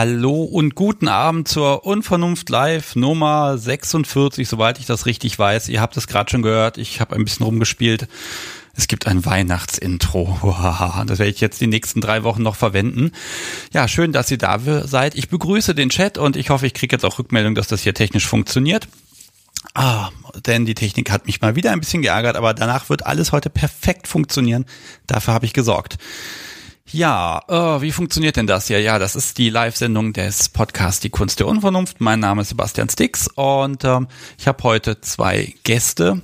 hallo und guten Abend zur Unvernunft Live Nummer 46, soweit ich das richtig weiß. Ihr habt es gerade schon gehört, ich habe ein bisschen rumgespielt. Es gibt ein Weihnachtsintro. Das werde ich jetzt die nächsten drei Wochen noch verwenden. Ja, schön, dass ihr da seid. Ich begrüße den Chat und ich hoffe, ich kriege jetzt auch Rückmeldung, dass das hier technisch funktioniert. Ah, denn die Technik hat mich mal wieder ein bisschen geärgert, aber danach wird alles heute perfekt funktionieren. Dafür habe ich gesorgt. Ja, äh, wie funktioniert denn das hier? Ja, das ist die Live-Sendung des Podcasts Die Kunst der Unvernunft. Mein Name ist Sebastian Stix und ähm, ich habe heute zwei Gäste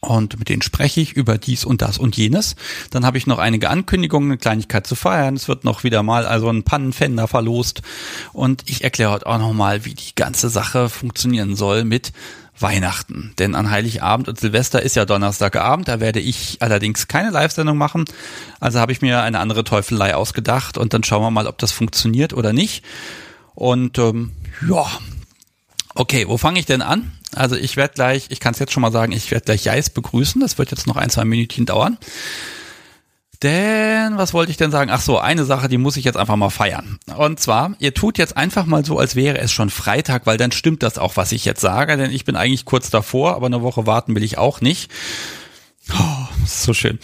und mit denen spreche ich über dies und das und jenes. Dann habe ich noch einige Ankündigungen, eine Kleinigkeit zu feiern. Es wird noch wieder mal also ein Pannenfender verlost und ich erkläre heute auch noch mal, wie die ganze Sache funktionieren soll mit Weihnachten. Denn an Heiligabend und Silvester ist ja Donnerstagabend, da werde ich allerdings keine Live-Sendung machen. Also habe ich mir eine andere Teufelei ausgedacht und dann schauen wir mal, ob das funktioniert oder nicht. Und ähm, ja, okay, wo fange ich denn an? Also ich werde gleich, ich kann es jetzt schon mal sagen, ich werde gleich Jais begrüßen. Das wird jetzt noch ein, zwei Minütchen dauern. Denn, was wollte ich denn sagen? Ach so, eine Sache, die muss ich jetzt einfach mal feiern. Und zwar, ihr tut jetzt einfach mal so, als wäre es schon Freitag, weil dann stimmt das auch, was ich jetzt sage, denn ich bin eigentlich kurz davor, aber eine Woche warten will ich auch nicht. Oh, so schön.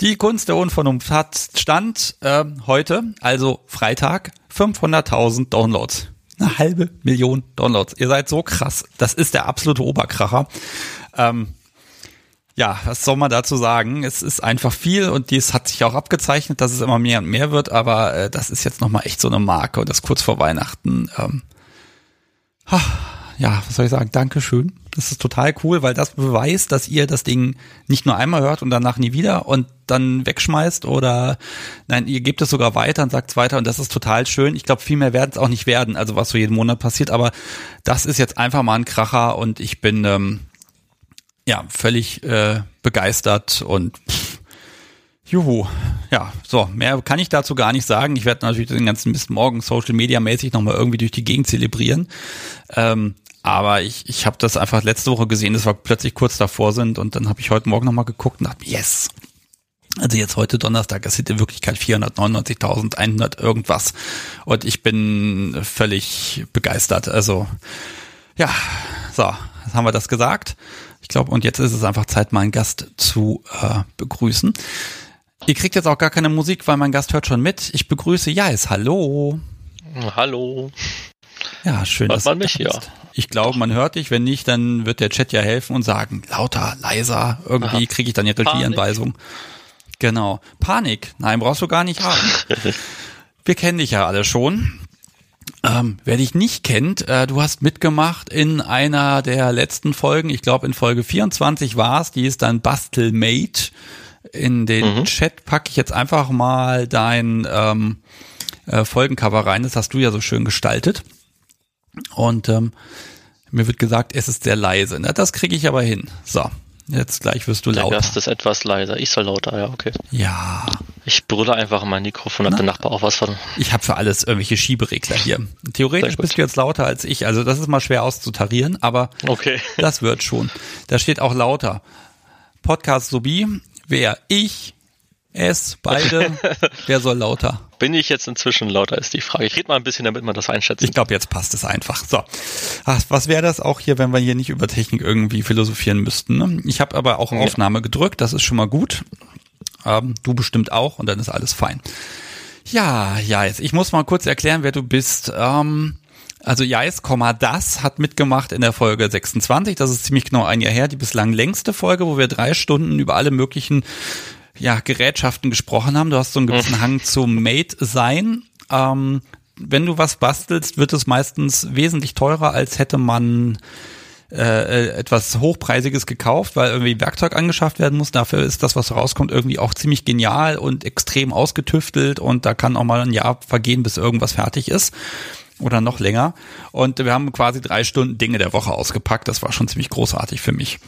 Die Kunst der Unvernunft hat Stand äh, heute, also Freitag, 500.000 Downloads. Eine halbe Million Downloads. Ihr seid so krass. Das ist der absolute Oberkracher. Ähm, ja, was soll man dazu sagen? Es ist einfach viel und dies hat sich auch abgezeichnet, dass es immer mehr und mehr wird, aber äh, das ist jetzt nochmal echt so eine Marke und das kurz vor Weihnachten. Ähm, ja, was soll ich sagen? Dankeschön. Das ist total cool, weil das beweist, dass ihr das Ding nicht nur einmal hört und danach nie wieder und dann wegschmeißt oder nein, ihr gebt es sogar weiter und sagt es weiter und das ist total schön. Ich glaube, viel mehr werden es auch nicht werden, also was so jeden Monat passiert, aber das ist jetzt einfach mal ein Kracher und ich bin ähm, ja, völlig äh, begeistert und pff, juhu. Ja, so, mehr kann ich dazu gar nicht sagen. Ich werde natürlich den ganzen Mist morgen Social Media mäßig nochmal irgendwie durch die Gegend zelebrieren. Ähm, aber ich, ich habe das einfach letzte Woche gesehen, dass wir plötzlich kurz davor sind und dann habe ich heute Morgen nochmal geguckt und dachte, yes. Also jetzt heute Donnerstag, das sind in Wirklichkeit 499.100 irgendwas. Und ich bin völlig begeistert. Also, ja, so, jetzt haben wir das gesagt. Ich glaube, und jetzt ist es einfach Zeit, meinen Gast zu äh, begrüßen. Ihr kriegt jetzt auch gar keine Musik, weil mein Gast hört schon mit. Ich begrüße Jais. Hallo. Hallo. Ja, schön, Hört dass man mich, ja. Ich glaube, man hört dich. Wenn nicht, dann wird der Chat ja helfen und sagen, lauter, leiser. Irgendwie kriege ich dann die Regieanweisung. Genau. Panik. Nein, brauchst du gar nicht haben. Wir kennen dich ja alle schon. Ähm, wer dich nicht kennt, äh, du hast mitgemacht in einer der letzten Folgen, ich glaube in Folge 24 war es, die ist dann Bastelmate. In den mhm. Chat packe ich jetzt einfach mal dein ähm, äh, Folgencover rein, das hast du ja so schön gestaltet. Und ähm, mir wird gesagt, es ist sehr leise. Na, das kriege ich aber hin. So, Jetzt gleich wirst du der lauter. Der Gast ist etwas leiser. Ich soll lauter, ja, okay. Ja. Ich brülle einfach in mein Mikrofon, hat der Nachbar auch was von. Ich habe für alles irgendwelche Schieberegler hier. Theoretisch bist du jetzt lauter als ich, also das ist mal schwer auszutarieren, aber okay. das wird schon. Da steht auch lauter. Podcast Sobi, wer ich, es, beide, wer soll lauter? Bin ich jetzt inzwischen lauter, ist die Frage. Ich rede mal ein bisschen, damit man das einschätzt. Ich glaube, jetzt passt es einfach. So. Ach, was wäre das auch hier, wenn wir hier nicht über Technik irgendwie philosophieren müssten? Ne? Ich habe aber auch Aufnahme gedrückt, das ist schon mal gut. Ähm, du bestimmt auch und dann ist alles fein. Ja, ja, jetzt, ich muss mal kurz erklären, wer du bist. Ähm, also Jais, das hat mitgemacht in der Folge 26. Das ist ziemlich genau ein Jahr her, die bislang längste Folge, wo wir drei Stunden über alle möglichen ja, Gerätschaften gesprochen haben. Du hast so einen gewissen Hang zum Mate sein. Ähm, wenn du was bastelst, wird es meistens wesentlich teurer, als hätte man äh, äh, etwas Hochpreisiges gekauft, weil irgendwie Werkzeug angeschafft werden muss. Dafür ist das, was rauskommt, irgendwie auch ziemlich genial und extrem ausgetüftelt und da kann auch mal ein Jahr vergehen, bis irgendwas fertig ist oder noch länger. Und wir haben quasi drei Stunden Dinge der Woche ausgepackt. Das war schon ziemlich großartig für mich.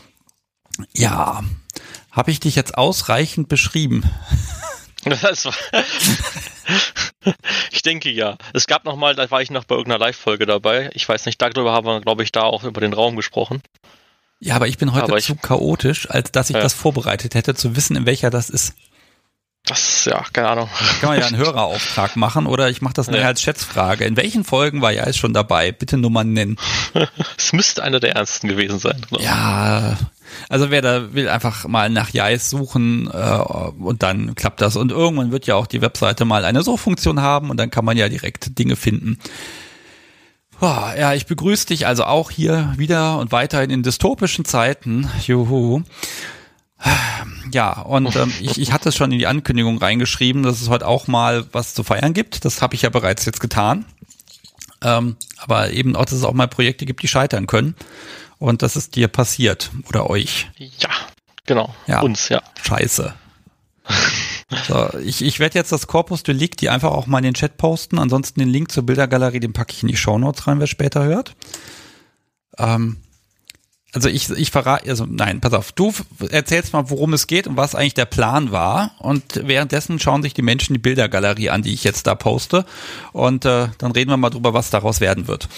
Ja, habe ich dich jetzt ausreichend beschrieben? ich denke ja. Es gab noch mal, da war ich noch bei irgendeiner Live-Folge dabei. Ich weiß nicht, darüber haben wir, glaube ich, da auch über den Raum gesprochen. Ja, aber ich bin heute aber zu ich, chaotisch, als dass ich ja. das vorbereitet hätte, zu wissen, in welcher das ist. Das, ja, keine Ahnung. Kann man ja einen Hörerauftrag machen oder ich mache das nachher Ja. als Schätzfrage. In welchen Folgen war Jais schon dabei? Bitte Nummern nennen. Es müsste einer der ernsten gewesen sein. ich. Ja, also wer da will, einfach mal nach Jais suchen äh, und dann klappt das. Und irgendwann wird ja auch die Webseite mal eine Suchfunktion haben und dann kann man ja direkt Dinge finden. Boah, ja, ich begrüße dich also auch hier wieder und weiterhin in dystopischen Zeiten. Juhu. Ja, und ähm, ich, ich hatte es schon in die Ankündigung reingeschrieben, dass es heute auch mal was zu feiern gibt. Das habe ich ja bereits jetzt getan. Ähm, aber eben auch, dass es auch mal Projekte gibt, die scheitern können. Und das ist dir passiert oder euch. Ja, genau. Ja. Uns, ja. Scheiße. So, ich, ich werde jetzt das Corpus Delicti einfach auch mal in den Chat posten. Ansonsten den Link zur Bildergalerie, den packe ich in die Shownotes rein, wer später hört. Ähm, also ich, ich verrate, also nein, pass auf, du erzählst mal, worum es geht und was eigentlich der Plan war. Und währenddessen schauen sich die Menschen die Bildergalerie an, die ich jetzt da poste. Und äh, dann reden wir mal drüber, was daraus werden wird.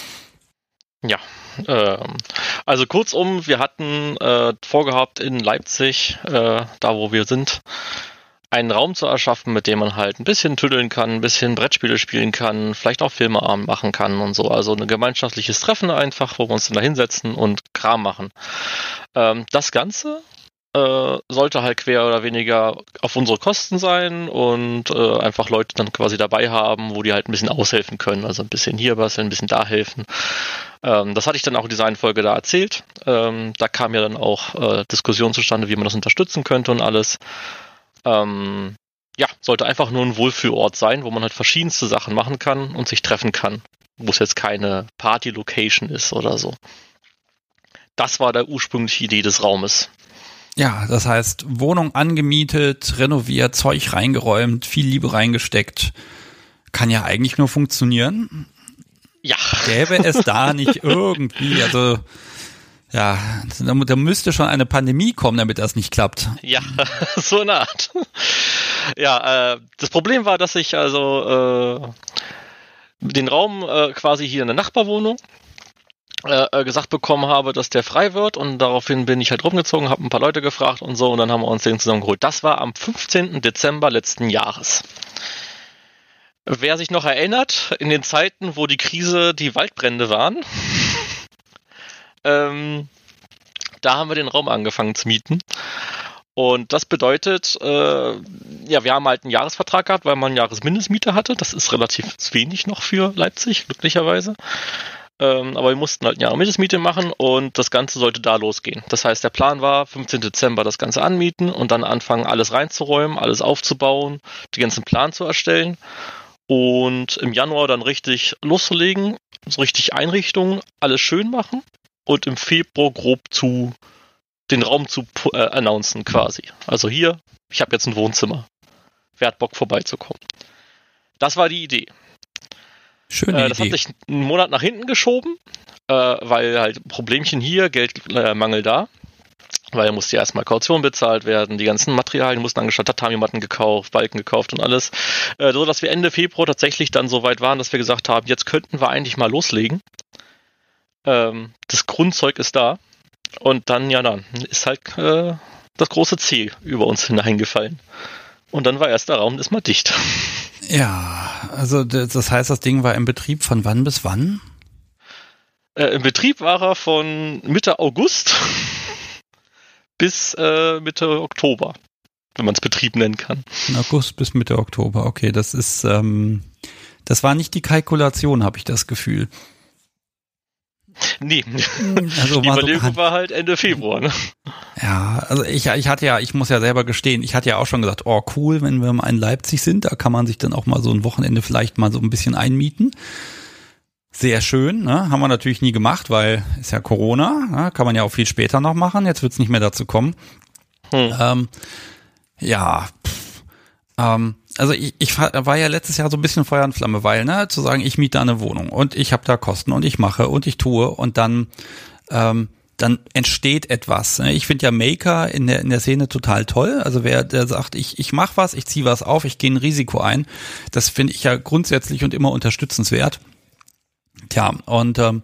Ja, ähm, also kurzum, wir hatten äh, vorgehabt in Leipzig, äh, da wo wir sind, einen Raum zu erschaffen, mit dem man halt ein bisschen tüddeln kann, ein bisschen Brettspiele spielen kann, vielleicht auch Filmeabend machen kann und so. Also ein gemeinschaftliches Treffen einfach, wo wir uns dann da hinsetzen und Kram machen. Ähm, das Ganze äh, sollte halt quer oder weniger auf unsere Kosten sein und äh, einfach Leute dann quasi dabei haben, wo die halt ein bisschen aushelfen können. Also ein bisschen hier basteln, ein bisschen da helfen. Ähm, das hatte ich dann auch in dieser einen Folge da erzählt. Ähm, da kam ja dann auch äh, Diskussion zustande, wie man das unterstützen könnte und alles. Ähm, ja, sollte einfach nur ein Wohlfühlort sein, wo man halt verschiedenste Sachen machen kann und sich treffen kann. Wo es jetzt keine Party-Location ist oder so. Das war der ursprüngliche Idee des Raumes. Ja, das heißt, Wohnung angemietet, renoviert, Zeug reingeräumt, viel Liebe reingesteckt. Kann ja eigentlich nur funktionieren. Ja. Gäbe es da nicht irgendwie, also ja, da, müsste schon eine Pandemie kommen, damit das nicht klappt. Ja, so eine Art. Ja, äh, das Problem war, dass ich also äh, den Raum äh, quasi hier in der Nachbarwohnung äh, äh, gesagt bekommen habe, dass der frei wird und daraufhin bin ich halt rumgezogen, habe ein paar Leute gefragt und so und dann haben wir uns den zusammengeholt. Das war am 15. Dezember letzten Jahres. Wer sich noch erinnert, in den Zeiten, wo die Krise die Waldbrände waren, ähm, da haben wir den Raum angefangen zu mieten. Und das bedeutet, äh, ja, wir haben halt einen Jahresvertrag gehabt, weil man Jahresmindestmiete hatte. Das ist relativ wenig noch für Leipzig, glücklicherweise. Ähm, aber wir mussten halt eine Jahresmindestmiete machen und das Ganze sollte da losgehen. Das heißt, der Plan war, 15. Dezember das Ganze anmieten und dann anfangen, alles reinzuräumen, alles aufzubauen, den ganzen Plan zu erstellen und im Januar dann richtig loszulegen, so richtig Einrichtungen, alles schön machen und im Februar grob zu den Raum zu äh, announcen quasi. Also hier, ich habe jetzt ein Wohnzimmer. Wer hat Bock vorbeizukommen? Das war die Idee. Schöne Äh, das Idee. hat sich einen Monat nach hinten geschoben, äh, weil halt Problemchen hier, Geldmangel da. Weil musste ja erstmal Kaution bezahlt werden, die ganzen Materialien mussten angestellt, Tatami-Matten gekauft, Balken gekauft und alles. Äh, so dass wir Ende Februar tatsächlich dann so weit waren, dass wir gesagt haben, jetzt könnten wir eigentlich mal loslegen. Ähm, das Grundzeug ist da. Und dann, ja, dann ist halt äh, das große C über uns hineingefallen. Und dann war erst der Raum ist mal dicht. Ja, also das das heißt, das Ding war im Betrieb von wann bis wann? Äh, Im Betrieb war er von Mitte August bis äh, Mitte Oktober, wenn man es Betrieb nennen kann. Von August bis Mitte Oktober. Okay, das ist, ähm, das war nicht die Kalkulation, habe ich das Gefühl. Nee, Also die mal so Überlegung war halt Ende Februar. Ne? Ja, also ich, ich hatte ja, ich muss ja selber gestehen, ich hatte ja auch schon gesagt, oh cool, wenn wir mal in Leipzig sind, da kann man sich dann auch mal so ein Wochenende vielleicht mal so ein bisschen einmieten. Sehr schön, ne? haben wir natürlich nie gemacht, weil ist ja Corona, ne? kann man ja auch viel später noch machen, jetzt wird's nicht mehr dazu kommen. Hm. Ähm, ja, pff, ähm, also ich, ich war ja letztes Jahr so ein bisschen Feuer und Flamme, weil, ne, zu sagen, ich miete da eine Wohnung und ich habe da Kosten und ich mache und ich tue und dann ähm, dann entsteht etwas. ne? Ich finde ja Maker in der in der Szene total toll. Also wer der sagt, ich ich mache was, ich ziehe was auf, ich gehe ein Risiko ein, das finde ich ja grundsätzlich und immer unterstützenswert. Tja, und ähm,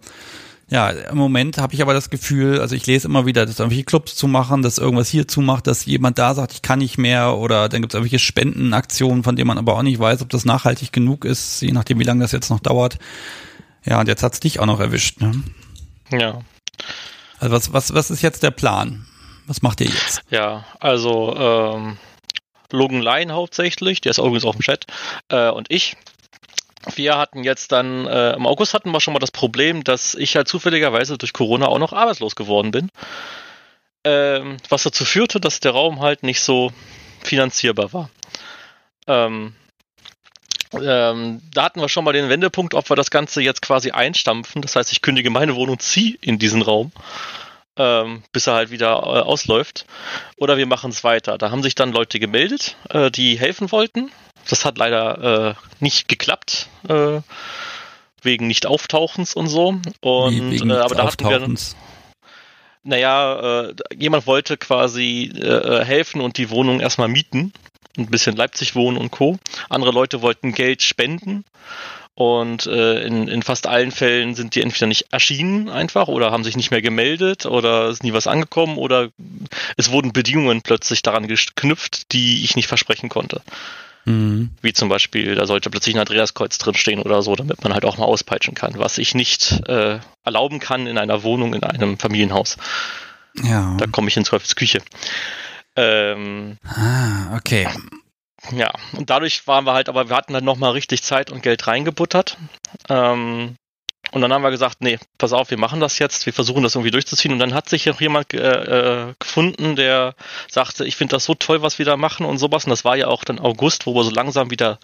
Ja, im Moment habe ich aber das Gefühl, also ich lese immer wieder, dass irgendwelche Clubs zu machen, dass irgendwas hier zumacht, dass jemand da sagt, ich kann nicht mehr oder dann gibt es irgendwelche Spendenaktionen, von denen man aber auch nicht weiß, ob das nachhaltig genug ist, je nachdem, wie lange das jetzt noch dauert. Ja, und jetzt hat's dich auch noch erwischt. Ne? Ja. Also was, was, was ist jetzt der Plan? Was macht ihr jetzt? Ja, also ähm, Logan Lyon hauptsächlich, der ist übrigens auch im Chat, äh, und ich wir hatten jetzt dann, äh, im August hatten wir schon mal das Problem, dass ich halt zufälligerweise durch Corona auch noch arbeitslos geworden bin. Ähm, was dazu führte, dass der Raum halt nicht so finanzierbar war. Ähm, ähm, da hatten wir schon mal den Wendepunkt, ob wir das Ganze jetzt quasi einstampfen. Das heißt, ich kündige meine Wohnung, ziehe in diesen Raum, ähm, bis er halt wieder äh, ausläuft. Oder wir machen es weiter. Da haben sich dann Leute gemeldet, äh, die helfen wollten. Das hat leider äh, nicht geklappt, äh, wegen Nicht-Auftauchens und so. Und, wegen äh, aber da hatten wir. Naja, äh, jemand wollte quasi äh, helfen und die Wohnung erstmal mieten. Ein bisschen Leipzig wohnen und Co. Andere Leute wollten Geld spenden. Und äh, in, in fast allen Fällen sind die entweder nicht erschienen einfach oder haben sich nicht mehr gemeldet oder ist nie was angekommen oder es wurden Bedingungen plötzlich daran geknüpft, die ich nicht versprechen konnte. Mhm. Wie zum Beispiel, da sollte plötzlich ein Andreaskreuz drinstehen oder so, damit man halt auch mal auspeitschen kann, was ich nicht äh, erlauben kann in einer Wohnung, in einem Familienhaus. Ja. Da komme ich in Teufels Ähm, ah, okay. Ja, und dadurch waren wir halt, aber wir hatten dann nochmal richtig Zeit und Geld reingebuttert. Ähm, und dann haben wir gesagt, nee, pass auf, wir machen das jetzt, wir versuchen das irgendwie durchzuziehen. Und dann hat sich auch jemand äh, äh, gefunden, der sagte, ich finde das so toll, was wir da machen und sowas. Und das war ja auch dann August, wo wir so langsam wieder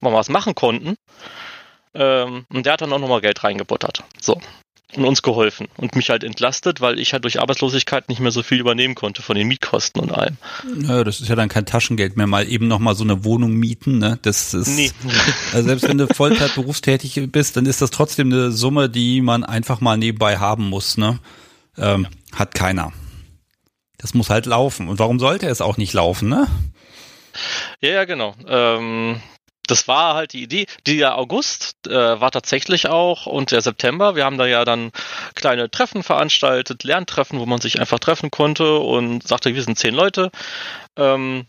mal was machen konnten. Ähm, und der hat dann auch nochmal Geld reingebuttert. So und uns geholfen und mich halt entlastet, weil ich halt durch Arbeitslosigkeit nicht mehr so viel übernehmen konnte von den Mietkosten und allem. Ja, das ist ja dann kein Taschengeld mehr, mal eben nochmal so eine Wohnung mieten, ne? Das ist, nee. also selbst wenn du Vollzeit berufstätig bist, dann ist das trotzdem eine Summe, die man einfach mal nebenbei haben muss, ne? Ähm, hat keiner. Das muss halt laufen. Und warum sollte es auch nicht laufen, ne? Ja, ja, genau. Ähm, das war halt die Idee. Der August äh, war tatsächlich auch und der September. Wir haben da ja dann kleine Treffen veranstaltet, Lerntreffen, wo man sich einfach treffen konnte und sagte, wir sind zehn Leute. Ähm,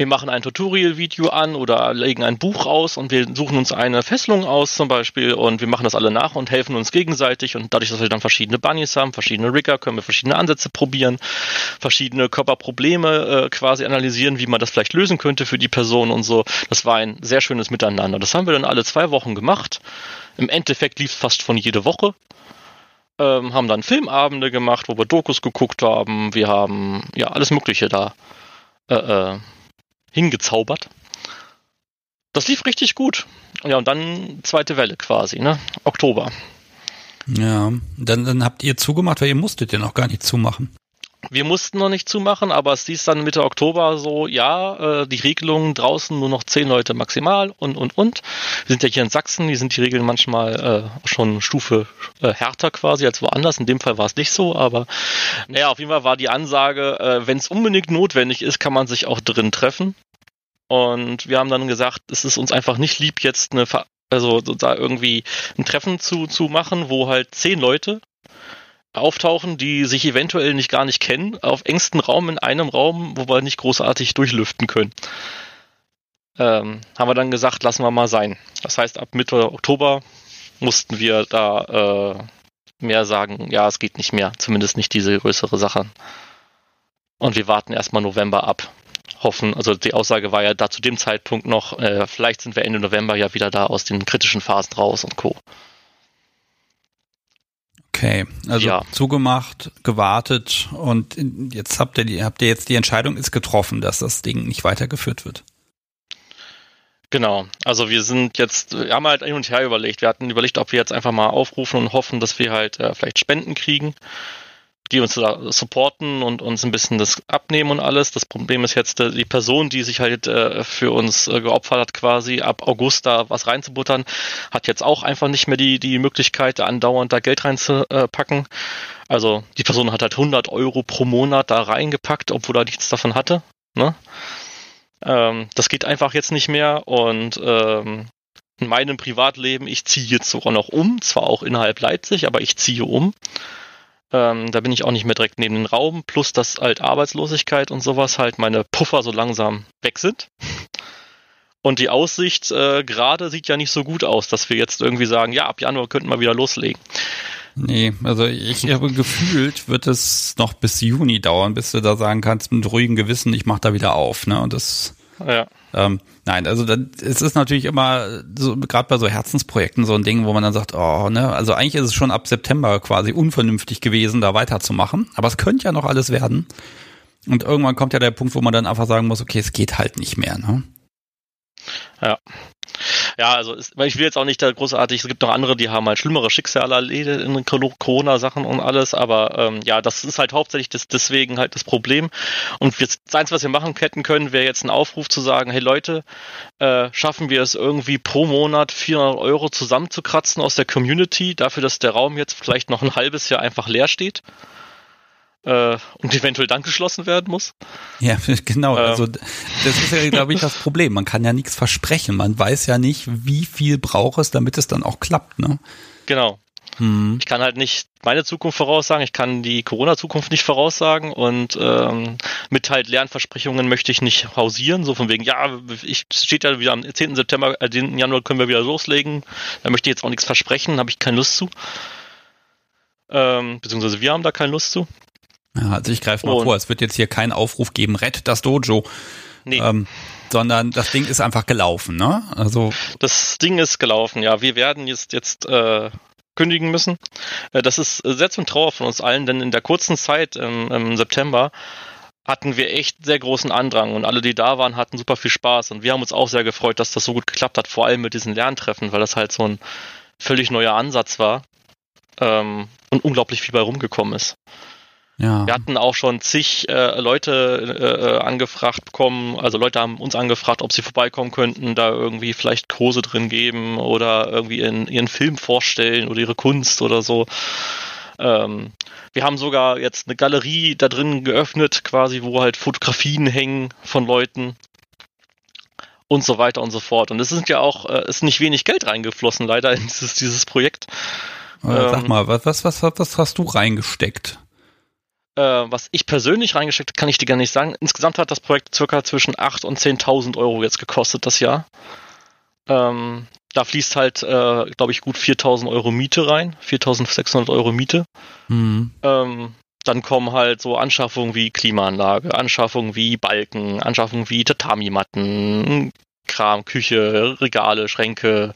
wir machen ein Tutorial-Video an oder legen ein Buch aus und wir suchen uns eine Fesselung aus zum Beispiel und wir machen das alle nach und helfen uns gegenseitig und dadurch, dass wir dann verschiedene Bunnies haben, verschiedene Rigger, können wir verschiedene Ansätze probieren, verschiedene Körperprobleme äh, quasi analysieren, wie man das vielleicht lösen könnte für die Person und so. Das war ein sehr schönes Miteinander. Das haben wir dann alle zwei Wochen gemacht. Im Endeffekt lief es fast von jede Woche. Ähm, haben dann Filmabende gemacht, wo wir Dokus geguckt haben. Wir haben ja alles Mögliche da äh, äh, hingezaubert. Das lief richtig gut. Ja, und dann zweite Welle quasi, ne? Oktober. Ja, dann, dann habt ihr zugemacht, weil ihr musstet ja noch gar nicht zumachen. Wir mussten noch nicht zumachen, aber es hieß dann Mitte Oktober so, ja, äh, die Regelungen draußen nur noch zehn Leute maximal und, und, und. Wir sind ja hier in Sachsen, die sind die Regeln manchmal äh, schon Stufe äh, härter quasi als woanders. In dem Fall war es nicht so, aber naja, auf jeden Fall war die Ansage, äh, wenn es unbedingt notwendig ist, kann man sich auch drin treffen. Und wir haben dann gesagt, es ist uns einfach nicht lieb, jetzt eine, also da irgendwie ein Treffen zu, zu machen, wo halt zehn Leute auftauchen, die sich eventuell nicht gar nicht kennen, auf engstem Raum in einem Raum, wo wir nicht großartig durchlüften können. Ähm, haben wir dann gesagt, lassen wir mal sein. Das heißt, ab Mitte Oktober mussten wir da äh, mehr sagen, ja, es geht nicht mehr, zumindest nicht diese größere Sache. Und wir warten erstmal November ab. Hoffen, also die Aussage war ja da zu dem Zeitpunkt noch, äh, vielleicht sind wir Ende November ja wieder da aus den kritischen Phasen raus und Co. Okay, also ja. zugemacht, gewartet und jetzt habt ihr, die, habt ihr jetzt die Entscheidung ist getroffen, dass das Ding nicht weitergeführt wird. Genau, also wir sind jetzt, wir haben halt hin und her überlegt. Wir hatten überlegt, ob wir jetzt einfach mal aufrufen und hoffen, dass wir halt äh, vielleicht Spenden kriegen die uns da supporten und uns ein bisschen das abnehmen und alles. Das Problem ist jetzt, äh, die Person, die sich halt äh, für uns äh, geopfert hat, quasi ab August da was reinzubuttern, hat jetzt auch einfach nicht mehr die, die Möglichkeit, andauernd da Geld reinzupacken. Also die Person hat halt 100 Euro pro Monat da reingepackt, obwohl er nichts davon hatte. Ne? Ähm, das geht einfach jetzt nicht mehr und ähm, in meinem Privatleben, ich ziehe jetzt sogar noch um, zwar auch innerhalb Leipzig, aber ich ziehe um. Ähm, da bin ich auch nicht mehr direkt neben dem Raum, plus dass halt Arbeitslosigkeit und sowas halt meine Puffer so langsam weg sind. Und die Aussicht äh, gerade sieht ja nicht so gut aus, dass wir jetzt irgendwie sagen, ja, ab Januar könnten wir wieder loslegen. Nee, also ich habe gefühlt, wird es noch bis Juni dauern, bis du da sagen kannst, mit ruhigem Gewissen, ich mache da wieder auf. Ne? Und das ja. Ähm, nein, also das, es ist natürlich immer so, gerade bei so Herzensprojekten so ein Ding, wo man dann sagt, oh, ne, also eigentlich ist es schon ab September quasi unvernünftig gewesen, da weiterzumachen. Aber es könnte ja noch alles werden. Und irgendwann kommt ja der Punkt, wo man dann einfach sagen muss, okay, es geht halt nicht mehr, ne? Ja. Ja, also ist, ich will jetzt auch nicht da großartig, es gibt noch andere, die haben halt schlimmere Schicksale erledigt in Corona-Sachen und alles, aber ähm, ja, das ist halt hauptsächlich das, deswegen halt das Problem. Und das Einzige, was wir machen hätten können, wäre jetzt ein Aufruf zu sagen, hey Leute, äh, schaffen wir es irgendwie pro Monat 400 Euro zusammenzukratzen aus der Community, dafür, dass der Raum jetzt vielleicht noch ein halbes Jahr einfach leer steht äh, und eventuell dann geschlossen werden muss. Ja, genau. Ähm. Also das ist ja, glaube ich, das Problem. Man kann ja nichts versprechen. Man weiß ja nicht, wie viel braucht es, damit es dann auch klappt. Ne? Genau. Hm. Ich kann halt nicht meine Zukunft voraussagen, ich kann die Corona-Zukunft nicht voraussagen und ähm, mit halt Lernversprechungen möchte ich nicht hausieren, so von wegen, ja, ich steht ja wieder am 10. September, äh, den Januar können wir wieder loslegen, da möchte ich jetzt auch nichts versprechen, habe ich keine Lust zu. Ähm, beziehungsweise wir haben da keine Lust zu. Ja, also ich greife mal Und vor, es wird jetzt hier keinen Aufruf geben, rett das Dojo. Nee. Ähm, sondern das Ding ist einfach gelaufen, ne? Also das Ding ist gelaufen, ja. Wir werden jetzt jetzt äh, kündigen müssen. Äh, das ist sehr zum Trauer von uns allen, denn in der kurzen Zeit im, im September hatten wir echt sehr großen Andrang und alle, die da waren, hatten super viel Spaß und wir haben uns auch sehr gefreut, dass das so gut geklappt hat, vor allem mit diesen Lerntreffen, weil das halt so ein völlig neuer Ansatz war ähm, und unglaublich viel bei rumgekommen ist. Ja. Wir hatten auch schon zig äh, Leute äh, äh, angefragt bekommen, also Leute haben uns angefragt, ob sie vorbeikommen könnten, da irgendwie vielleicht Kurse drin geben oder irgendwie in, ihren Film vorstellen oder ihre Kunst oder so. Ähm, wir haben sogar jetzt eine Galerie da drin geöffnet, quasi, wo halt Fotografien hängen von Leuten und so weiter und so fort. Und es sind ja auch, äh, ist nicht wenig Geld reingeflossen, leider in dieses, dieses Projekt. Sag ähm, mal, was, was, was, was hast du reingesteckt? Äh, was ich persönlich reingesteckt kann ich dir gar nicht sagen. Insgesamt hat das Projekt circa zwischen 8.000 und 10.000 Euro jetzt gekostet das Jahr. Ähm, da fließt halt, äh, glaube ich, gut 4.000 Euro Miete rein, 4.600 Euro Miete. Mhm. Ähm, dann kommen halt so Anschaffungen wie Klimaanlage, Anschaffungen wie Balken, Anschaffungen wie Tatami-Matten, Kram, Küche, Regale, Schränke,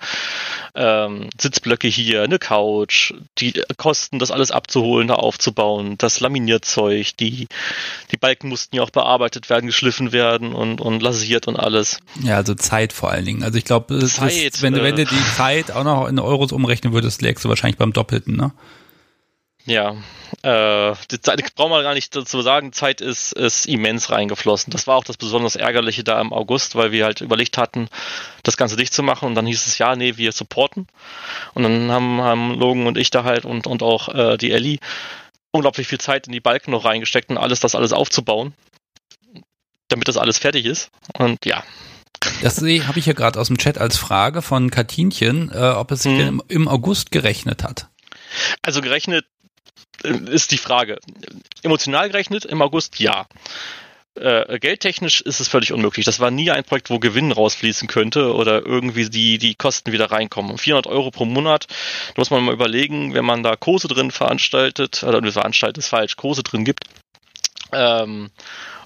ähm, Sitzblöcke hier, eine Couch, die Kosten, das alles abzuholen, da aufzubauen, das Laminierzeug, die, die Balken mussten ja auch bearbeitet werden, geschliffen werden und, und lasiert und alles. Ja, also Zeit vor allen Dingen. Also ich glaube, wenn, äh, wenn du die Zeit auch noch in Euros umrechnen würdest, lägst du wahrscheinlich beim Doppelten, ne? Ja, äh, die Zeit braucht man gar nicht dazu sagen, Zeit ist, ist immens reingeflossen. Das war auch das besonders Ärgerliche da im August, weil wir halt überlegt hatten, das Ganze dicht zu machen und dann hieß es, ja, nee, wir supporten. Und dann haben, haben Logan und ich da halt und, und auch äh, die Ellie unglaublich viel Zeit in die Balken noch reingesteckt und alles, das alles aufzubauen, damit das alles fertig ist. Und ja, das habe ich hier gerade aus dem Chat als Frage von Katinchen, äh, ob es sich hm. im August gerechnet hat. Also gerechnet ist die Frage. Emotional gerechnet im August ja. Äh, geldtechnisch ist es völlig unmöglich. Das war nie ein Projekt, wo Gewinn rausfließen könnte oder irgendwie die, die Kosten wieder reinkommen. 400 Euro pro Monat, da muss man mal überlegen, wenn man da Kurse drin veranstaltet, oder veranstaltet ist falsch, Kurse drin gibt, ähm,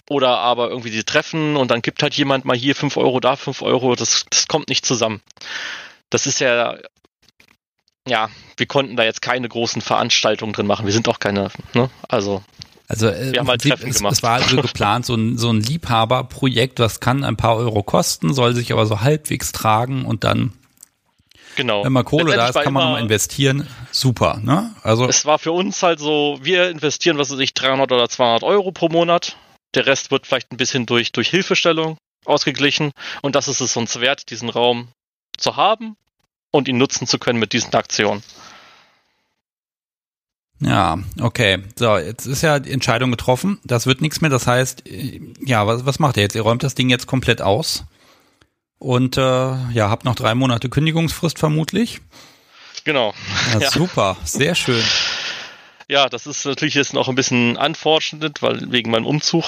oder aber irgendwie die Treffen und dann gibt halt jemand mal hier 5 Euro, da 5 Euro, das, das kommt nicht zusammen. Das ist ja ja, wir konnten da jetzt keine großen Veranstaltungen drin machen. Wir sind auch keine, ne? Also. Also äh, wir haben halt Treffen es, gemacht. es war also geplant, so ein, so ein Liebhaberprojekt, was kann ein paar Euro kosten, soll sich aber so halbwegs tragen und dann Genau. Wenn mal Kohle da ist, kann man nochmal investieren. Super, ne? Also. Es war für uns halt so, wir investieren, was weiß ich, 300 oder 200 Euro pro Monat. Der Rest wird vielleicht ein bisschen durch, durch Hilfestellung ausgeglichen. Und das ist es uns wert, diesen Raum zu haben und ihn nutzen zu können mit diesen Aktionen. Ja, okay. So, jetzt ist ja die Entscheidung getroffen. Das wird nichts mehr. Das heißt, ja, was, was macht ihr jetzt? Ihr räumt das Ding jetzt komplett aus? Und äh, ja, hab noch drei Monate Kündigungsfrist vermutlich. Genau. Ja, ja. Super, sehr schön. Ja, das ist natürlich jetzt noch ein bisschen unfortunate, weil wegen meinem Umzug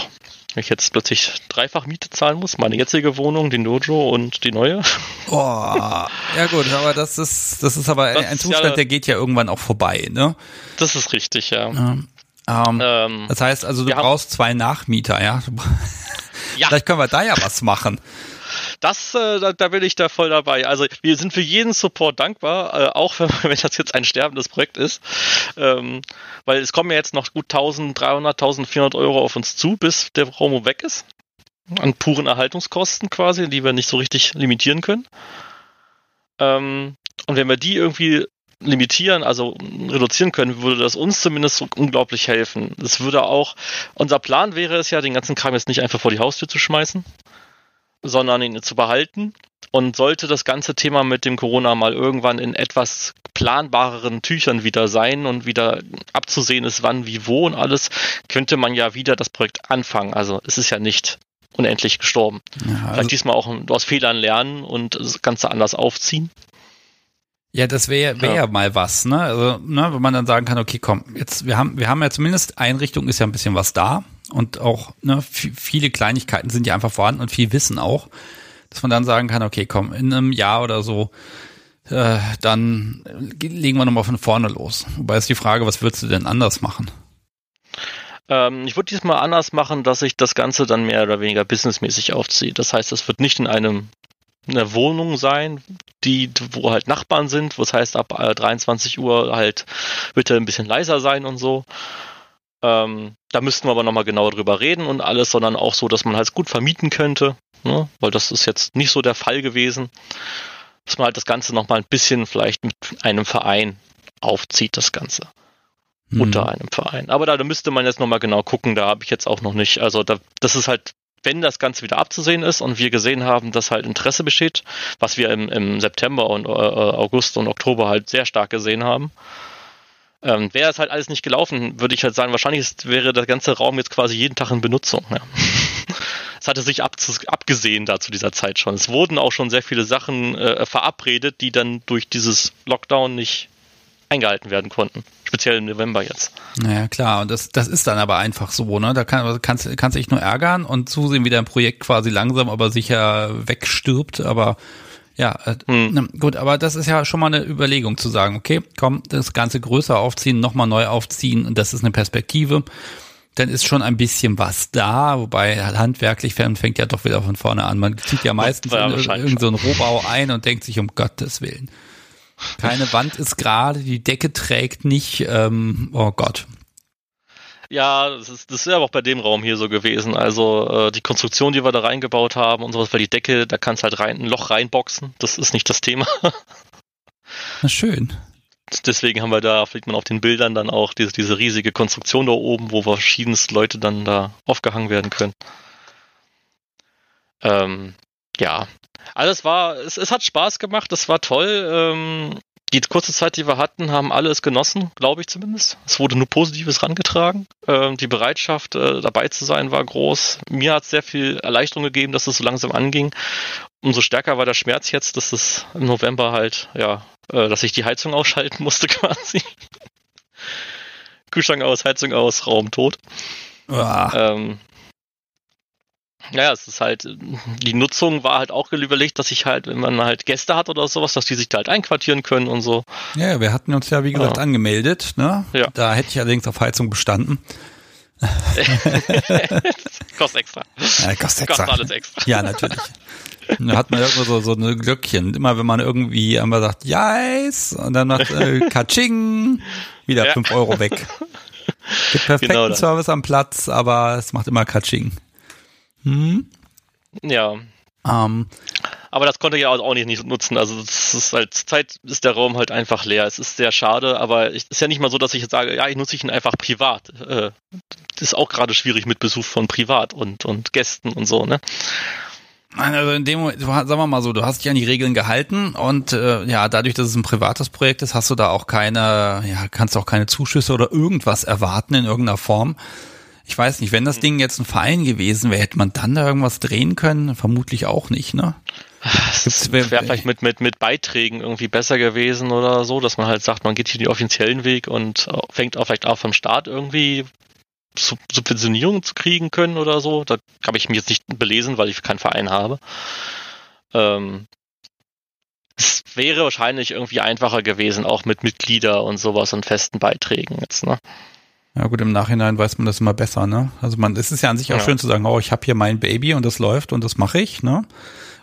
ich jetzt plötzlich dreifach Miete zahlen muss. Meine jetzige Wohnung, den Dojo und die neue. Boah, ja gut, aber das ist, das ist aber das ein Zustand, ja, der geht ja irgendwann auch vorbei, ne? Das ist richtig, ja. Ähm, ähm, das heißt also, du brauchst zwei Nachmieter, ja? ja? Vielleicht können wir da ja was machen. Das, äh, da, da bin ich da voll dabei. Also wir sind für jeden Support dankbar, äh, auch wenn, wenn das jetzt ein sterbendes Projekt ist, ähm, weil es kommen ja jetzt noch gut 1300, 1400 Euro auf uns zu, bis der Romo weg ist. An puren Erhaltungskosten quasi, die wir nicht so richtig limitieren können. Ähm, und wenn wir die irgendwie limitieren, also reduzieren können, würde das uns zumindest unglaublich helfen. Es würde auch, unser Plan wäre es ja, den ganzen Kram jetzt nicht einfach vor die Haustür zu schmeißen, sondern ihn zu behalten. Und sollte das ganze Thema mit dem Corona mal irgendwann in etwas planbareren Tüchern wieder sein und wieder abzusehen ist, wann, wie, wo und alles, könnte man ja wieder das Projekt anfangen. Also es ist ja nicht unendlich gestorben. Ja, also Vielleicht diesmal auch aus Fehlern lernen und das Ganze anders aufziehen. Ja, das wäre wär ja. mal was, ne? Also, ne, wenn man dann sagen kann, okay, komm, jetzt, wir haben, wir haben ja zumindest Einrichtung ist ja ein bisschen was da und auch, ne, viele Kleinigkeiten sind ja einfach vorhanden und viel Wissen auch, dass man dann sagen kann, okay, komm, in einem Jahr oder so, äh, dann legen wir nochmal von vorne los. Wobei ist die Frage, was würdest du denn anders machen? Ähm, ich würde diesmal anders machen, dass ich das Ganze dann mehr oder weniger businessmäßig aufziehe. Das heißt, es wird nicht in einem eine Wohnung sein, die, wo halt Nachbarn sind, wo es heißt, ab 23 äh, Uhr halt wird er ein bisschen leiser sein und so. Ähm, da müssten wir aber nochmal genauer drüber reden und alles, sondern auch so, dass man halt gut vermieten könnte, ne? weil das ist jetzt nicht so der Fall gewesen. Dass man halt das Ganze nochmal ein bisschen vielleicht mit einem Verein aufzieht, das Ganze. Mhm. Unter einem Verein. Aber da, da müsste man jetzt nochmal genau gucken, da habe ich jetzt auch noch nicht, also da, das ist halt wenn das Ganze wieder abzusehen ist und wir gesehen haben, dass halt Interesse besteht, was wir im, im September und äh, August und Oktober halt sehr stark gesehen haben, ähm, wäre es halt alles nicht gelaufen, würde ich halt sagen, wahrscheinlich ist, wäre der ganze Raum jetzt quasi jeden Tag in Benutzung. Ja. es hatte sich ab, abgesehen da zu dieser Zeit schon. Es wurden auch schon sehr viele Sachen äh, verabredet, die dann durch dieses Lockdown nicht eingehalten werden konnten. Speziell im November jetzt. Naja, klar. Und das, das ist dann aber einfach so, ne? Da kann, kannst, kannst dich nur ärgern und zusehen, wie dein Projekt quasi langsam, aber sicher wegstirbt. Aber ja, äh, hm. Gut, aber das ist ja schon mal eine Überlegung zu sagen, okay, komm, das Ganze größer aufziehen, nochmal neu aufziehen und das ist eine Perspektive. Dann ist schon ein bisschen was da, wobei handwerklich fängt ja doch wieder von vorne an. Man zieht ja meistens ja, in irgendeinen so Rohbau ein und denkt sich um Gottes Willen. Keine Wand ist gerade, die Decke trägt nicht. Ähm, oh Gott. Ja, das ist, das ist ja auch bei dem Raum hier so gewesen. Also äh, die Konstruktion, die wir da reingebaut haben und sowas, weil die Decke, da kannst halt rein, ein Loch reinboxen. Das ist nicht das Thema. Na schön. Deswegen haben wir da, fliegt man auf den Bildern dann auch diese, diese riesige Konstruktion da oben, wo verschiedenste Leute dann da aufgehangen werden können. Ähm, ja, alles war, es, es hat Spaß gemacht, es war toll. Ähm, die kurze Zeit, die wir hatten, haben alle es genossen, glaube ich zumindest. Es wurde nur Positives rangetragen. Ähm, die Bereitschaft, äh, dabei zu sein, war groß. Mir hat es sehr viel Erleichterung gegeben, dass es so langsam anging. Umso stärker war der Schmerz jetzt, dass es im November halt, ja, äh, dass ich die Heizung ausschalten musste quasi. Kühlschrank aus, Heizung aus, Raum tot. Ähm, ja, es ist halt, die Nutzung war halt auch überlegt, dass ich halt, wenn man halt Gäste hat oder sowas, dass die sich da halt einquartieren können und so. Ja, wir hatten uns ja, wie gesagt, ja. angemeldet, ne? Ja. Da hätte ich allerdings auf Heizung bestanden. kostet extra. Ja, kostet extra. Kostet alles extra. Ja, natürlich. Da hat man irgendwo so, so eine Glöckchen. Immer wenn man irgendwie einmal sagt, yes, und dann macht äh, Katsching, wieder ja. 5 Euro weg. Gibt perfekten genau Service am Platz, aber es macht immer Katsching. Hm? Ja. Ähm. Aber das konnte ich auch nicht, nicht nutzen. Also das ist halt, Zeit ist der Raum halt einfach leer. Es ist sehr schade, aber es ist ja nicht mal so, dass ich jetzt sage, ja, ich nutze ihn einfach privat. Äh, das ist auch gerade schwierig mit Besuch von privat und, und Gästen und so, ne? Also in dem Moment, sagen wir mal so, du hast dich an die Regeln gehalten und äh, ja, dadurch, dass es ein privates Projekt ist, hast du da auch keine, ja, kannst auch keine Zuschüsse oder irgendwas erwarten in irgendeiner Form. Ich weiß nicht, wenn das Ding jetzt ein Verein gewesen wäre, hätte man dann da irgendwas drehen können? Vermutlich auch nicht, ne? Es wäre vielleicht mit, mit, mit Beiträgen irgendwie besser gewesen oder so, dass man halt sagt, man geht hier den offiziellen Weg und fängt auch vielleicht auch vom Staat irgendwie Subventionierung zu kriegen können oder so. Da habe ich mich jetzt nicht belesen, weil ich keinen Verein habe. Ähm, es wäre wahrscheinlich irgendwie einfacher gewesen, auch mit Mitglieder und sowas und festen Beiträgen jetzt, ne? Ja gut, im Nachhinein weiß man das immer besser, ne? Also man, es ist ja an sich auch ja. schön zu sagen, oh, ich habe hier mein Baby und das läuft und das mache ich, ne?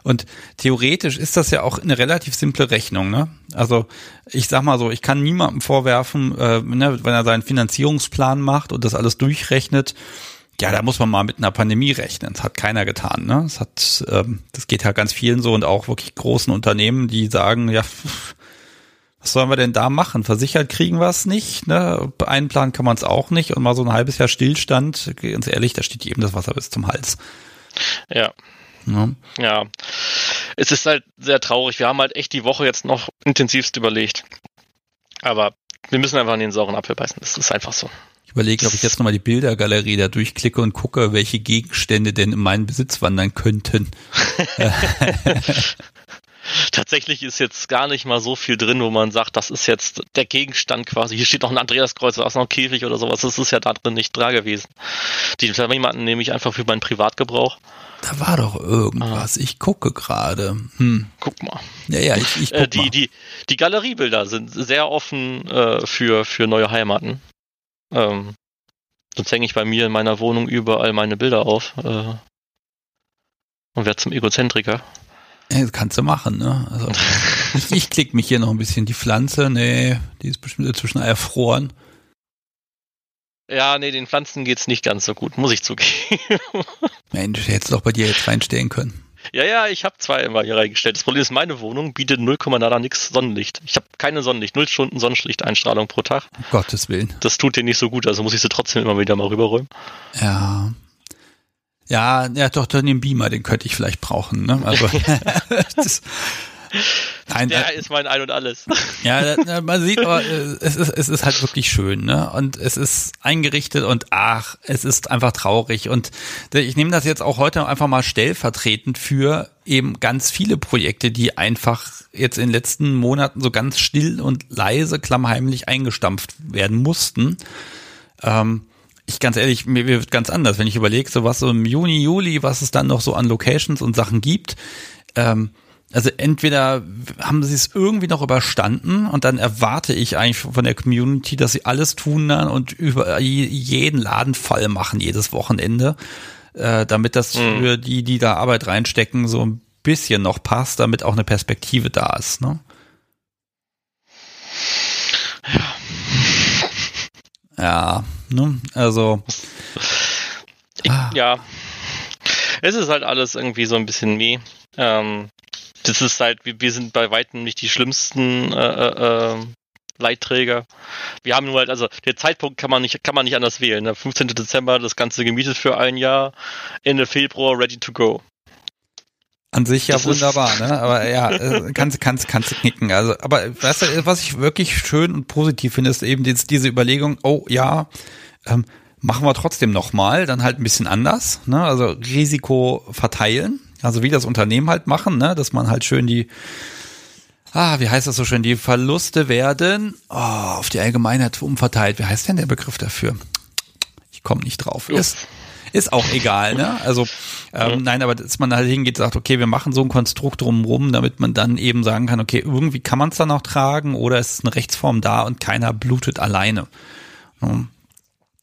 Und theoretisch ist das ja auch eine relativ simple Rechnung, ne? Also ich sag mal so, ich kann niemandem vorwerfen, äh, ne, wenn er seinen Finanzierungsplan macht und das alles durchrechnet, ja, da muss man mal mit einer Pandemie rechnen. Das hat keiner getan. Ne? Das hat, ähm, das geht ja ganz vielen so und auch wirklich großen Unternehmen, die sagen, ja, was sollen wir denn da machen? Versichert kriegen wir es nicht. Ne? Einplanen kann man es auch nicht und mal so ein halbes Jahr Stillstand. Ganz ehrlich, da steht jedem das Wasser bis zum Hals. Ja. Ja. ja. Es ist halt sehr traurig. Wir haben halt echt die Woche jetzt noch intensivst überlegt. Aber wir müssen einfach an den sauren Apfel beißen. Das ist einfach so. Ich überlege, ob ich jetzt nochmal die Bildergalerie da durchklicke und gucke, welche Gegenstände denn in meinen Besitz wandern könnten. Tatsächlich ist jetzt gar nicht mal so viel drin, wo man sagt, das ist jetzt der Gegenstand quasi. Hier steht noch ein Andreaskreuz, da ist noch ein Käfig oder sowas. Das ist ja da drin nicht da gewesen. Die jemanden nehme ich einfach für meinen Privatgebrauch. Da war doch irgendwas. Ah. Ich gucke gerade. Hm. Guck mal. Ja, ja, ich, ich guck äh, die, mal. Die, die Galeriebilder sind sehr offen äh, für, für neue Heimaten. Ähm, sonst hänge ich bei mir in meiner Wohnung überall meine Bilder auf äh, und werde zum Egozentriker. Das kannst du machen, ne? Also, ich, ich klick mich hier noch ein bisschen. Die Pflanze, nee, die ist bestimmt inzwischen erfroren. Ja, nee, den Pflanzen geht's nicht ganz so gut, muss ich zugeben. Mensch, hättest du doch bei dir jetzt reinstellen können. Ja, ja, ich habe zwei immer hier reingestellt. Das Problem ist, meine Wohnung bietet 0, nada nix Sonnenlicht. Ich habe keine Sonnenlicht, 0 Stunden Sonnenlichteinstrahlung pro Tag. Um Gottes Willen. Das tut dir nicht so gut, also muss ich sie trotzdem immer wieder mal rüberräumen. Ja. Ja, ja, doch, dann den Beamer, den könnte ich vielleicht brauchen, ne? Also, das, Nein, der äh, ist mein Ein und Alles. Ja, man sieht aber, äh, es ist, es ist halt wirklich schön, ne? Und es ist eingerichtet und ach, es ist einfach traurig. Und ich nehme das jetzt auch heute einfach mal stellvertretend für eben ganz viele Projekte, die einfach jetzt in den letzten Monaten so ganz still und leise, klammheimlich eingestampft werden mussten. Ähm, ich ganz ehrlich, mir wird ganz anders, wenn ich überlege, so was so im Juni, Juli, was es dann noch so an Locations und Sachen gibt. Ähm, also entweder haben sie es irgendwie noch überstanden und dann erwarte ich eigentlich von der Community, dass sie alles tun dann und über jeden Laden voll machen jedes Wochenende, äh, damit das mhm. für die, die da Arbeit reinstecken, so ein bisschen noch passt, damit auch eine Perspektive da ist. Ne? Ja. Ja, ne? Also. Ich, ah. Ja. Es ist halt alles irgendwie so ein bisschen wie. Ähm, das ist halt, wir, wir sind bei weitem nicht die schlimmsten äh, äh, äh, Leitträger. Wir haben nur halt, also der Zeitpunkt kann man nicht, kann man nicht anders wählen. Ne? 15. Dezember das Ganze gemietet für ein Jahr, Ende Februar ready to go. An sich ja das wunderbar, ne? Aber ja, äh, kannst, kannst, kannst knicken. Also, aber weißt du, was ich wirklich schön und positiv finde, ist eben diese, diese Überlegung, oh ja, ähm, machen wir trotzdem nochmal, dann halt ein bisschen anders, ne? Also Risiko verteilen, also wie das Unternehmen halt machen, ne? dass man halt schön die, ah, wie heißt das so schön, die Verluste werden oh, auf die Allgemeinheit umverteilt. Wie heißt denn der Begriff dafür? Ich komme nicht drauf. Ist, ist auch egal, ne? Also ähm, nein, aber dass man halt hingeht und sagt, okay, wir machen so ein Konstrukt drumherum, damit man dann eben sagen kann, okay, irgendwie kann man es dann auch tragen oder ist eine Rechtsform da und keiner blutet alleine. Ne?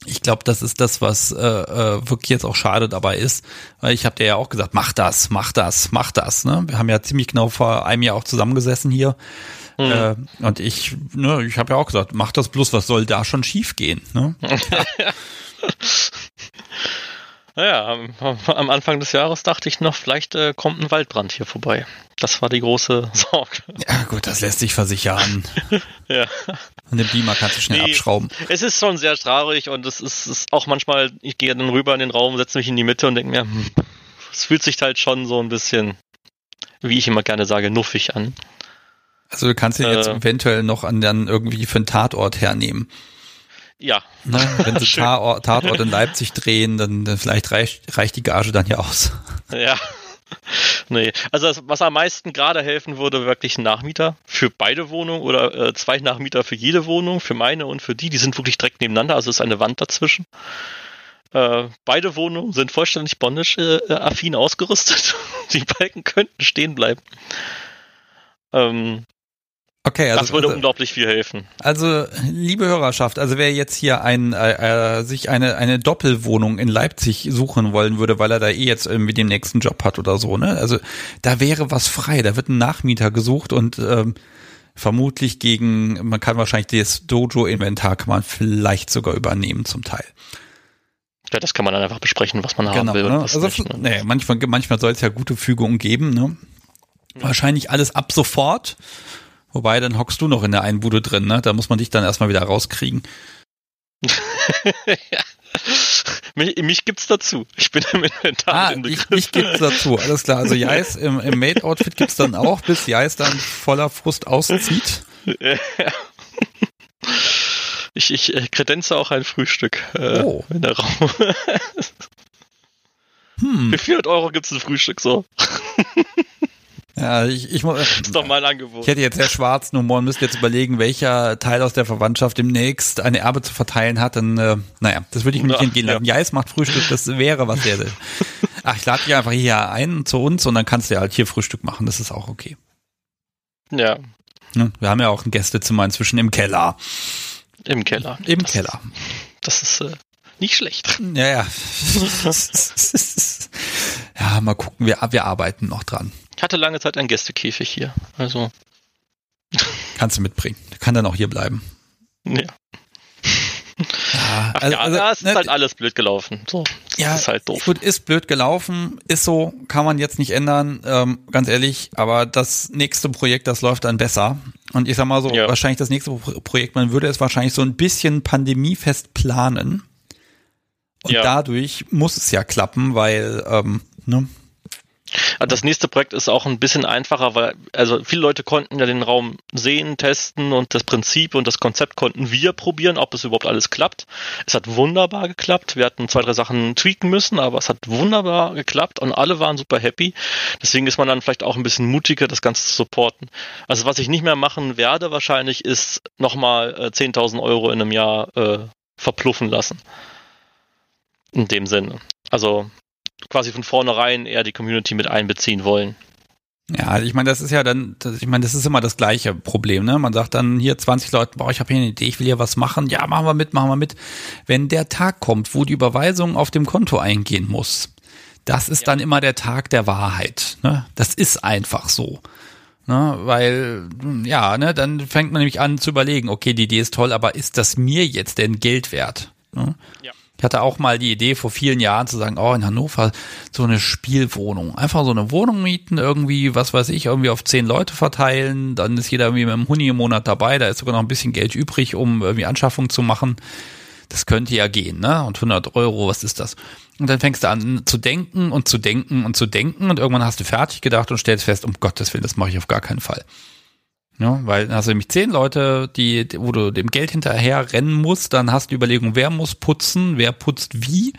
ich glaube, das ist das, was äh, äh, wirklich jetzt auch schade dabei ist, weil ich habe dir ja auch gesagt, mach das, mach das, mach das. Ne? Wir haben ja ziemlich genau vor einem Jahr auch zusammengesessen hier. Mhm. Äh, und ich, ne, ich habe ja auch gesagt, mach das bloß, was soll da schon schief gehen? Ne? Naja, am, am, Anfang des Jahres dachte ich noch, vielleicht äh, kommt ein Waldbrand hier vorbei. Das war die große Sorge. Ja, gut, das lässt sich versichern. ja. Und den Beamer kannst du schnell nee, abschrauben. Es ist schon sehr traurig und es ist, ist, auch manchmal, ich gehe dann rüber in den Raum, setze mich in die Mitte und denke mir, hm, es fühlt sich halt schon so ein bisschen, wie ich immer gerne sage, nuffig an. Also du kannst ihn äh, jetzt eventuell noch an dann irgendwie für einen Tatort hernehmen. Ja. Ne? Wenn sie Tatort, Tatort in Leipzig drehen, dann, dann vielleicht reicht, reicht die Gage dann ja aus. Ja. nee, also das, was am meisten gerade helfen würde, wirklich ein Nachmieter für beide Wohnungen oder äh, zwei Nachmieter für jede Wohnung, für meine und für die. Die sind wirklich direkt nebeneinander, also ist eine Wand dazwischen. Äh, beide Wohnungen sind vollständig Bondage-affin ausgerüstet. die Balken könnten stehen bleiben. Ähm, Okay, also, das würde unglaublich viel helfen. Also, liebe Hörerschaft, also wer jetzt hier ein, äh, äh, sich eine, eine Doppelwohnung in Leipzig suchen wollen würde, weil er da eh jetzt irgendwie den nächsten Job hat oder so, ne? Also da wäre was frei, da wird ein Nachmieter gesucht und ähm, vermutlich gegen, man kann wahrscheinlich das Dojo-Inventar kann man vielleicht sogar übernehmen zum Teil. Ja, das kann man dann einfach besprechen, was man genau, haben will. Ne? also, nicht, ne? nee, manchmal, manchmal soll es ja gute Fügungen geben, ne? Ja. Wahrscheinlich alles ab sofort. Wobei, dann hockst du noch in der Einbude drin, ne? Da muss man dich dann erstmal wieder rauskriegen. ja. Mich, mich, gibt's dazu. Ich bin im Inventar ah, ich, mich gibt's dazu, alles klar. Also Jais im, im Maid-Outfit gibt's dann auch, bis Jais dann voller Frust auszieht. Ja. Ich, ich äh, kredenze auch ein Frühstück äh, oh. in der Raum. hm. Für 400 Euro gibt's ein Frühstück so. Ja, ich, ich muss. Das ist doch mal ein Angebot. Ich hätte jetzt sehr schwarzen Humor und müsste jetzt überlegen, welcher Teil aus der Verwandtschaft demnächst eine Erbe zu verteilen hat. Dann, äh, naja, das würde ich mir nicht entgehen lassen. Ja. ja, es macht Frühstück, das wäre was sehr, sehr. Ach, ich lade dich einfach hier ein zu uns und dann kannst du ja halt hier Frühstück machen. Das ist auch okay. Ja. Ne, wir haben ja auch ein Gästezimmer inzwischen im Keller. Im Keller. Im das Keller. Ist, das ist äh, nicht schlecht. Ja, ja. ja, mal gucken, wir, wir arbeiten noch dran. Ich hatte lange Zeit einen Gästekäfig hier. Also. Kannst du mitbringen. Kann dann auch hier bleiben. Ja. Ja, also, ja, also, ja, es ist ne, halt alles blöd gelaufen. So, ja, ist halt doof. Gut, ist blöd gelaufen, ist so, kann man jetzt nicht ändern, ähm, ganz ehrlich. Aber das nächste Projekt, das läuft dann besser. Und ich sag mal so, ja. wahrscheinlich das nächste Projekt, man würde es wahrscheinlich so ein bisschen pandemiefest planen. Und ja. dadurch muss es ja klappen, weil, ähm, ne, das nächste Projekt ist auch ein bisschen einfacher, weil also viele Leute konnten ja den Raum sehen, testen und das Prinzip und das Konzept konnten wir probieren, ob es überhaupt alles klappt. Es hat wunderbar geklappt. Wir hatten zwei, drei Sachen tweaken müssen, aber es hat wunderbar geklappt und alle waren super happy. Deswegen ist man dann vielleicht auch ein bisschen mutiger, das Ganze zu supporten. Also was ich nicht mehr machen werde wahrscheinlich ist nochmal äh, 10.000 Euro in einem Jahr äh, verpluffen lassen. In dem Sinne. Also quasi von vornherein eher die Community mit einbeziehen wollen. Ja, also ich meine, das ist ja dann, das, ich meine, das ist immer das gleiche Problem, ne? Man sagt dann hier 20 Leute, boah, ich habe hier eine Idee, ich will hier was machen. Ja, machen wir mit, machen wir mit. Wenn der Tag kommt, wo die Überweisung auf dem Konto eingehen muss, das ist ja. dann immer der Tag der Wahrheit. Ne? Das ist einfach so. Ne? Weil, ja, ne, dann fängt man nämlich an zu überlegen, okay, die Idee ist toll, aber ist das mir jetzt denn Geld wert? Ne? Ja. Ich hatte auch mal die Idee vor vielen Jahren zu sagen, oh, in Hannover so eine Spielwohnung. Einfach so eine Wohnung mieten, irgendwie, was weiß ich, irgendwie auf zehn Leute verteilen. Dann ist jeder irgendwie mit einem Huni im Monat dabei. Da ist sogar noch ein bisschen Geld übrig, um irgendwie Anschaffung zu machen. Das könnte ja gehen, ne? Und 100 Euro, was ist das? Und dann fängst du an zu denken und zu denken und zu denken und irgendwann hast du fertig gedacht und stellst fest, um Gottes Willen, das mache ich auf gar keinen Fall. Ja, weil dann hast du nämlich zehn Leute, die, wo du dem Geld hinterher rennen musst, dann hast du Überlegung, wer muss putzen, wer putzt wie.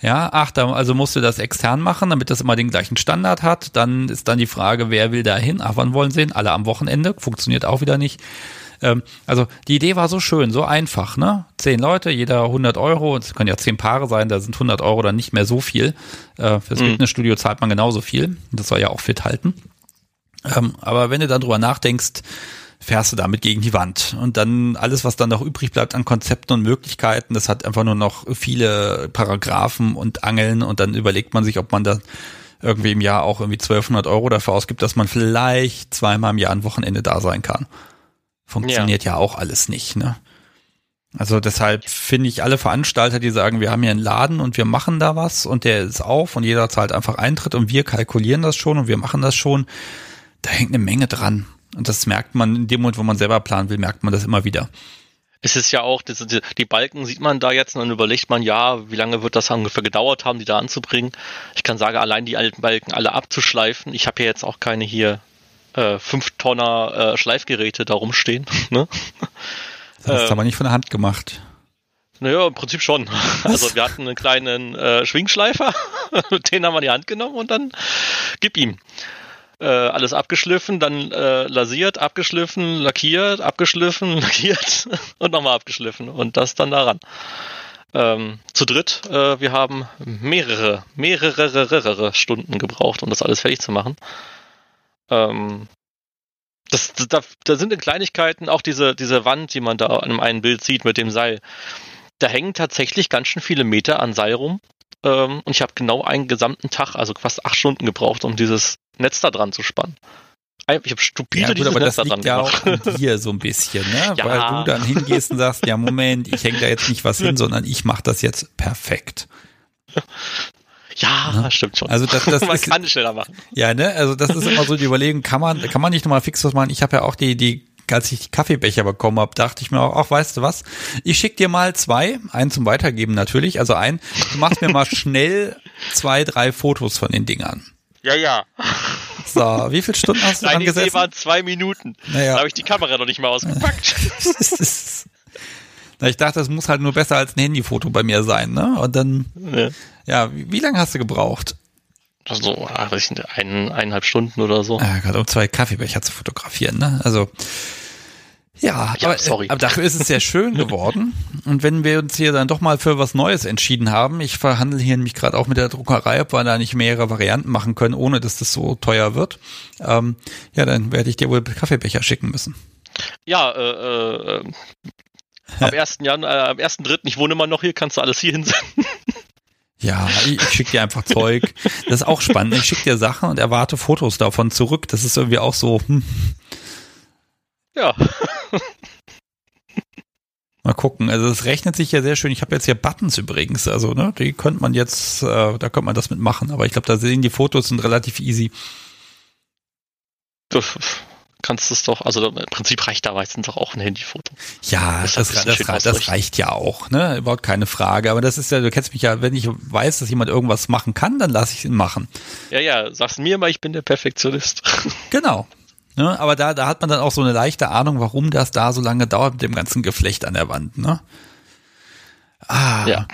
Ja, ach, da, also musst du das extern machen, damit das immer den gleichen Standard hat. Dann ist dann die Frage, wer will da hin? Ach, wann wollen sie hin? Alle am Wochenende. Funktioniert auch wieder nicht. Ähm, also die Idee war so schön, so einfach, ne? Zehn Leute, jeder 100 Euro. Es können ja zehn Paare sein, da sind 100 Euro dann nicht mehr so viel. Äh, fürs mhm. Fitnessstudio zahlt man genauso viel. Das soll ja auch fit halten. Ähm, aber wenn du dann drüber nachdenkst, fährst du damit gegen die Wand. Und dann alles, was dann noch übrig bleibt an Konzepten und Möglichkeiten, das hat einfach nur noch viele Paragraphen und Angeln und dann überlegt man sich, ob man da irgendwie im Jahr auch irgendwie 1200 Euro dafür ausgibt, dass man vielleicht zweimal im Jahr ein Wochenende da sein kann. Funktioniert ja, ja auch alles nicht, ne? Also deshalb finde ich alle Veranstalter, die sagen, wir haben hier einen Laden und wir machen da was und der ist auf und jeder zahlt einfach Eintritt und wir kalkulieren das schon und wir machen das schon da hängt eine Menge dran. Und das merkt man in dem Moment, wo man selber planen will, merkt man das immer wieder. Es ist ja auch, die, die Balken sieht man da jetzt und dann überlegt man, ja, wie lange wird das ungefähr gedauert haben, die da anzubringen. Ich kann sagen, allein die alten Balken alle abzuschleifen. Ich habe ja jetzt auch keine hier äh, 5 Tonner äh, Schleifgeräte da rumstehen. Ne? Das hast du ähm, aber nicht von der Hand gemacht. Naja, im Prinzip schon. Also wir hatten einen kleinen äh, Schwingschleifer, den haben wir in die Hand genommen und dann gib ihm. Äh, alles abgeschliffen, dann äh, lasiert, abgeschliffen, lackiert, abgeschliffen, lackiert und nochmal abgeschliffen und das dann daran. Ähm, zu dritt, äh, wir haben mehrere, mehrere Stunden gebraucht, um das alles fertig zu machen. Ähm, das, da, da sind in Kleinigkeiten auch diese, diese Wand, die man da an einem Bild sieht mit dem Seil. Da hängen tatsächlich ganz schön viele Meter an Seil rum. Ähm, und ich habe genau einen gesamten Tag, also fast acht Stunden gebraucht, um dieses Netz da dran zu spannen. Ich habe stupide ja, gut, aber Netz das liegt ja auch an dir so ein bisschen, ne? Ja. Weil du dann hingehst und sagst, ja Moment, ich hänge da jetzt nicht was hin, sondern ich mache das jetzt perfekt. Ja, ne? stimmt schon. Also das, das man ist, kann es schneller machen. Ja, ne? Also das ist immer so die Überlegung, kann man, kann man nicht nochmal fix was machen? Ich habe ja auch die, die als ich die Kaffeebecher bekommen habe, dachte ich mir auch, ach, weißt du was, ich schick dir mal zwei, einen zum Weitergeben natürlich, also ein, du machst mir mal schnell zwei, drei Fotos von den Dingern. Ja, ja. So, wie viele Stunden hast du Nein, dran gesessen? waren zwei Minuten. Naja. Da habe ich die Kamera noch nicht mal ausgepackt. Na, ich dachte, das muss halt nur besser als ein Handyfoto bei mir sein, ne? Und dann, ja, ja wie, wie lange hast du gebraucht? Also, weiß ich, ein, eineinhalb Stunden oder so. Ja, gerade um zwei Kaffeebecher zu fotografieren, ne? Also, ja, ja aber, sorry. aber dafür ist es sehr schön geworden. Und wenn wir uns hier dann doch mal für was Neues entschieden haben, ich verhandle hier nämlich gerade auch mit der Druckerei, ob wir da nicht mehrere Varianten machen können, ohne dass das so teuer wird, ähm, ja, dann werde ich dir wohl Kaffeebecher schicken müssen. Ja, äh, äh, am 1. Januar, äh, am 1.3., ich wohne immer noch hier, kannst du alles hier hinsenden. Ja, ich, ich schicke dir einfach Zeug. Das ist auch spannend. Ich schicke dir Sachen und erwarte Fotos davon zurück. Das ist irgendwie auch so. Hm. Ja. Mal gucken. Also es rechnet sich ja sehr schön. Ich habe jetzt hier Buttons übrigens. Also ne, die könnte man jetzt, äh, da könnte man das mitmachen. Aber ich glaube, da sehen die Fotos sind relativ easy. Das kannst es doch, also im Prinzip reicht da meistens doch auch ein Handyfoto. Ja, das, das, das, das, reicht ja auch, ne? Überhaupt keine Frage. Aber das ist ja, du kennst mich ja, wenn ich weiß, dass jemand irgendwas machen kann, dann lasse ich ihn machen. Ja, ja, sag's mir mal, ich bin der Perfektionist. Genau. Ne, aber da, da hat man dann auch so eine leichte Ahnung, warum das da so lange dauert mit dem ganzen Geflecht an der Wand, ne? Ah. Ja.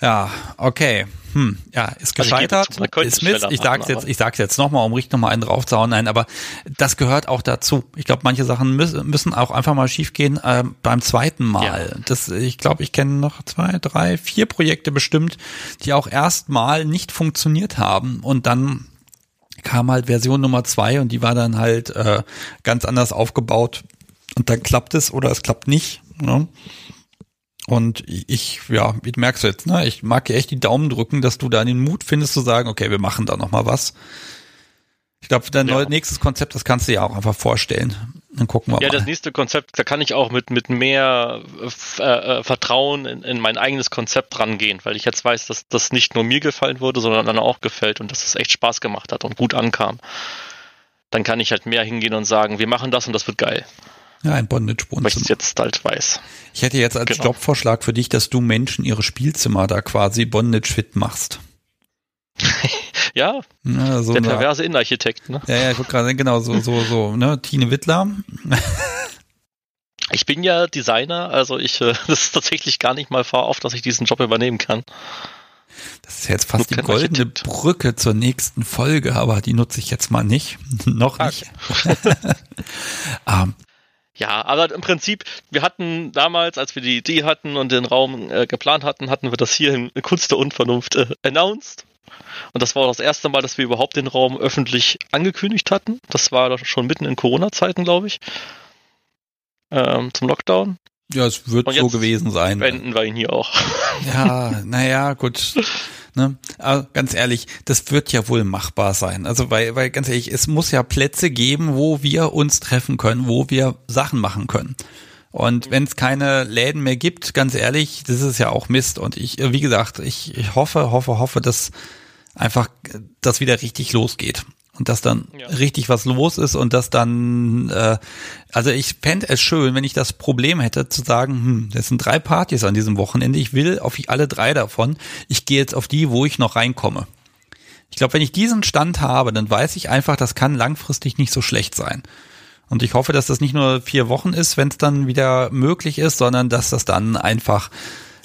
Ja, okay. Hm, ja, ist gescheitert, also ist Mist. Ich sag's jetzt, ich sag's jetzt nochmal, um richtig nochmal einen draufzuhauen. Nein, aber das gehört auch dazu. Ich glaube, manche Sachen müssen, müssen auch einfach mal schiefgehen äh, beim zweiten Mal. Ja. Das, ich glaube, ich kenne noch zwei, drei, vier Projekte bestimmt, die auch erstmal nicht funktioniert haben und dann kam halt Version Nummer zwei und die war dann halt äh, ganz anders aufgebaut und dann klappt es oder es klappt nicht. Ne? Und ich, ja, wie merkst du jetzt, ne? Ich mag dir echt die Daumen drücken, dass du da den Mut findest zu sagen, okay, wir machen da noch mal was. Ich glaube, dein ja. nächstes Konzept, das kannst du ja auch einfach vorstellen. Dann gucken wir ja, mal. Ja, das nächste Konzept, da kann ich auch mit, mit mehr äh, äh, Vertrauen in, in mein eigenes Konzept rangehen, weil ich jetzt weiß, dass das nicht nur mir gefallen wurde, sondern dann auch gefällt und dass es echt Spaß gemacht hat und gut ankam. Dann kann ich halt mehr hingehen und sagen, wir machen das und das wird geil. Ja, ein Bondage-Wohnzimmer. Weil ich jetzt halt weiß. Ich hätte jetzt als genau. Jobvorschlag für dich, dass du Menschen ihre Spielzimmer da quasi Bondage-fit machst. ja, ja so der perverse eine, Innenarchitekt, ne? Ja, ja, ich wollte gerade genau, so, so, so, ne, Tine Wittler. ich bin ja Designer, also ich, äh, das ist tatsächlich gar nicht mal vor auf, dass ich diesen Job übernehmen kann. Das ist jetzt fast die goldene Brücke zur nächsten Folge, aber die nutze ich jetzt mal nicht. Noch nicht. um, Ja, aber im Prinzip, wir hatten damals, als wir die Idee hatten und den Raum äh, geplant hatten, hatten wir das hier in Kunst der Unvernunft äh, announced. Und das war das erste Mal, dass wir überhaupt den Raum öffentlich angekündigt hatten. Das war schon mitten in Corona-Zeiten, glaube ich. Ähm, zum Lockdown. Ja, es wird so gewesen sein. Wenden wir ihn hier auch. Ja, naja, gut. Ne? Aber ganz ehrlich, das wird ja wohl machbar sein. Also weil, weil ganz ehrlich, es muss ja Plätze geben, wo wir uns treffen können, wo wir Sachen machen können. Und wenn es keine Läden mehr gibt, ganz ehrlich, das ist ja auch Mist. Und ich, wie gesagt, ich, ich hoffe, hoffe, hoffe, dass einfach das wieder richtig losgeht und dass dann ja. richtig was los ist und dass dann, äh, also ich fände es schön, wenn ich das Problem hätte zu sagen, hm, das sind drei Partys an diesem Wochenende, ich will auf alle drei davon, ich gehe jetzt auf die, wo ich noch reinkomme. Ich glaube, wenn ich diesen Stand habe, dann weiß ich einfach, das kann langfristig nicht so schlecht sein. Und ich hoffe, dass das nicht nur vier Wochen ist, wenn es dann wieder möglich ist, sondern dass das dann einfach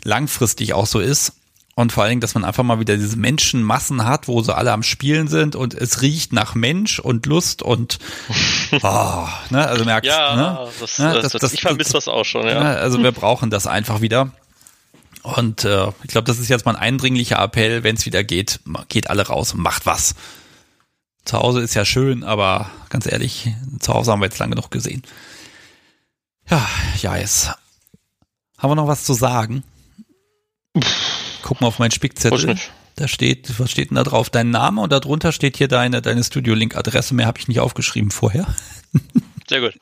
langfristig auch so ist. Und vor allen Dingen, dass man einfach mal wieder diese Menschenmassen hat, wo sie alle am Spielen sind und es riecht nach Mensch und Lust und oh, ne, also merkst Ja, ne? das, Ne, das, das- das, ich vermisse das auch schon, ja. Ne, Also wir brauchen das einfach wieder. Und äh, ich glaube, das ist jetzt mal ein eindringlicher Appell, wenn es wieder geht, geht alle raus und macht was. Zu Hause ist ja schön, aber ganz ehrlich, zu Hause haben wir jetzt lange genug gesehen. Ja, ja, jetzt. Haben wir noch was zu sagen? Guck mal auf meinen Spickzettel. Da steht, was steht denn da drauf? Dein Name und darunter steht hier deine, deine Studio-Link-Adresse. Mehr habe ich nicht aufgeschrieben vorher. Sehr gut.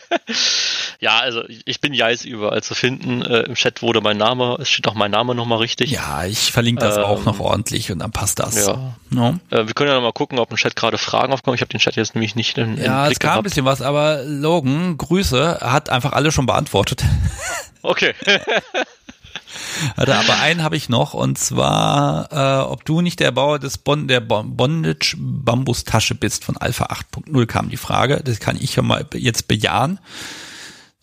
ja, also ich bin Jais überall zu finden. Äh, Im Chat wurde mein Name, es steht auch mein Name nochmal richtig. Ja, ich verlinke das Ähm, auch noch ordentlich und dann passt das. Ja. No? Äh, wir können ja noch mal gucken, ob im Chat gerade Fragen aufkommen. Ich habe den Chat jetzt nämlich nicht im, im Ja, es Blick kam ein gehabt. bisschen was, aber Logan, Grüße, hat einfach alle schon beantwortet. Okay. Warte, aber einen habe ich noch und zwar, äh, ob du nicht der Bauer des bon der bon Bondage Bambustasche bist von Alpha 8.0 kam die Frage. Das kann ich ja mal jetzt bejahen.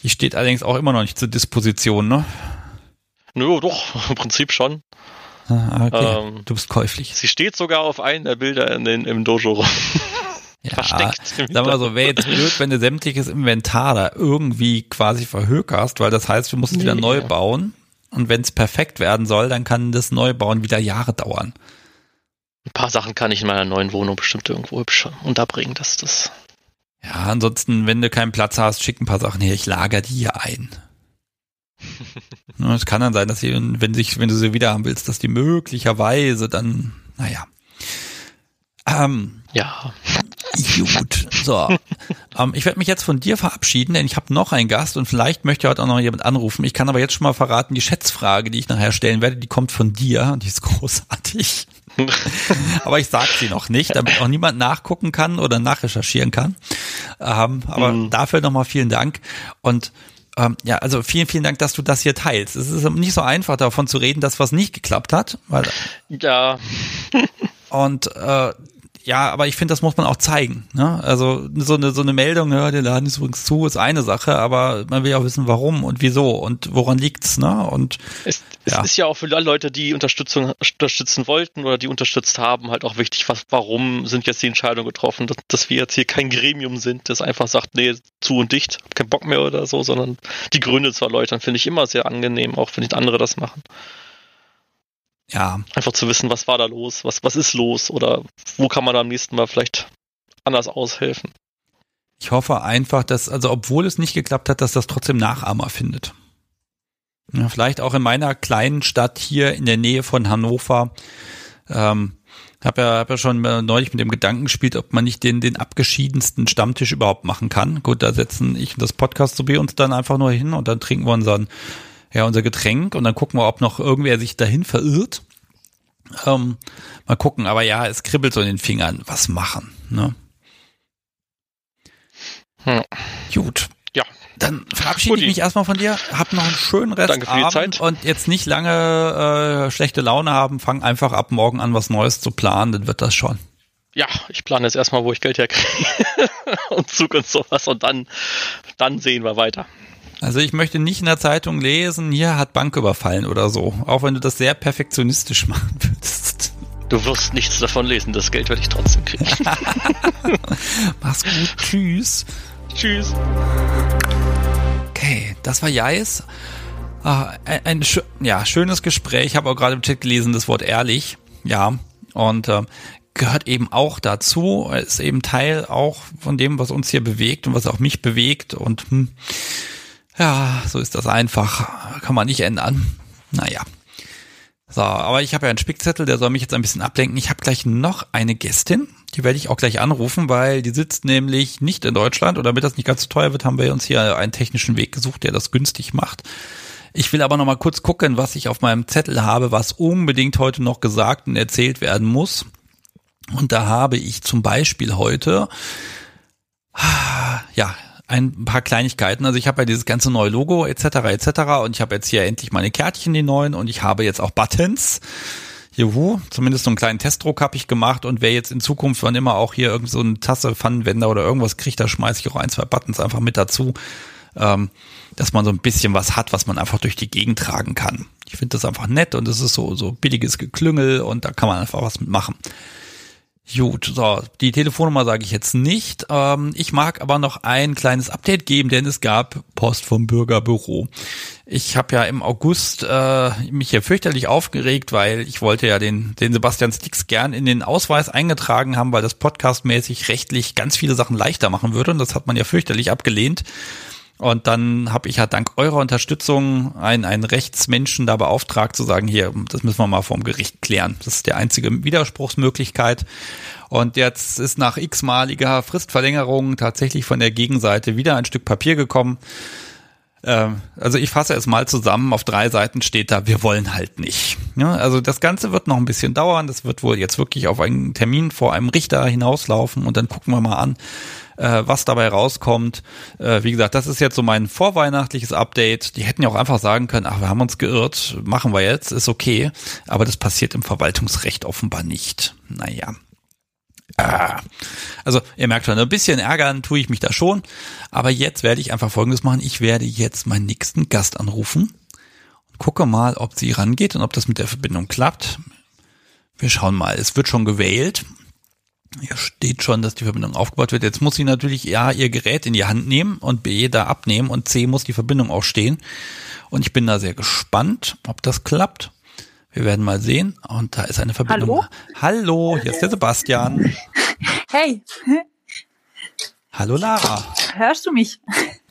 Die steht allerdings auch immer noch nicht zur Disposition, ne? Nö, doch, im Prinzip schon. Ah, Okay, Ähm, du bist käuflich. Sie steht sogar auf einem der Bilder in den, im Dojo rum. Ja, versteckt Sag mal so, wäre jetzt blöd, wenn du sämtliches Inventar da irgendwie quasi verhökerst, weil das heißt, du musst es wieder Nee. neu bauen. Und wenn es perfekt werden soll, dann kann das Neubauen wieder Jahre dauern. Ein paar Sachen kann ich in meiner neuen Wohnung bestimmt irgendwo hübsch unterbringen, dass das. Ja, ansonsten, wenn du keinen Platz hast, schick ein paar Sachen her, ich lager die hier ein. Es kann dann sein, dass sie, wenn sich, wenn du sie wieder haben willst, dass die möglicherweise dann, naja. Ähm, Ja. Gut, so. ähm, ich werde mich jetzt von dir verabschieden, denn ich habe noch einen Gast und vielleicht möchte heute auch noch jemand anrufen. Ich kann aber jetzt schon mal verraten, die Schätzfrage, die ich nachher stellen werde, die kommt von dir und die ist großartig. aber ich sage sie noch nicht, damit auch niemand nachgucken kann oder nachrecherchieren kann. Ähm, aber Mhm. dafür nochmal vielen Dank und ähm, ja, also vielen, vielen Dank, dass du das hier teilst. Es ist nicht so einfach davon zu reden, dass was nicht geklappt hat, weil Ja, und äh, ja, aber ich finde, das muss man auch zeigen. Ne? Also so eine so eine Meldung, ja, der Laden ist übrigens zu, ist eine Sache, aber man will ja auch wissen, warum und wieso und woran liegt's, ne? Und es, es Ja. ist ja auch für alle Leute, die Unterstützung unterstützen wollten oder die unterstützt haben, halt auch wichtig, was, warum sind jetzt die Entscheidungen getroffen, dass, dass wir jetzt hier kein Gremium sind, das einfach sagt, nee, zu und dicht, hab keinen Bock mehr oder so, sondern die Gründe zu erläutern, finde ich immer sehr angenehm, auch wenn nicht andere das machen. Ja, Einfach zu wissen, was war da los, was, was ist los oder wo kann man am nächsten Mal vielleicht anders aushelfen. ich hoffe einfach, dass, also obwohl es nicht geklappt hat, dass das trotzdem Nachahmer findet. Ja, vielleicht auch in meiner kleinen Stadt hier in der Nähe von Hannover. Ähm, habe ja, hab ja schon neulich mit dem Gedanken gespielt, ob man nicht den, den abgeschiedensten Stammtisch überhaupt machen kann. Gut, da setzen ich und das Podcast so wie uns dann einfach nur hin und dann trinken wir unseren, ja, unser Getränk und dann gucken wir, ob noch irgendwer sich dahin verirrt. Ähm, mal gucken, aber ja, es kribbelt so in den Fingern. Was machen, ne? Hm. Gut. Ja. Dann verabschiede ich mich erstmal von dir. Hab noch einen schönen Rest Danke für die Abend Zeit. und jetzt nicht lange äh, schlechte Laune haben. Fang einfach ab morgen an, was Neues zu planen, dann wird das schon. Ja, ich plane jetzt erstmal, wo ich Geld herkriege und Zug und sowas und dann, dann sehen wir weiter. Also ich möchte nicht in der Zeitung lesen, hier hat Bank überfallen oder so. Auch wenn du das sehr perfektionistisch machen würdest. Du wirst nichts davon lesen, das Geld werde ich trotzdem kriegen. Mach's gut, tschüss. Tschüss. Okay, das war Jais. Ah, ein, ein ja, schönes Gespräch. Ich habe auch gerade im Chat gelesen, das Wort ehrlich. Ja, und ähm, gehört eben auch dazu. Ist eben Teil auch von dem, was uns hier bewegt und was auch mich bewegt. Und hm, ja, so ist das einfach. Kann man nicht ändern. Naja. So, aber ich habe ja einen Spickzettel, der soll mich jetzt ein bisschen ablenken. Ich habe gleich noch eine Gästin, die werde ich auch gleich anrufen, weil die sitzt nämlich nicht in Deutschland und damit das nicht ganz so teuer wird, haben wir uns hier einen technischen Weg gesucht, der das günstig macht. Ich will aber noch mal kurz gucken, was ich auf meinem Zettel habe, was unbedingt heute noch gesagt und erzählt werden muss. Und da habe ich zum Beispiel heute, ah, ja, ein paar Kleinigkeiten. Also ich habe ja dieses ganze neue Logo etc. etc. Und ich habe jetzt hier endlich meine Kärtchen, die neuen, und ich habe jetzt auch Buttons. Juhu, zumindest so einen kleinen Testdruck habe ich gemacht und wer jetzt in Zukunft, wann immer auch hier irgend so eine Tasse, Pfannenwender oder irgendwas kriegt, da schmeiße ich auch ein, zwei Buttons einfach mit dazu, ähm, dass man so ein bisschen was hat, was man einfach durch die Gegend tragen kann. Ich finde das einfach nett und es ist so, so billiges Geklüngel und da kann man einfach was mitmachen. Gut, so, die Telefonnummer sage ich jetzt nicht. Ähm, ich mag aber noch ein kleines Update geben, denn es gab Post vom Bürgerbüro. Ich habe ja im August äh, mich hier fürchterlich aufgeregt, weil ich wollte ja den, den Sebastian Stix gern in den Ausweis eingetragen haben, weil das podcastmäßig rechtlich ganz viele Sachen leichter machen würde und das hat man ja fürchterlich abgelehnt. Und dann habe ich ja dank eurer Unterstützung einen, einen Rechtsmenschen da beauftragt zu sagen, hier, das müssen wir mal vorm Gericht klären. Das ist die einzige Widerspruchsmöglichkeit. Und jetzt ist nach x-maliger Fristverlängerung tatsächlich von der Gegenseite wieder ein Stück Papier gekommen. Ähm, also ich fasse es mal zusammen. Auf drei Seiten steht da, wir wollen halt nicht. Ja, also das Ganze wird noch ein bisschen dauern. Das wird wohl jetzt wirklich auf einen Termin vor einem Richter hinauslaufen und dann gucken wir mal an, äh, was dabei rauskommt. Äh, wie gesagt, das ist jetzt so mein vorweihnachtliches Update. Die hätten ja auch einfach sagen können, ach, wir haben uns geirrt, machen wir jetzt, ist okay. Aber das passiert im Verwaltungsrecht offenbar nicht. Naja. Ah. Also ihr merkt schon, ein bisschen ärgern tue ich mich da schon. Aber jetzt werde ich einfach Folgendes machen. Ich werde jetzt meinen nächsten Gast anrufen und gucke mal, ob sie rangeht und ob das mit der Verbindung klappt. Wir schauen mal. Es wird schon gewählt. Hier steht schon, dass die Verbindung aufgebaut wird. Jetzt muss sie natürlich A, ihr Gerät in die Hand nehmen und B, da abnehmen und C, muss die Verbindung auch stehen. Und ich bin da sehr gespannt, ob das klappt. Wir werden mal sehen. Und da ist eine Verbindung. Hallo, Hallo hier ist der Sebastian. Hey. Hallo Lara. Hörst du mich?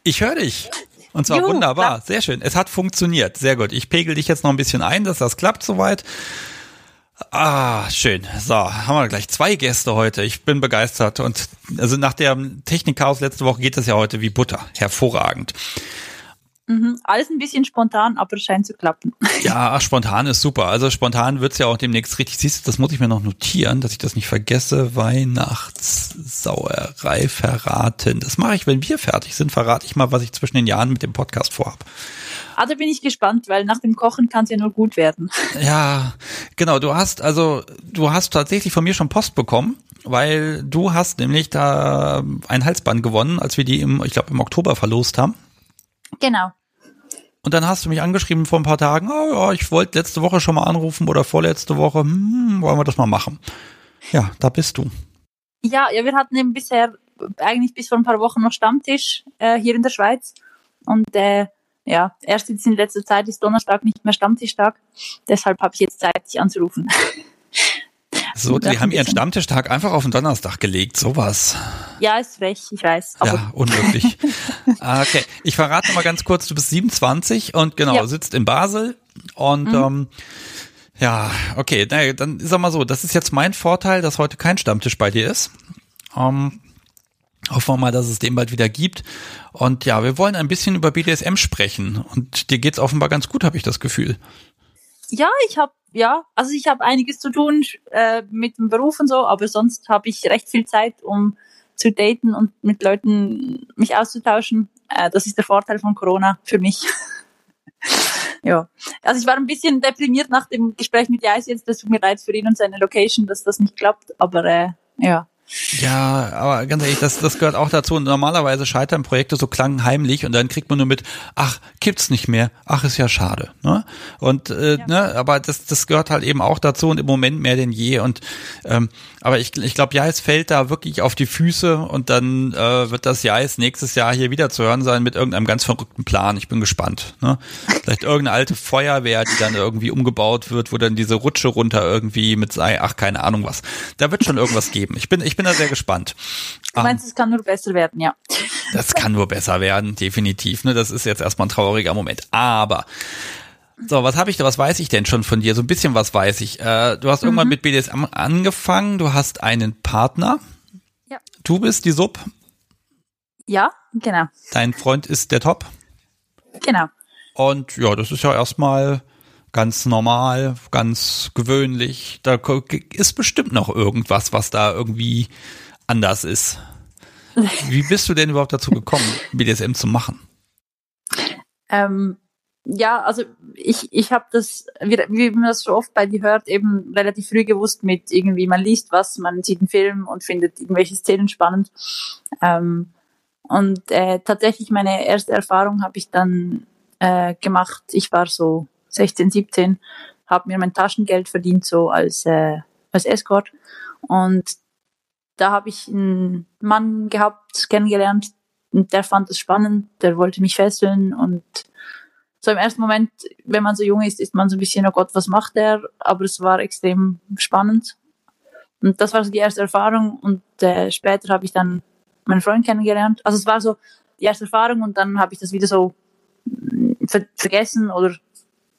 Ich höre dich. Und zwar Juhu, wunderbar. Klappt. Sehr schön. Es hat funktioniert. Sehr gut. Ich pegel dich jetzt noch ein bisschen ein, dass das klappt soweit. Ah, schön. So, haben wir gleich zwei Gäste heute. Ich bin begeistert. Und also nach der Technikchaos letzte Woche geht das ja heute wie Butter. Hervorragend. Mhm. Alles ein bisschen spontan, aber es scheint zu klappen. Ja, spontan ist super. Also spontan wird's ja auch demnächst richtig. Siehst du, das muss ich mir noch notieren, dass ich das nicht vergesse. Weihnachtssauerei verraten. Das mache ich, wenn wir fertig sind, verrate ich mal, was ich zwischen den Jahren mit dem Podcast vorhab. Ah, da bin ich gespannt, weil nach dem Kochen kann es ja nur gut werden. Ja, genau. Du hast also, du hast tatsächlich von mir schon Post bekommen, weil du hast nämlich da ein Halsband gewonnen, als wir die im, ich glaube, im Oktober verlost haben. Genau. Und dann hast du mich angeschrieben vor ein paar Tagen, oh ja, ich wollte letzte Woche schon mal anrufen oder vorletzte Woche, hm, wollen wir das mal machen? Ja, da bist du. Ja, ja, wir hatten eben bisher eigentlich bis vor ein paar Wochen noch Stammtisch äh, hier in der Schweiz. Und äh, ja, erst jetzt in letzter Zeit ist Donnerstag nicht mehr Stammtischtag. Deshalb habe ich jetzt Zeit, dich anzurufen. So, die haben ihren Stammtischtag einfach auf den Donnerstag gelegt, sowas. Ja, ist frech, ich weiß. ja, unmöglich. Ah, okay, ich verrate mal ganz kurz, du bist 27 und genau, ja. sitzt in Basel und mhm. ähm, ja, okay, na, dann sag mal so, das ist jetzt mein Vorteil, dass heute kein Stammtisch bei dir ist. Ähm, hoffen wir mal, dass es den bald wieder gibt. Und ja, wir wollen ein bisschen über BDSM sprechen und dir geht's offenbar ganz gut, habe ich das Gefühl. Ja, ich habe ja, also ich habe einiges zu tun äh, mit dem Beruf und so, aber sonst habe ich recht viel Zeit, um zu daten und mit Leuten mich auszutauschen. Äh, das ist der Vorteil von Corona für mich. ja, also ich war ein bisschen deprimiert nach dem Gespräch mit Jais jetzt. Das tut mir leid für ihn und seine Location, dass das nicht klappt, aber äh, ja. Ja, aber ganz ehrlich, das, das gehört auch dazu. Und normalerweise scheitern Projekte so klangheimlich und dann kriegt man nur mit, ach, gibt's nicht mehr, ach, ist ja schade. Ne? Und äh, ja. ne, aber das, das gehört halt eben auch dazu und im Moment mehr denn je. Und ähm, aber ich, ich glaube, Jais fällt da wirklich auf die Füße und dann äh, wird das Jais nächstes Jahr hier wieder zu hören sein mit irgendeinem ganz verrückten Plan. Ich bin gespannt. Ne? Vielleicht irgendeine alte Feuerwehr, die dann irgendwie umgebaut wird, wo dann diese Rutsche runter irgendwie mit sei, ach, keine Ahnung was. Da wird schon irgendwas geben. Ich bin, ich bin da sehr gespannt. Du meinst, um, es kann nur besser werden, ja. Das kann nur besser werden, definitiv. Ne? Das ist jetzt erstmal ein trauriger Moment. Aber so, was habe ich da, was weiß ich denn schon von dir? So ein bisschen was weiß ich. Äh, du hast mhm. irgendwann mit BDSM angefangen, du hast einen Partner. Ja. Du bist die Sub. Ja, genau. Dein Freund ist der Top. Genau. Und ja, das ist ja erstmal ganz normal, ganz gewöhnlich. Da ist bestimmt noch irgendwas, was da irgendwie anders ist. Wie bist du denn überhaupt dazu gekommen, BDSM zu machen? Ähm, ja, also ich, ich habe das, wie, wie man das so oft bei dir hört, eben relativ früh gewusst mit irgendwie, man liest was, man sieht einen Film und findet irgendwelche Szenen spannend. Ähm, und äh, tatsächlich meine erste Erfahrung habe ich dann äh, gemacht. Ich war so 16, 17, habe mir mein Taschengeld verdient, so als, äh, als Escort. Und da habe ich einen Mann gehabt, kennengelernt, und der fand es spannend, der wollte mich fesseln und so im ersten Moment, wenn man so jung ist, ist man so ein bisschen, oh Gott, was macht der? Aber es war extrem spannend. Und das war so die erste Erfahrung und äh, später habe ich dann meinen Freund kennengelernt. Also es war so die erste Erfahrung und dann habe ich das wieder so mm, ver vergessen oder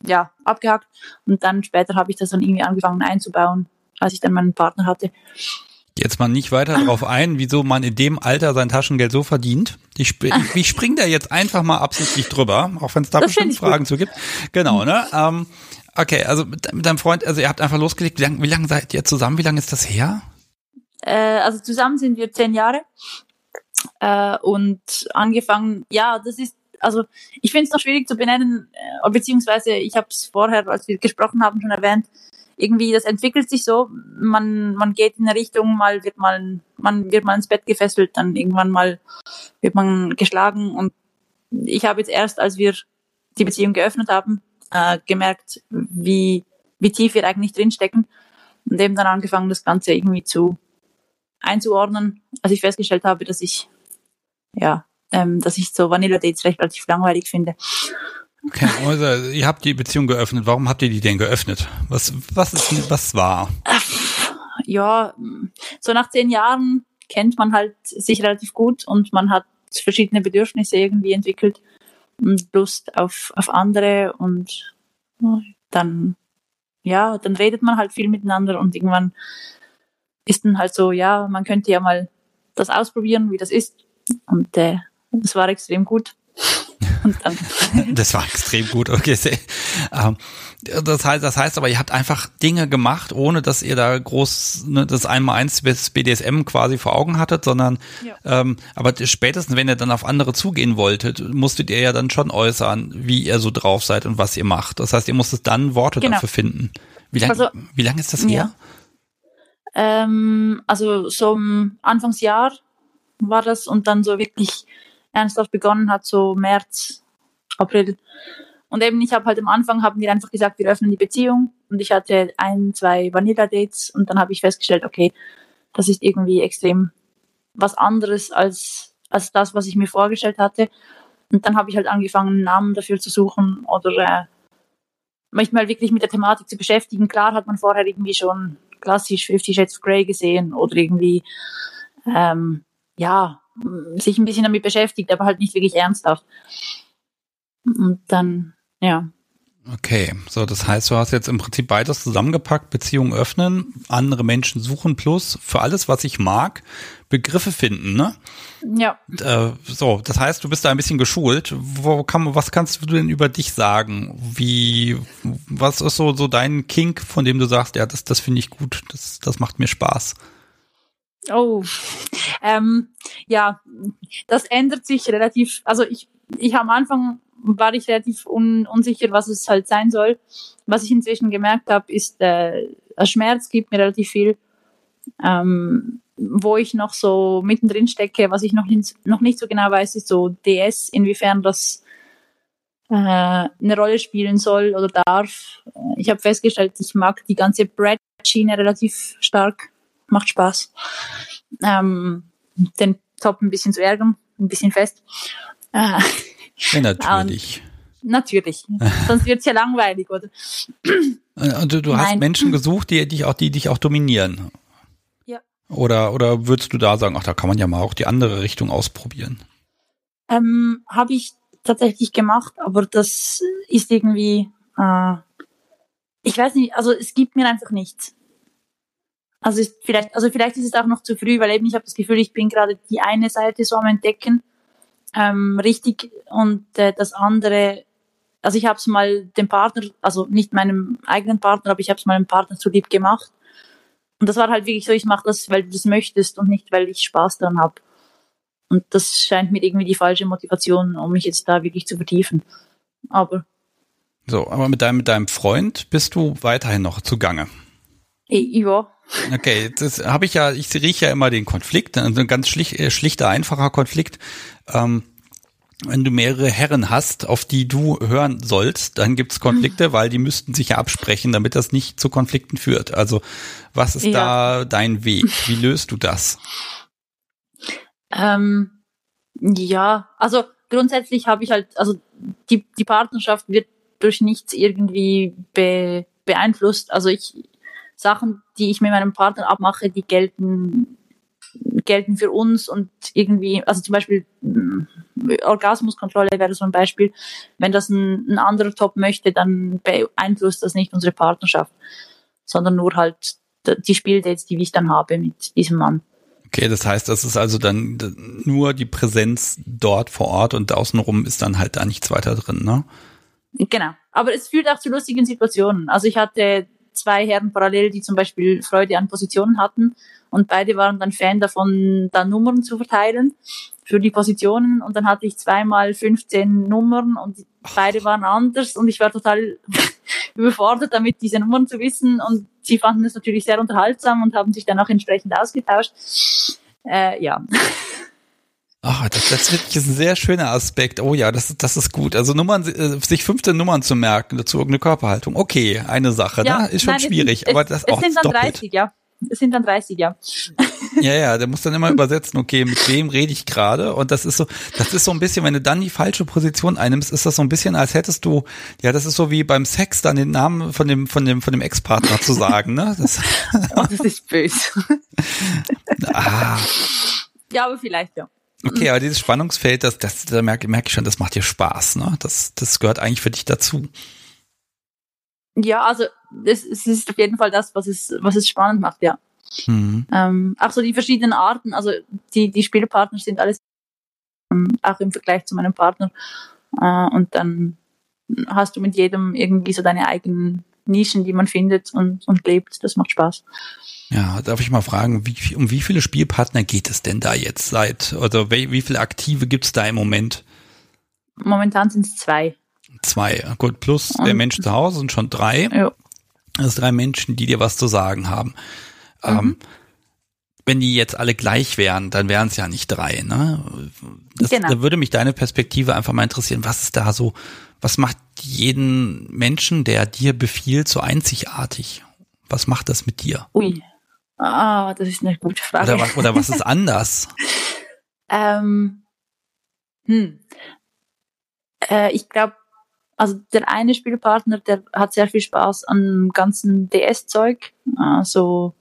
ja, abgehakt. Und dann später habe ich das dann irgendwie angefangen einzubauen, als ich dann meinen Partner hatte. Jetzt mal nicht weiter darauf ein, wieso man in dem Alter sein Taschengeld so verdient. Ich, sp ich spring da jetzt einfach mal absichtlich drüber, auch wenn es da das bestimmt Fragen gut. zu gibt. Genau, ne? Ähm, okay, also mit, mit deinem Freund, also ihr habt einfach losgelegt. Wie lange wie lang seid ihr zusammen? Wie lange ist das her? Äh, also zusammen sind wir zehn Jahre. Äh, und angefangen, ja, das ist, also ich finde es noch schwierig zu benennen, äh, beziehungsweise ich habe es vorher, als wir gesprochen haben, schon erwähnt, irgendwie, das entwickelt sich so, man, man geht in eine Richtung, mal wird mal, man wird mal ins Bett gefesselt, dann irgendwann mal wird man geschlagen. Und ich habe jetzt erst, als wir die Beziehung geöffnet haben, äh, gemerkt, wie, wie tief wir eigentlich drinstecken und eben dann angefangen, das Ganze irgendwie zu einzuordnen, als ich festgestellt habe, dass ich, ja, ähm, dass ich so Vanilla Dates recht relativ langweilig finde. Okay, also ihr habt die Beziehung geöffnet. Warum habt ihr die denn geöffnet? Was, was ist, was war? Ja, so nach zehn Jahren kennt man halt sich relativ gut und man hat verschiedene Bedürfnisse irgendwie entwickelt und Lust auf, auf andere und dann, ja, dann redet man halt viel miteinander und irgendwann ist dann halt so, ja, man könnte ja mal das ausprobieren, wie das ist. Und äh, das war extrem gut. das war extrem gut. Okay, ähm, das heißt, das heißt aber, ihr habt einfach Dinge gemacht, ohne dass ihr da groß ne, das einmal eins bis BDSM quasi vor Augen hattet, sondern ja. ähm, aber spätestens, wenn ihr dann auf andere zugehen wolltet, musstet ihr ja dann schon äußern, wie ihr so drauf seid und was ihr macht. Das heißt, ihr musstet dann Worte genau. dafür finden. Wie lange also, wie lang ist das her? Ja. Ähm, also so im Anfangsjahr war das und dann so wirklich ernsthaft begonnen hat, so März, April. Und eben, ich habe halt am Anfang, haben wir einfach gesagt, wir öffnen die Beziehung. Und ich hatte ein, zwei Vanilla-Dates und dann habe ich festgestellt, okay, das ist irgendwie extrem was anderes als, als das, was ich mir vorgestellt hatte. Und dann habe ich halt angefangen, einen Namen dafür zu suchen oder äh, mich mal wirklich mit der Thematik zu beschäftigen. Klar hat man vorher irgendwie schon klassisch Fifty Shades of Grey gesehen oder irgendwie, ähm, ja, sich ein bisschen damit beschäftigt, aber halt nicht wirklich ernsthaft. Und dann, ja. Okay, so das heißt, du hast jetzt im Prinzip beides zusammengepackt, Beziehungen öffnen, andere Menschen suchen plus für alles, was ich mag, Begriffe finden, ne? Ja. Äh, so, das heißt, du bist da ein bisschen geschult. Wo kann, was kannst du denn über dich sagen? Wie, was ist so, so dein Kink, von dem du sagst, ja, das, das finde ich gut, das, das macht mir Spaß? Oh, ähm, ja, das ändert sich relativ. Also ich, ich am Anfang war ich relativ un, unsicher, was es halt sein soll. Was ich inzwischen gemerkt habe, ist, äh, Schmerz gibt mir relativ viel. Ähm, wo ich noch so mittendrin stecke, was ich noch, nicht, noch nicht so genau weiß, ist so DS, inwiefern das äh, eine Rolle spielen soll oder darf. Ich habe festgestellt, ich mag die ganze Brad-Schiene relativ stark macht Spaß. Ähm, den Top ein bisschen zu ärgern, ein bisschen fest. Äh, ja, natürlich. natürlich. Sonst wird's ja langweilig, oder? Du, du hast Menschen gesucht, die dich auch, die dich auch dominieren. Ja. Oder, oder würdest du da sagen, ach, da kann man ja mal auch die andere Richtung ausprobieren? Ähm, Habe ich tatsächlich gemacht, aber das ist irgendwie, äh, ich weiß nicht, also es gibt mir einfach nichts. Also ist vielleicht, also vielleicht ist es auch noch zu früh, weil eben ich habe das Gefühl, ich bin gerade die eine Seite so am entdecken, ähm, richtig und äh, das andere, also ich habe es mal dem Partner, also nicht meinem eigenen Partner, aber ich habe es mal einem Partner zu lieb gemacht. Und das war halt wirklich so, ich mache das, weil du das möchtest und nicht, weil ich Spaß daran habe. Und das scheint mir irgendwie die falsche Motivation, um mich jetzt da wirklich zu vertiefen. Aber. So, aber mit deinem, mit deinem Freund bist du weiterhin noch zugange. Ja. Okay, das habe ich ja, ich rieche ja immer den Konflikt, also ein ganz schlicht, äh, schlichter, einfacher Konflikt. Ähm, wenn du mehrere Herren hast, auf die du hören sollst, dann gibt's Konflikte, weil die müssten sich ja absprechen, damit das nicht zu Konflikten führt. Also was ist ja. da dein Weg? Wie löst du das? Ähm, ja, also grundsätzlich habe ich halt, also die, die Partnerschaft wird durch nichts irgendwie be, beeinflusst. Also ich, Sachen, die ich mit meinem Partner abmache, die gelten gelten für uns und irgendwie, also zum Beispiel äh, Orgasmuskontrolle wäre so ein Beispiel. Wenn das ein, ein anderer Top möchte, dann beeinflusst das nicht unsere Partnerschaft, sondern nur halt die Spieldates, die ich dann habe mit diesem Mann. Okay, das heißt, das ist also dann nur die Präsenz dort vor Ort und außenrum ist dann halt da nichts weiter drin, ne? Genau. Aber es führt auch zu lustigen Situationen. Also ich hatte zwei Herren parallel, die zum Beispiel Freude an Positionen hatten. Und beide waren dann Fan davon, da Nummern zu verteilen für die Positionen. Und dann hatte ich zweimal 15 Nummern und beide waren anders. Und ich war total überfordert damit, diese Nummern zu wissen. Und sie fanden es natürlich sehr unterhaltsam und haben sich dann auch entsprechend ausgetauscht. Äh, ja. Oh, das, das wirklich ist ein sehr schöner Aspekt. Oh ja, das, das ist gut. Also Nummern, äh, sich 15 Nummern zu merken, dazu irgendeine Körperhaltung. Okay, eine Sache, ja, ne? Ist schon nein, schwierig. Es, aber das, es oh, sind dann doppelt. 30, ja. Es sind dann 30, ja. Ja, ja, der muss dann immer übersetzen, okay, mit wem rede ich gerade? Und das ist so, das ist so ein bisschen, wenn du dann die falsche Position einnimmst, ist das so ein bisschen, als hättest du, ja, das ist so wie beim Sex dann den Namen von dem, von dem, von dem Ex-Partner zu sagen, ne? Das, oh, das ist böse. ah. Ja, aber vielleicht, ja. Okay, aber dieses Spannungsfeld, das, das, da merke, merke ich schon, das macht dir Spaß, ne? Das, das gehört eigentlich für dich dazu. Ja, also es, es ist auf jeden Fall das, was es, was es spannend macht, ja. Mhm. Ähm, auch so die verschiedenen Arten, also die, die Spielpartner sind alles ähm, auch im Vergleich zu meinem Partner. Äh, und dann hast du mit jedem irgendwie so deine eigenen Nischen, die man findet und, und lebt. Das macht Spaß. Ja, darf ich mal fragen, wie, um wie viele Spielpartner geht es denn da jetzt seit, oder wie, wie viele Aktive gibt es da im Moment? Momentan sind es zwei. Zwei, gut, plus Und, der Mensch zu Hause sind schon drei. Ja. Also drei Menschen, die dir was zu sagen haben. Ähm, mhm. Ähm, wenn die jetzt alle gleich wären, dann wären es ja nicht drei, ne? Das, genau. Da würde mich deine Perspektive einfach mal interessieren. Was ist da so, was macht jeden Menschen, der dir befiehlt, so einzigartig? Was macht das mit dir? Ui. Ah, das ist eine gute Frage. Oder, oder was ist anders? ähm, hm. Äh, ich glaube, also der eine Spielpartner, der hat sehr viel Spaß am ganzen DS-Zeug. Also,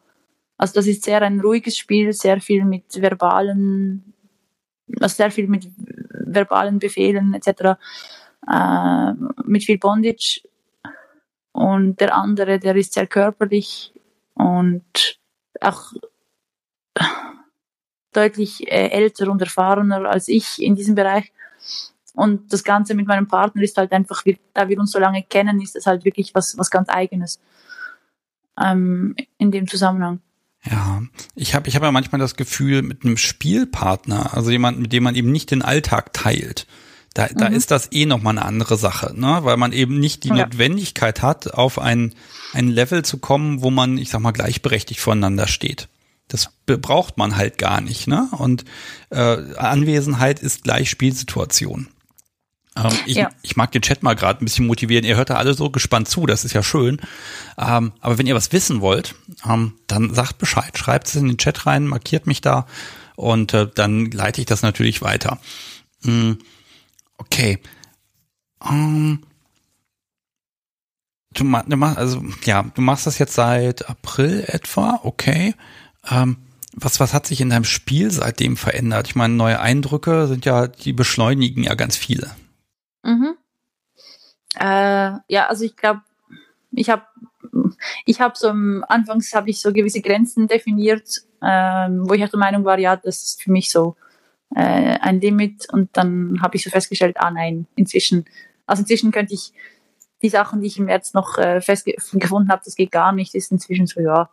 also das ist sehr ein ruhiges Spiel, sehr viel mit verbalen, also sehr viel mit verbalen Befehlen etc. Äh, mit viel Bondage. Und der andere, der ist sehr körperlich und auch deutlich äh, älter und erfahrener als ich in diesem Bereich. Und das Ganze mit meinem Partner ist halt einfach, da wir uns so lange kennen, ist es halt wirklich was, was ganz Eigenes ähm, in dem Zusammenhang. Ja, ich habe ich hab ja manchmal das Gefühl, mit einem Spielpartner, also jemand, mit dem man eben nicht den Alltag teilt, da, da mhm. ist das eh nochmal eine andere Sache, ne? weil man eben nicht die ja. Notwendigkeit hat, auf ein, ein Level zu kommen, wo man, ich sag mal, gleichberechtigt voneinander steht. Das braucht man halt gar nicht. Ne? Und äh, Anwesenheit ist gleich Spielsituation. Ähm, ich, ja. ich mag den Chat mal gerade ein bisschen motivieren. Ihr hört da alle so gespannt zu, das ist ja schön. Ähm, aber wenn ihr was wissen wollt, ähm, dann sagt Bescheid, schreibt es in den Chat rein, markiert mich da und äh, dann leite ich das natürlich weiter. Mhm. Okay. Um, du, du machst, also ja, du machst das jetzt seit April etwa, okay. Ähm, was, was hat sich in deinem Spiel seitdem verändert? Ich meine, neue Eindrücke sind ja, die beschleunigen ja ganz viele. Mhm. Äh, ja, also ich glaube, ich habe ich habe so Anfangs habe ich so gewisse Grenzen definiert, ähm, wo ich auch der Meinung war, ja, das ist für mich so äh, ein Limit und dann habe ich so festgestellt, ah nein, inzwischen, also inzwischen könnte ich die Sachen, die ich im März noch äh, festgefunden habe, das geht gar nicht, ist inzwischen so, ja,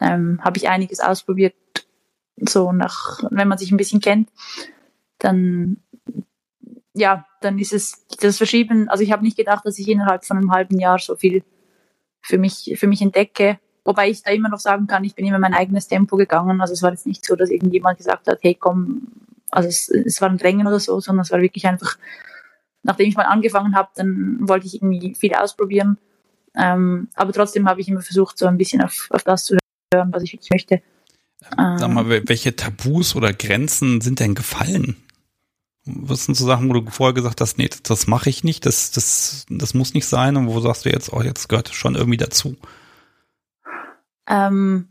ähm, habe ich einiges ausprobiert, so nach, wenn man sich ein bisschen kennt, dann ja, dann ist es das Verschieben, also ich habe nicht gedacht, dass ich innerhalb von einem halben Jahr so viel für mich, für mich entdecke. Wobei ich da immer noch sagen kann, ich bin immer mein eigenes Tempo gegangen. Also es war jetzt nicht so, dass irgendjemand gesagt hat, hey komm, also es, es waren Drängen oder so, sondern es war wirklich einfach, nachdem ich mal angefangen habe, dann wollte ich irgendwie viel ausprobieren. Ähm, aber trotzdem habe ich immer versucht, so ein bisschen auf, auf das zu hören, was ich wirklich möchte. Sag mal, welche Tabus oder Grenzen sind denn gefallen? Was sind so Sachen, wo du vorher gesagt hast, nee, das mache ich nicht, das, das, das muss nicht sein und wo sagst du jetzt, oh, jetzt gehört schon irgendwie dazu? Ähm,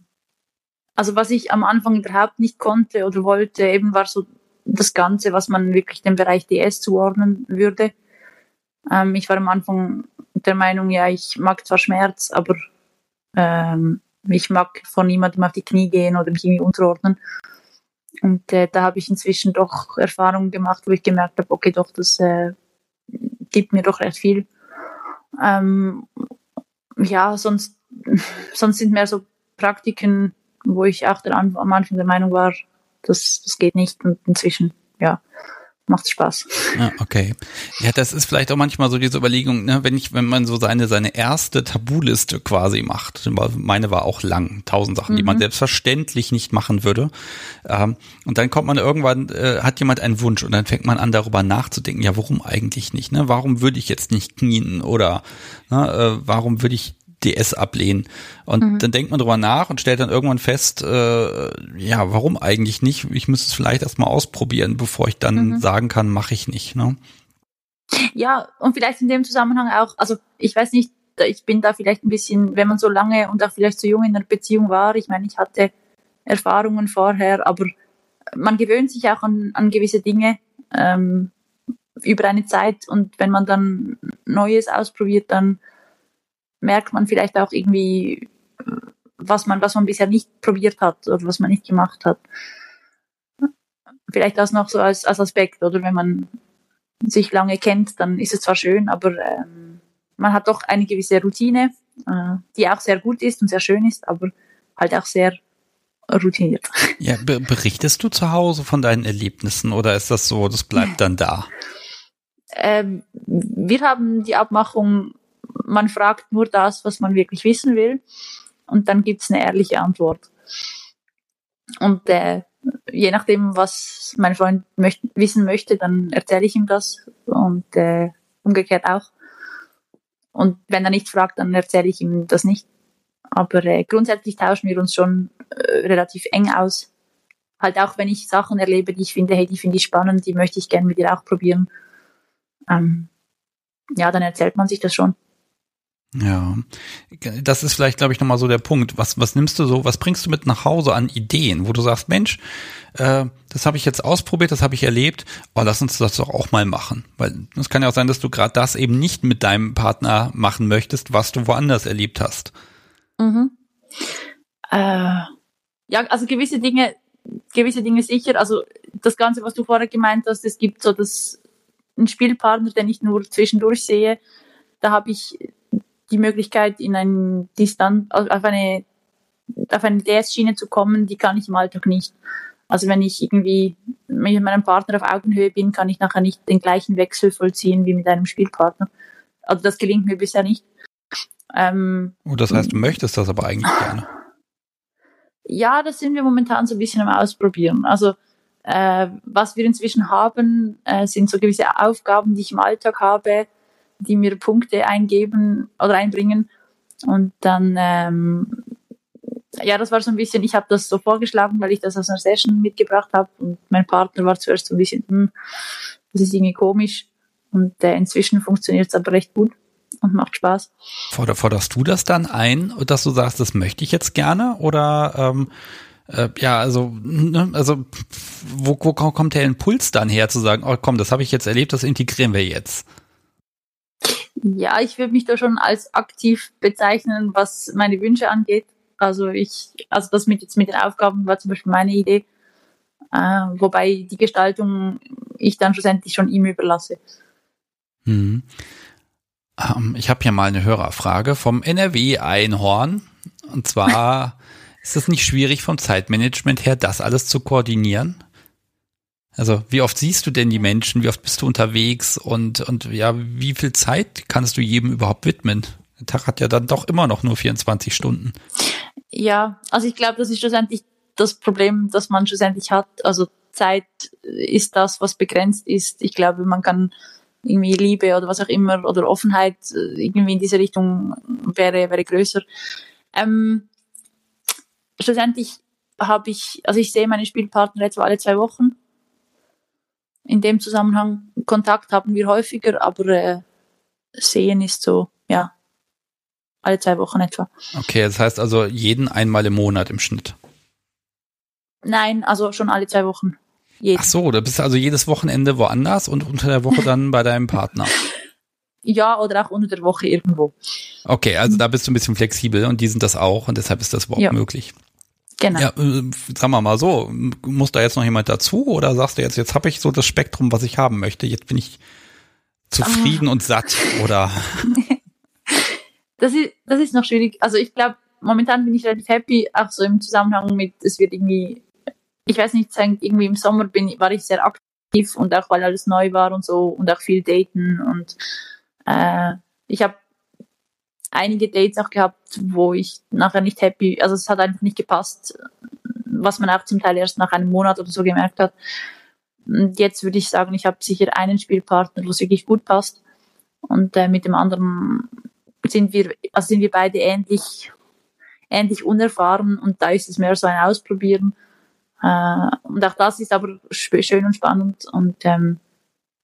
also was ich am Anfang überhaupt nicht konnte oder wollte, eben war so das Ganze, was man wirklich dem Bereich DS zuordnen würde. Ähm, ich war am Anfang der Meinung, ja, ich mag zwar Schmerz, aber ähm, ich mag von niemandem auf die Knie gehen oder mich irgendwie unterordnen. Und äh, da habe ich inzwischen doch Erfahrungen gemacht, wo ich gemerkt habe, okay, doch, das äh, gibt mir doch recht viel. Ähm, ja, sonst, sonst sind mehr so Praktiken, wo ich auch der, am Anfang der Meinung war, das, das geht nicht. Und inzwischen, ja, macht Spaß. Ja, okay. Ja, das ist vielleicht auch manchmal so diese Überlegung, ne, wenn ich, wenn man so seine, seine erste Tabuliste quasi macht, meine war auch lang, tausend Sachen, mhm. die man mhm. selbstverständlich nicht machen würde. Ähm, und dann kommt man irgendwann, äh, hat jemand einen Wunsch und dann fängt man an, darüber nachzudenken, ja, warum eigentlich nicht, ne? Warum würde ich jetzt nicht knien oder ne, äh, warum würde ich DS ablehnen. Und mhm. dann denkt man drüber nach und stellt dann irgendwann fest, äh, ja, warum eigentlich nicht? Ich müsste es vielleicht erstmal ausprobieren, bevor ich dann mhm. sagen kann, mache ich nicht. Ne? Ja, und vielleicht in dem Zusammenhang auch, also ich weiß nicht, ich bin da vielleicht ein bisschen, wenn man so lange und auch vielleicht so jung in einer Beziehung war, ich meine, ich hatte Erfahrungen vorher, aber man gewöhnt sich auch an, an gewisse Dinge ähm, über eine Zeit und wenn man dann Neues ausprobiert, dann merkt man vielleicht auch irgendwie, was man, was man bisher nicht probiert hat oder was man nicht gemacht hat. Vielleicht das noch so als, als Aspekt, oder wenn man sich lange kennt, dann ist es zwar schön, aber ähm, man hat doch eine gewisse Routine, äh, die auch sehr gut ist und sehr schön ist, aber halt auch sehr routiniert. Ja, berichtest du zu Hause von deinen Erlebnissen oder ist das so, das bleibt dann da? Ähm, wir haben die Abmachung, man fragt nur das, was man wirklich wissen will und dann gibt's eine ehrliche Antwort. Und äh, je nachdem, was mein Freund möcht wissen möchte, dann erzähle ich ihm das und äh, umgekehrt auch. Und wenn er nicht fragt, dann erzähle ich ihm das nicht. Aber äh, grundsätzlich tauschen wir uns schon äh, relativ eng aus. Halt auch, wenn ich Sachen erlebe, die ich finde, hey, die finde ich spannend, die möchte ich gerne mit dir auch probieren. Ähm, ja, dann erzählt man sich das schon. Ja, das ist vielleicht, glaube ich, nochmal so der Punkt. Was, was nimmst du so, was bringst du mit nach Hause an Ideen, wo du sagst, Mensch, äh, das habe ich jetzt ausprobiert, das habe ich erlebt, oh, lass uns das doch auch mal machen. Weil es kann ja auch sein, dass du gerade das eben nicht mit deinem Partner machen möchtest, was du woanders erlebt hast. Mhm. Äh, ja, also gewisse Dinge, gewisse Dinge sicher. Also das Ganze, was du vorher gemeint hast, es gibt so das einen Spielpartner, den ich nur zwischendurch sehe. Da habe ich die Möglichkeit, in ein Distanz, auf eine, auf eine DS-Schiene zu kommen, die kann ich im Alltag nicht. Also wenn ich irgendwie mit meinem Partner auf Augenhöhe bin, kann ich nachher nicht den gleichen Wechsel vollziehen wie mit einem Spielpartner. Also das gelingt mir bisher nicht. Ähm, oh, das heißt, du möchtest das aber eigentlich gerne. Ja, das sind wir momentan so ein bisschen am Ausprobieren. Also äh, was wir inzwischen haben, äh, sind so gewisse Aufgaben, die ich im Alltag habe, die mir Punkte eingeben oder einbringen. Und dann, ähm, ja, das war so ein bisschen, ich habe das so vorgeschlagen, weil ich das aus einer Session mitgebracht habe. Und mein Partner war zuerst so ein bisschen, hm, das ist irgendwie komisch. Und äh, inzwischen funktioniert es aber recht gut und macht Spaß. Forder, forderst du das dann ein, dass du sagst, das möchte ich jetzt gerne? Oder ähm, äh, ja, also, ne, also wo, wo kommt der Impuls dann her zu sagen, oh komm, das habe ich jetzt erlebt, das integrieren wir jetzt? Ja, ich würde mich da schon als aktiv bezeichnen, was meine Wünsche angeht. Also ich, also das mit jetzt mit den Aufgaben war zum Beispiel meine Idee, äh, wobei die Gestaltung ich dann schlussendlich schon ihm überlasse. Hm. Ähm, ich habe hier mal eine Hörerfrage vom NRW Einhorn. Und zwar ist es nicht schwierig vom Zeitmanagement her, das alles zu koordinieren? Also wie oft siehst du denn die Menschen? Wie oft bist du unterwegs? Und, und ja, wie viel Zeit kannst du jedem überhaupt widmen? Der Tag hat ja dann doch immer noch nur 24 Stunden. Ja, also ich glaube, das ist schlussendlich das Problem, das man schlussendlich hat. Also Zeit ist das, was begrenzt ist. Ich glaube, man kann irgendwie Liebe oder was auch immer oder Offenheit äh, irgendwie in diese Richtung wäre, wäre größer. Ähm, schlussendlich habe ich, also ich sehe meine Spielpartner etwa alle zwei Wochen. In dem Zusammenhang Kontakt haben wir häufiger, aber äh, sehen ist so, ja, alle zwei Wochen etwa. Okay, das heißt also jeden einmal im Monat im Schnitt. Nein, also schon alle zwei Wochen. Jeden. Ach so, da bist du also jedes Wochenende woanders und unter der Woche dann bei deinem Partner. Ja, oder auch unter der Woche irgendwo. Okay, also da bist du ein bisschen flexibel und die sind das auch und deshalb ist das überhaupt ja. möglich. Genau. Ja, äh, sagen wir mal so, muss da jetzt noch jemand dazu oder sagst du jetzt, jetzt habe ich so das Spektrum, was ich haben möchte, jetzt bin ich zufrieden ah. und satt oder? das ist, das ist noch schwierig. Also ich glaube, momentan bin ich relativ happy, auch so im Zusammenhang mit, es wird irgendwie, ich weiß nicht, irgendwie im Sommer bin, war ich sehr aktiv und auch weil alles neu war und so und auch viel daten und äh, ich habe einige Dates auch gehabt, wo ich nachher nicht happy, also es hat einfach nicht gepasst, was man auch zum Teil erst nach einem Monat oder so gemerkt hat. Und jetzt würde ich sagen, ich habe sicher einen Spielpartner, wo es wirklich gut passt. Und äh, mit dem anderen sind wir, also sind wir beide ähnlich, ähnlich unerfahren und da ist es mehr so ein Ausprobieren. Äh, und auch das ist aber schön und spannend und ähm,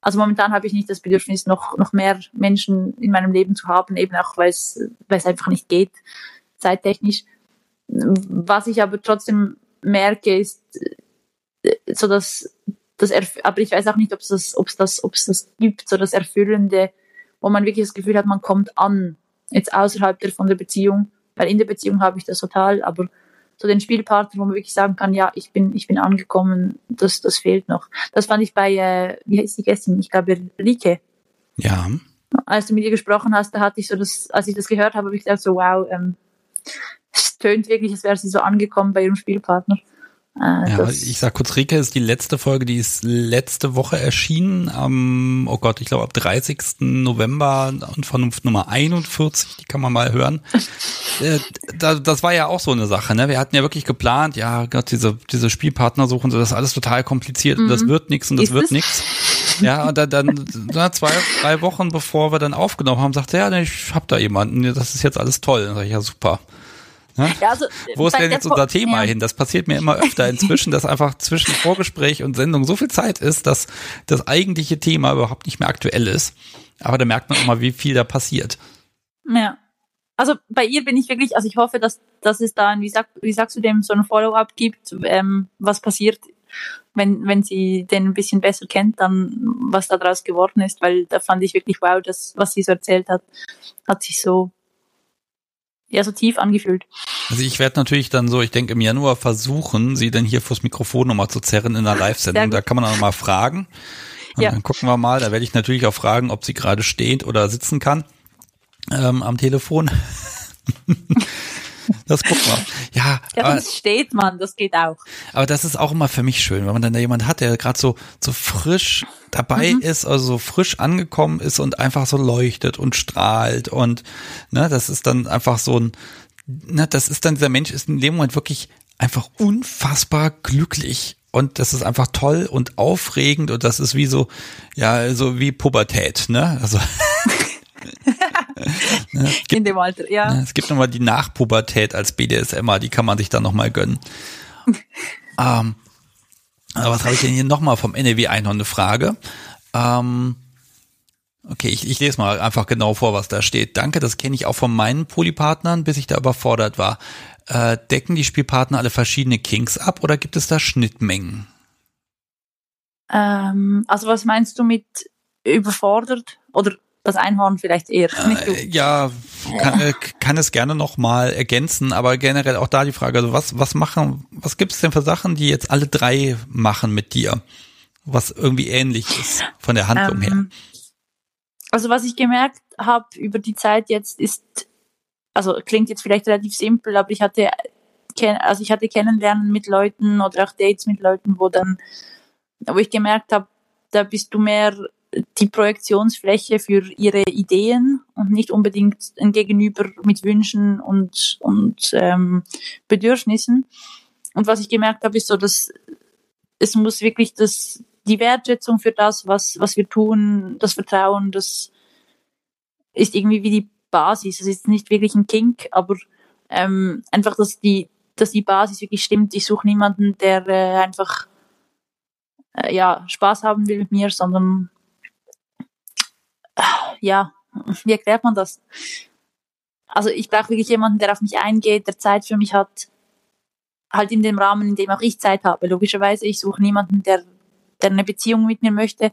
also momentan habe ich nicht das Bedürfnis, noch, noch mehr Menschen in meinem Leben zu haben, eben auch weil es, einfach nicht geht, zeittechnisch. Was ich aber trotzdem merke, ist äh, so dass das, aber ich weiß auch nicht, ob es das, ob das, ob das gibt, so das Erfüllende, wo man wirklich das Gefühl hat, man kommt an, jetzt außerhalb der, von der Beziehung, weil in der Beziehung habe ich das total, aber so den Spielpartner, wo man wirklich sagen kann, ja, ich bin, ich bin angekommen, das, das fehlt noch. Das fand ich bei, äh, wie heißt die Gästin? Ich glaube, Rike. Ja. Als du mit ihr gesprochen hast, da hatte ich so das, als ich das gehört habe, habe ich gedacht so, wow, ähm, es tönt wirklich, als wäre sie so angekommen bei ihrem Spielpartner. Äh, ja, ich sag kurz, Rike ist die letzte Folge, die ist letzte Woche erschienen, am, oh Gott, ich glaube ab 30. November und Vernunft Nummer 41, die kann man mal hören. äh, da, das war ja auch so eine Sache, ne? Wir hatten ja wirklich geplant, ja Gott, diese, diese Spielpartner suchen, so, das ist alles total kompliziert mhm. und das mhm. wird nichts und das ist wird nichts. Ja, und dann, dann na, zwei, drei Wochen bevor wir dann aufgenommen haben, sagte er, ja, ich hab da jemanden, das ist jetzt alles toll. Dann sag ich, ja, super. Ne? Ja, also, Wo ist denn jetzt unser Thema ja. hin? Das passiert mir immer öfter inzwischen, dass einfach zwischen Vorgespräch und Sendung so viel Zeit ist, dass das eigentliche Thema überhaupt nicht mehr aktuell ist. Aber da merkt man auch mal, wie viel da passiert. Ja. Also bei ihr bin ich wirklich, also ich hoffe, dass, dass es da, wie, sag, wie sagst du dem, so ein Follow-up gibt, ähm, was passiert, wenn, wenn sie den ein bisschen besser kennt, dann was da draus geworden ist, weil da fand ich wirklich wow, das, was sie so erzählt hat, hat sich so ja so tief angefühlt. Also ich werde natürlich dann so, ich denke im Januar versuchen, sie dann hier vors Mikrofon nochmal zu zerren in einer Live-Sendung. Da kann man auch mal fragen. Und ja. Dann gucken wir mal. Da werde ich natürlich auch fragen, ob sie gerade steht oder sitzen kann ähm, am Telefon. Das gucken wir. Ja, ja aber, steht man, das geht auch. Aber das ist auch immer für mich schön, wenn man dann da jemand hat, der gerade so so frisch dabei mhm. ist, also so frisch angekommen ist und einfach so leuchtet und strahlt und ne, das ist dann einfach so ein, ne, das ist dann dieser Mensch ist in dem Moment wirklich einfach unfassbar glücklich und das ist einfach toll und aufregend und das ist wie so ja so wie Pubertät, ne? Also ne, gibt, In dem Alter, ja. Ne, es gibt nochmal die Nachpubertät als BDSMer, die kann man sich dann nochmal gönnen. ähm, aber was habe ich denn hier nochmal vom NEW Einhorn eine Frage? Ähm, okay, ich, ich lese mal einfach genau vor, was da steht. Danke, das kenne ich auch von meinen Polypartnern, bis ich da überfordert war. Äh, decken die Spielpartner alle verschiedene Kinks ab oder gibt es da Schnittmengen? Ähm, also was meinst du mit überfordert? Oder das Einhorn vielleicht eher. Äh, ja, kann, äh, kann es gerne noch mal ergänzen, aber generell auch da die Frage, also was, was machen, was gibt es denn für Sachen, die jetzt alle drei machen mit dir? Was irgendwie ähnlich ist von der Handlung ähm, her? Also was ich gemerkt habe über die Zeit jetzt ist, also klingt jetzt vielleicht relativ simpel, aber ich hatte, also ich hatte Kennenlernen mit Leuten oder auch Dates mit Leuten, wo dann, wo ich gemerkt habe, da bist du mehr die Projektionsfläche für ihre Ideen und nicht unbedingt ein Gegenüber mit Wünschen und, und ähm, Bedürfnissen. Und was ich gemerkt habe, ist so, dass es muss wirklich das, die Wertschätzung für das, was, was wir tun, das Vertrauen, das ist irgendwie wie die Basis. Es ist nicht wirklich ein Kink, aber ähm, einfach, dass die, dass die Basis wirklich stimmt. Ich suche niemanden, der äh, einfach äh, ja, Spaß haben will mit mir, sondern ja, wie erklärt man das? Also ich brauche wirklich jemanden, der auf mich eingeht, der Zeit für mich hat, halt in dem Rahmen, in dem auch ich Zeit habe. Logischerweise, ich suche niemanden, der, der eine Beziehung mit mir möchte,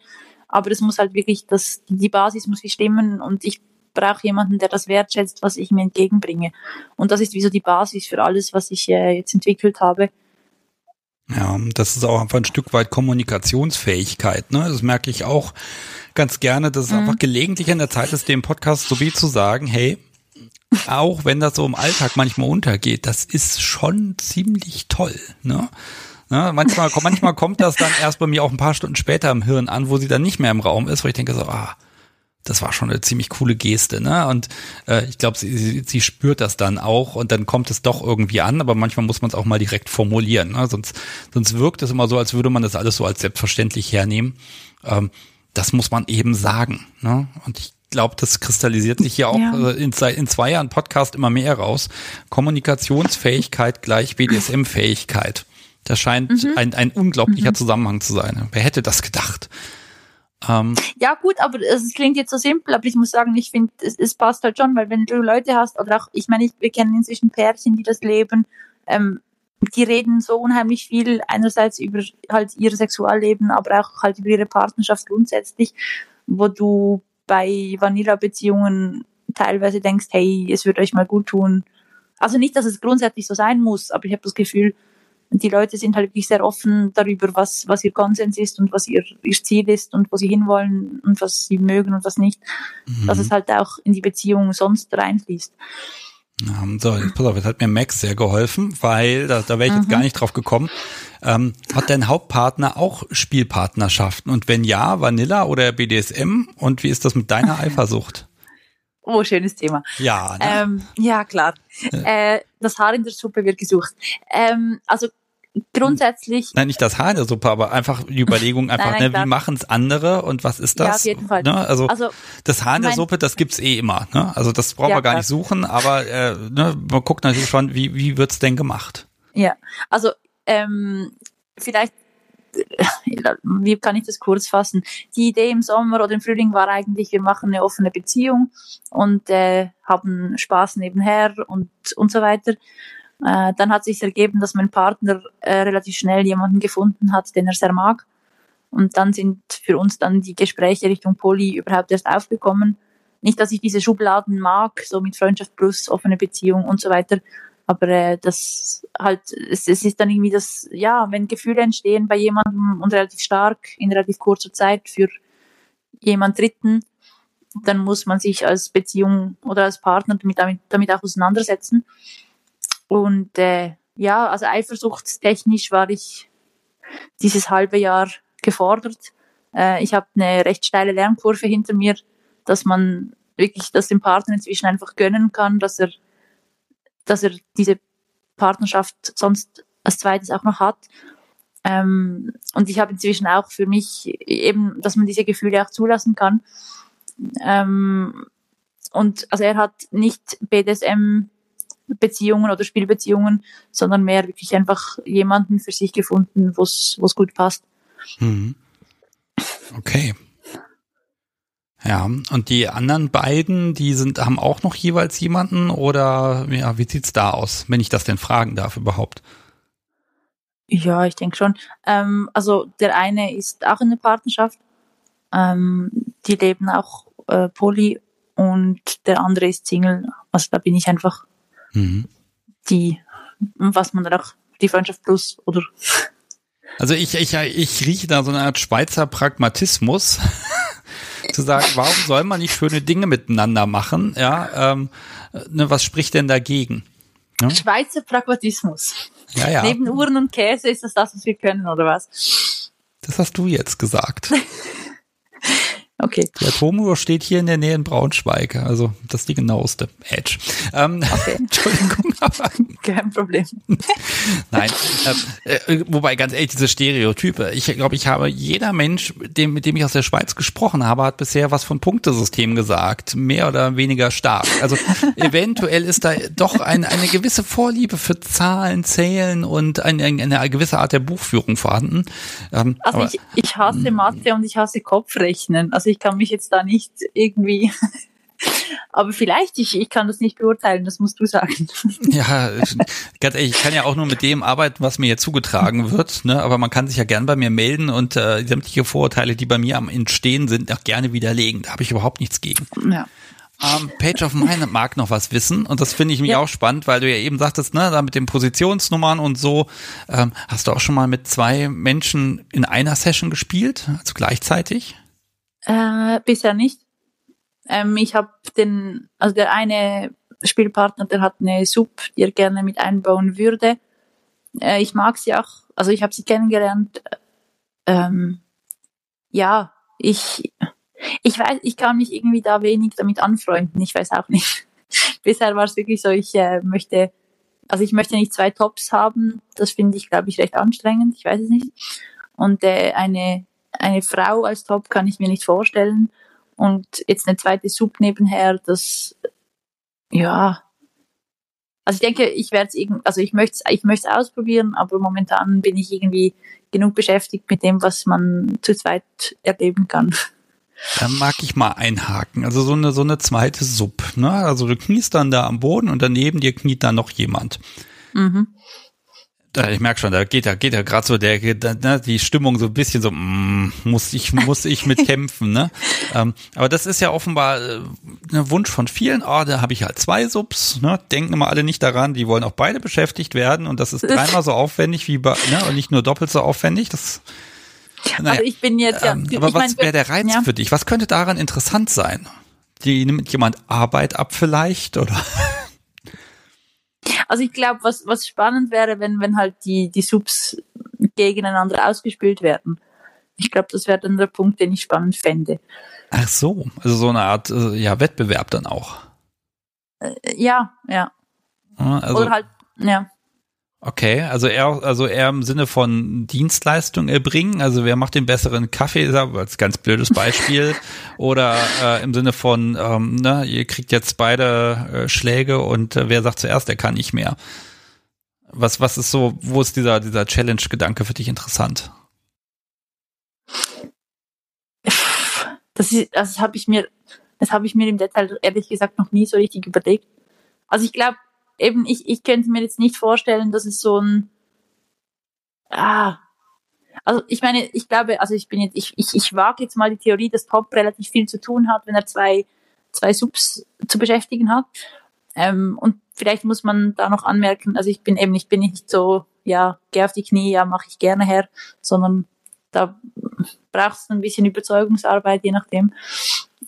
aber das muss halt wirklich, das, die Basis muss stimmen und ich brauche jemanden, der das wertschätzt, was ich mir entgegenbringe. Und das ist wie so die Basis für alles, was ich äh, jetzt entwickelt habe. Ja, das ist auch einfach ein Stück weit Kommunikationsfähigkeit. Ne? Das merke ich auch ganz gerne, dass es mhm. einfach gelegentlich an der Zeit ist, dem Podcast so wie zu sagen, hey, auch wenn das so im Alltag manchmal untergeht, das ist schon ziemlich toll. Ne? Ne, manchmal, manchmal kommt das dann erst bei mir auch ein paar Stunden später im Hirn an, wo sie dann nicht mehr im Raum ist, wo ich denke so, ah, das war schon eine ziemlich coole Geste, ne? Und äh, ich glaube, sie, sie, sie spürt das dann auch und dann kommt es doch irgendwie an, aber manchmal muss man es auch mal direkt formulieren, ne? Sonst, sonst wirkt es immer so, als würde man das alles so als selbstverständlich hernehmen. Ähm, das muss man eben sagen, ne? Und ich glaube, das kristallisiert sich hier auch ja. Äh, in, zwei, in zwei Jahren Podcast immer mehr raus. Kommunikationsfähigkeit gleich BDSM-Fähigkeit. Das scheint mhm. ein, ein unglaublicher mhm. Zusammenhang zu sein. Wer hätte das gedacht? Ähm, ja gut, aber es klingt jetzt so simpel, aber ich muss sagen, ich finde, es, es passt halt schon, weil wenn du Leute hast, oder auch, ich meine, wir kennen inzwischen Pärchen, die das leben, ähm, die reden so unheimlich viel, einerseits über halt ihr Sexualleben, aber auch halt über ihre Partnerschaft grundsätzlich, wo du bei Vanilla-Beziehungen teilweise denkst, hey, es wird euch mal gut tun. Also nicht, dass es grundsätzlich so sein muss, aber ich habe das Gefühl, die Leute sind halt wirklich sehr offen darüber, was, was ihr Konsens ist und was ihr, ihr Ziel ist und wo sie hinwollen und was sie mögen und was nicht. Mhm. Dass es halt auch in die Beziehung sonst reinfließt. So, jetzt pass auf, jetzt hat mir Max sehr geholfen, weil da, da wäre ich mhm. jetzt gar nicht drauf gekommen. Ähm, hat dein Hauptpartner auch Spielpartnerschaften? Und wenn ja, Vanilla oder BDSM? Und wie ist das mit deiner Eifersucht? Oh, schönes Thema. Ja, ne? ähm, ja klar. Äh, das Haar in der Suppe wird gesucht. Ähm, also grundsätzlich. Nein, nicht das Haar in der Suppe, aber einfach die Überlegung einfach, nein, nein, ne, wie machen es andere und was ist das? Ja, auf jeden Fall. Ne? Also, also, das Haar in der Suppe, das gibt's eh immer. Ne? Also das brauchen ja, wir gar nicht suchen, aber äh, ne, man guckt natürlich schon, wie, wie wird's denn gemacht? Ja, also ähm, vielleicht wie kann ich das kurz fassen? Die Idee im Sommer oder im Frühling war eigentlich, wir machen eine offene Beziehung und äh, haben Spaß nebenher und, und so weiter. Äh, dann hat sich ergeben, dass mein Partner äh, relativ schnell jemanden gefunden hat, den er sehr mag. Und dann sind für uns dann die Gespräche Richtung Poli überhaupt erst aufgekommen. Nicht, dass ich diese Schubladen mag, so mit Freundschaft plus offene Beziehung und so weiter. Aber äh, das halt, es, es ist dann irgendwie das, ja, wenn Gefühle entstehen bei jemandem und relativ stark in relativ kurzer Zeit für jemand Dritten, dann muss man sich als Beziehung oder als Partner damit, damit, damit auch auseinandersetzen. Und äh, ja, also eifersuchtstechnisch war ich dieses halbe Jahr gefordert. Äh, ich habe eine recht steile Lernkurve hinter mir, dass man wirklich das dem Partner inzwischen einfach gönnen kann, dass er, dass er diese Partnerschaft sonst als zweites auch noch hat. Ähm, und ich habe inzwischen auch für mich eben, dass man diese Gefühle auch zulassen kann. Ähm, und also er hat nicht BDSM Beziehungen oder Spielbeziehungen, sondern mehr wirklich einfach jemanden für sich gefunden, wo es gut passt. Mhm. Okay. Ja, und die anderen beiden, die sind, haben auch noch jeweils jemanden oder ja, wie sieht's da aus, wenn ich das denn fragen darf überhaupt? Ja, ich denke schon. Ähm, also der eine ist auch in der Partnerschaft. Ähm, die leben auch äh, Poly und der andere ist Single. Also da bin ich einfach Mhm. Die, was man dann auch, die Freundschaft plus oder. Also ich, ich, ich rieche da so eine Art Schweizer Pragmatismus. zu sagen, warum soll man nicht schöne Dinge miteinander machen? Ja, ähm, ne, was spricht denn dagegen? Ja? Schweizer Pragmatismus. Ja, ja. Neben Uhren und Käse ist das das, was wir können, oder was? Das hast du jetzt gesagt. Okay. Der Tomo steht hier in der Nähe in Braunschweig. Also das ist die genaueste Edge. Ähm, Okay. Entschuldigung, aber Kein Problem. Nein, äh, äh, wobei ganz ehrlich, diese Stereotype. Ich glaube, ich habe jeder Mensch, dem, mit dem ich aus der Schweiz gesprochen habe, hat bisher was von Punktesystem gesagt, mehr oder weniger stark. Also eventuell ist da doch ein, eine gewisse Vorliebe für Zahlen, Zählen und eine, eine gewisse Art der Buchführung vorhanden. Ähm, Also aber, ich, ich hasse Mathe und ich hasse Kopfrechnen. Also ich kann mich jetzt da nicht irgendwie. Aber vielleicht, ich, ich kann das nicht beurteilen, das musst du sagen. Ja, ganz ehrlich, ich kann ja auch nur mit dem arbeiten, was mir hier zugetragen wird, ne? aber man kann sich ja gern bei mir melden und äh, sämtliche Vorurteile, die bei mir am Entstehen sind, auch gerne widerlegen. Da habe ich überhaupt nichts gegen. Ja. Ähm, Page of Mine mag noch was wissen und das finde ich mich Ja. auch spannend, weil du ja eben sagtest, ne, da mit den Positionsnummern und so, ähm, hast du auch schon mal mit zwei Menschen in einer Session gespielt, also gleichzeitig? Äh, bisher nicht. Ähm, ich habe den, also der eine Spielpartner, der hat eine Sub, die er gerne mit einbauen würde. Äh, ich mag sie auch, also ich habe sie kennengelernt. Ähm, ja, ich, ich weiß, ich kann mich irgendwie da wenig damit anfreunden. Ich weiß auch nicht. Bisher war es wirklich so, ich äh, möchte, also ich möchte nicht zwei Tops haben. Das finde ich, glaube ich, recht anstrengend. Ich weiß es nicht. Und äh, eine eine Frau als Top kann ich mir nicht vorstellen. Und jetzt eine zweite Sub nebenher, das, ja. Also ich denke, ich werde es irgendwie, also ich möchte es ich möchte es ausprobieren, aber momentan bin ich irgendwie genug beschäftigt mit dem, was man zu zweit erleben kann. Da mag ich mal einhaken. Also so eine, so eine zweite Sub, ne? Also du kniest dann da am Boden und daneben dir kniet da noch jemand. Mhm. Ich merke schon, da geht ja, geht ja gerade so der, ne, die Stimmung so ein bisschen so, mm, muss ich, muss ich mit kämpfen, ne? Ähm, aber das ist ja offenbar äh, ein Wunsch von vielen. Oh, da habe ich halt zwei Subs, ne? Denken immer alle nicht daran, die wollen auch beide beschäftigt werden und das ist dreimal so aufwendig wie bei, ne? Und nicht nur doppelt so aufwendig. Das, naja, Also ich bin jetzt ja. ähm, aber was wäre der Reiz ja. für dich? Was könnte daran interessant sein? Die nimmt jemand Arbeit ab vielleicht oder? Also ich glaube, was, was spannend wäre, wenn, wenn halt die, die Subs gegeneinander ausgespielt werden. Ich glaube, das wäre dann der Punkt, den ich spannend fände. Ach so, also so eine Art äh, ja Wettbewerb dann auch. Äh, Ja, ja. Ja, Also, Oder halt, ja. Okay, also eher, also eher im Sinne von Dienstleistung erbringen. Also wer macht den besseren Kaffee, ist aber als ganz blödes Beispiel. Oder äh, im Sinne von, ähm, ne, ihr kriegt jetzt beide äh, Schläge und äh, wer sagt zuerst, der kann nicht mehr. Was, was ist so, wo ist dieser, dieser Challenge-Gedanke für dich interessant? Das ist, das habe ich mir, das habe ich mir im Detail ehrlich gesagt noch nie so richtig überlegt. Also ich glaube, eben, ich, ich könnte mir jetzt nicht vorstellen, dass es so ein, ah, also ich meine, ich glaube, also ich bin jetzt, ich, ich, ich wage jetzt mal die Theorie, dass Top relativ viel zu tun hat, wenn er zwei, zwei Subs zu beschäftigen hat. Ähm, und vielleicht muss man da noch anmerken, also ich bin eben, ich bin nicht so, ja, geh auf die Knie, ja, mache ich gerne her, sondern da brauchst du ein bisschen Überzeugungsarbeit, je nachdem.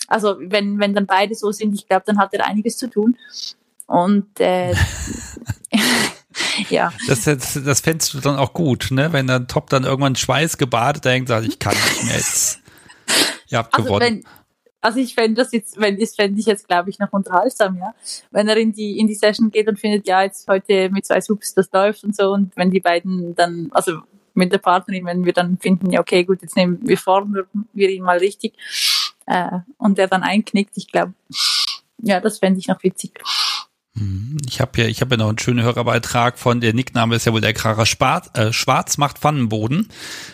Also wenn, wenn dann beide so sind, ich glaube, dann hat er einiges zu tun. Und äh, ja, Das, das, das fändest du dann auch gut, ne? Wenn dann Top dann irgendwann schweißgebadet denkt, sagt, ich kann nicht mehr jetzt. Ihr habt also gewonnen. wenn, also ich fände das jetzt, wenn das fände ich jetzt, glaube ich, noch unterhaltsam, ja. Wenn er in die in die Session geht und findet, ja, jetzt heute mit zwei Subs das läuft und so, und wenn die beiden dann, also mit der Partnerin, wenn wir dann finden, ja, okay, gut, jetzt nehmen wir fordern wir ihn mal richtig, äh, und der dann einknickt, ich glaube, ja, das fände ich noch witzig. Mhm. Ich habe ja, ich habe ja noch einen schönen Hörerbeitrag von der Nickname ist ja wohl der Kracher Schwarz, äh, Schwarz macht Pfannenboden.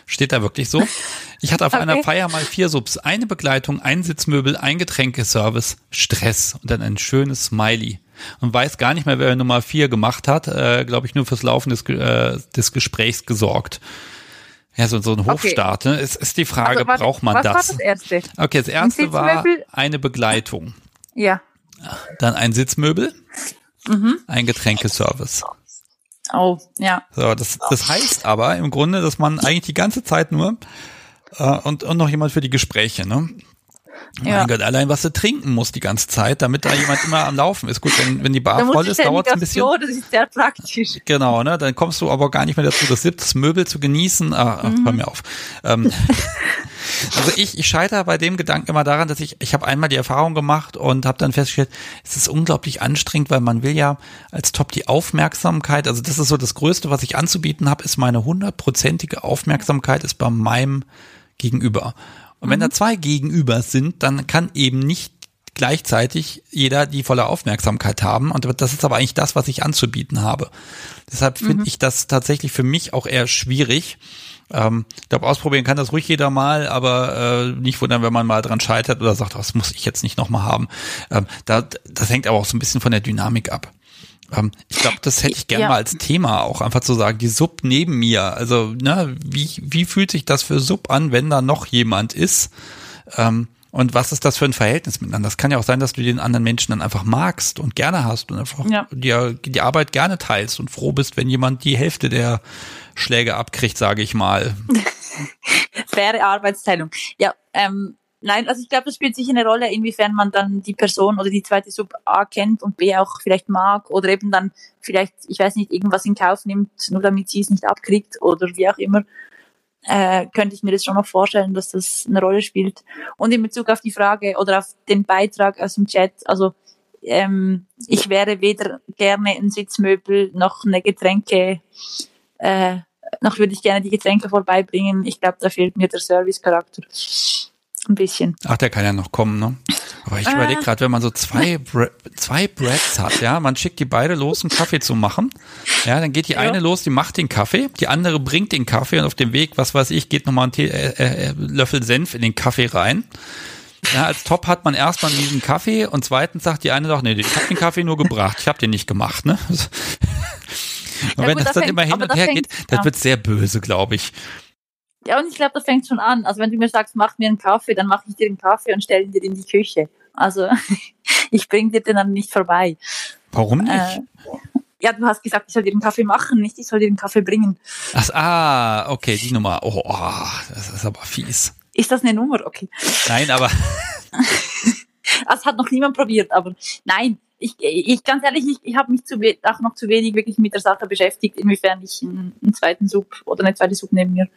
Steht da wirklich so? Ich hatte auf Okay. einer Feier mal vier Subs, eine Begleitung, ein Sitzmöbel, ein Getränkeservice, Stress und dann ein schönes Smiley. Und weiß gar nicht mehr, wer Nummer vier gemacht hat, äh, glaube ich, nur fürs Laufen des, äh, des Gesprächs gesorgt. Ja, so, so ein Hofstaat. Ne? Es ist die Frage, Also, warte, braucht man was war das? das erste? Okay, das erste war eine Begleitung, Ja. Dann ein Sitzmöbel, Mhm. ein Getränkeservice. Oh, ja. So, das, das heißt aber im Grunde, dass man eigentlich die ganze Zeit nur äh, und, und noch jemand für die Gespräche, ne? Ja. Mein Gott, allein was du trinken musst die ganze Zeit, damit da jemand immer am Laufen ist. Gut, wenn, wenn die Bar voll ist, dauert es ein bisschen. Klo, das ist sehr praktisch. Genau, ne? Dann kommst du aber gar nicht mehr dazu, das siebtes Möbel zu genießen. Ah, ach, Mhm. hör mir auf. Ähm, Also ich, ich scheitere bei dem Gedanken immer daran, dass ich, ich habe einmal die Erfahrung gemacht und habe dann festgestellt, es ist unglaublich anstrengend, weil man will ja als Top die Aufmerksamkeit, also das ist so das Größte, was ich anzubieten habe, ist meine hundertprozentige Aufmerksamkeit ist bei meinem Gegenüber. Und wenn mhm. da zwei Gegenüber sind, dann kann eben nicht gleichzeitig jeder die volle Aufmerksamkeit haben. Und das ist aber eigentlich das, was ich anzubieten habe. Deshalb finde mhm. ich das tatsächlich für mich auch eher schwierig. Ähm, ich glaube, ausprobieren kann das ruhig jeder mal, aber äh, nicht wundern, wenn man mal dran scheitert oder sagt, das muss ich jetzt nicht nochmal haben. Ähm, da, das hängt aber auch so ein bisschen von der Dynamik ab. Ähm, ich glaube, das hätte ich gerne ja. mal als Thema auch einfach zu sagen, die Sub neben mir. Also, ne, wie, wie fühlt sich das für Sub an, wenn da noch jemand ist? Ähm, und was ist das für ein Verhältnis miteinander? Das kann ja auch sein, dass du den anderen Menschen dann einfach magst und gerne hast und einfach ja. dir die Arbeit gerne teilst und froh bist, wenn jemand die Hälfte der Schläge abkriegt, sage ich mal. Faire Arbeitsteilung. Ja, ähm, nein, also ich glaube, das spielt sicher eine Rolle, inwiefern man dann die Person oder die zweite Sub A kennt und B auch vielleicht mag oder eben dann vielleicht, ich weiß nicht, irgendwas in Kauf nimmt, nur damit sie es nicht abkriegt oder wie auch immer äh, könnte ich mir das schon noch vorstellen, dass das eine Rolle spielt. Und in Bezug auf die Frage oder auf den Beitrag aus dem Chat, also ähm, ich wäre weder gerne ein Sitzmöbel noch eine Getränke, äh, noch würde ich gerne die Getränke vorbeibringen. Ich glaube, da fehlt mir der Service-Charakter. Ein bisschen. Ach, der kann ja noch kommen, ne? Aber ich äh. überlege gerade, wenn man so zwei, Bre zwei Breads hat, ja, man schickt die beide los, einen Kaffee zu machen. Ja, dann geht die ja. eine los, die macht den Kaffee, die andere bringt den Kaffee und auf dem Weg, was weiß ich, geht nochmal ein Tee, äh, äh, Löffel Senf in den Kaffee rein. Ja, als Top hat man erstmal diesen Kaffee und zweitens sagt die eine doch, nee, ich habe den Kaffee nur gebracht, ich habe den nicht gemacht, ne? Und ja, wenn gut, das dann fängt, immer hin und her geht, das ja. wird sehr böse, glaube ich. Ja, und ich glaube, das fängt schon an. Also wenn du mir sagst, mach mir einen Kaffee, dann mache ich dir einen Kaffee und stelle ihn dir in die Küche. Also ich bringe dir den dann nicht vorbei. Warum nicht? Äh, ja, du hast gesagt, ich soll dir den Kaffee machen, nicht ich soll dir den Kaffee bringen. Ach, ah, okay, die Nummer. Oh, oh, das ist aber fies. Ist das eine Nummer? Okay. Nein, aber. das hat noch niemand probiert, aber nein. Ich, ich ganz ehrlich, ich, ich habe mich zu, auch noch zu wenig wirklich mit der Sache beschäftigt, inwiefern ich einen, einen zweiten Sub oder eine zweite Sub neben mir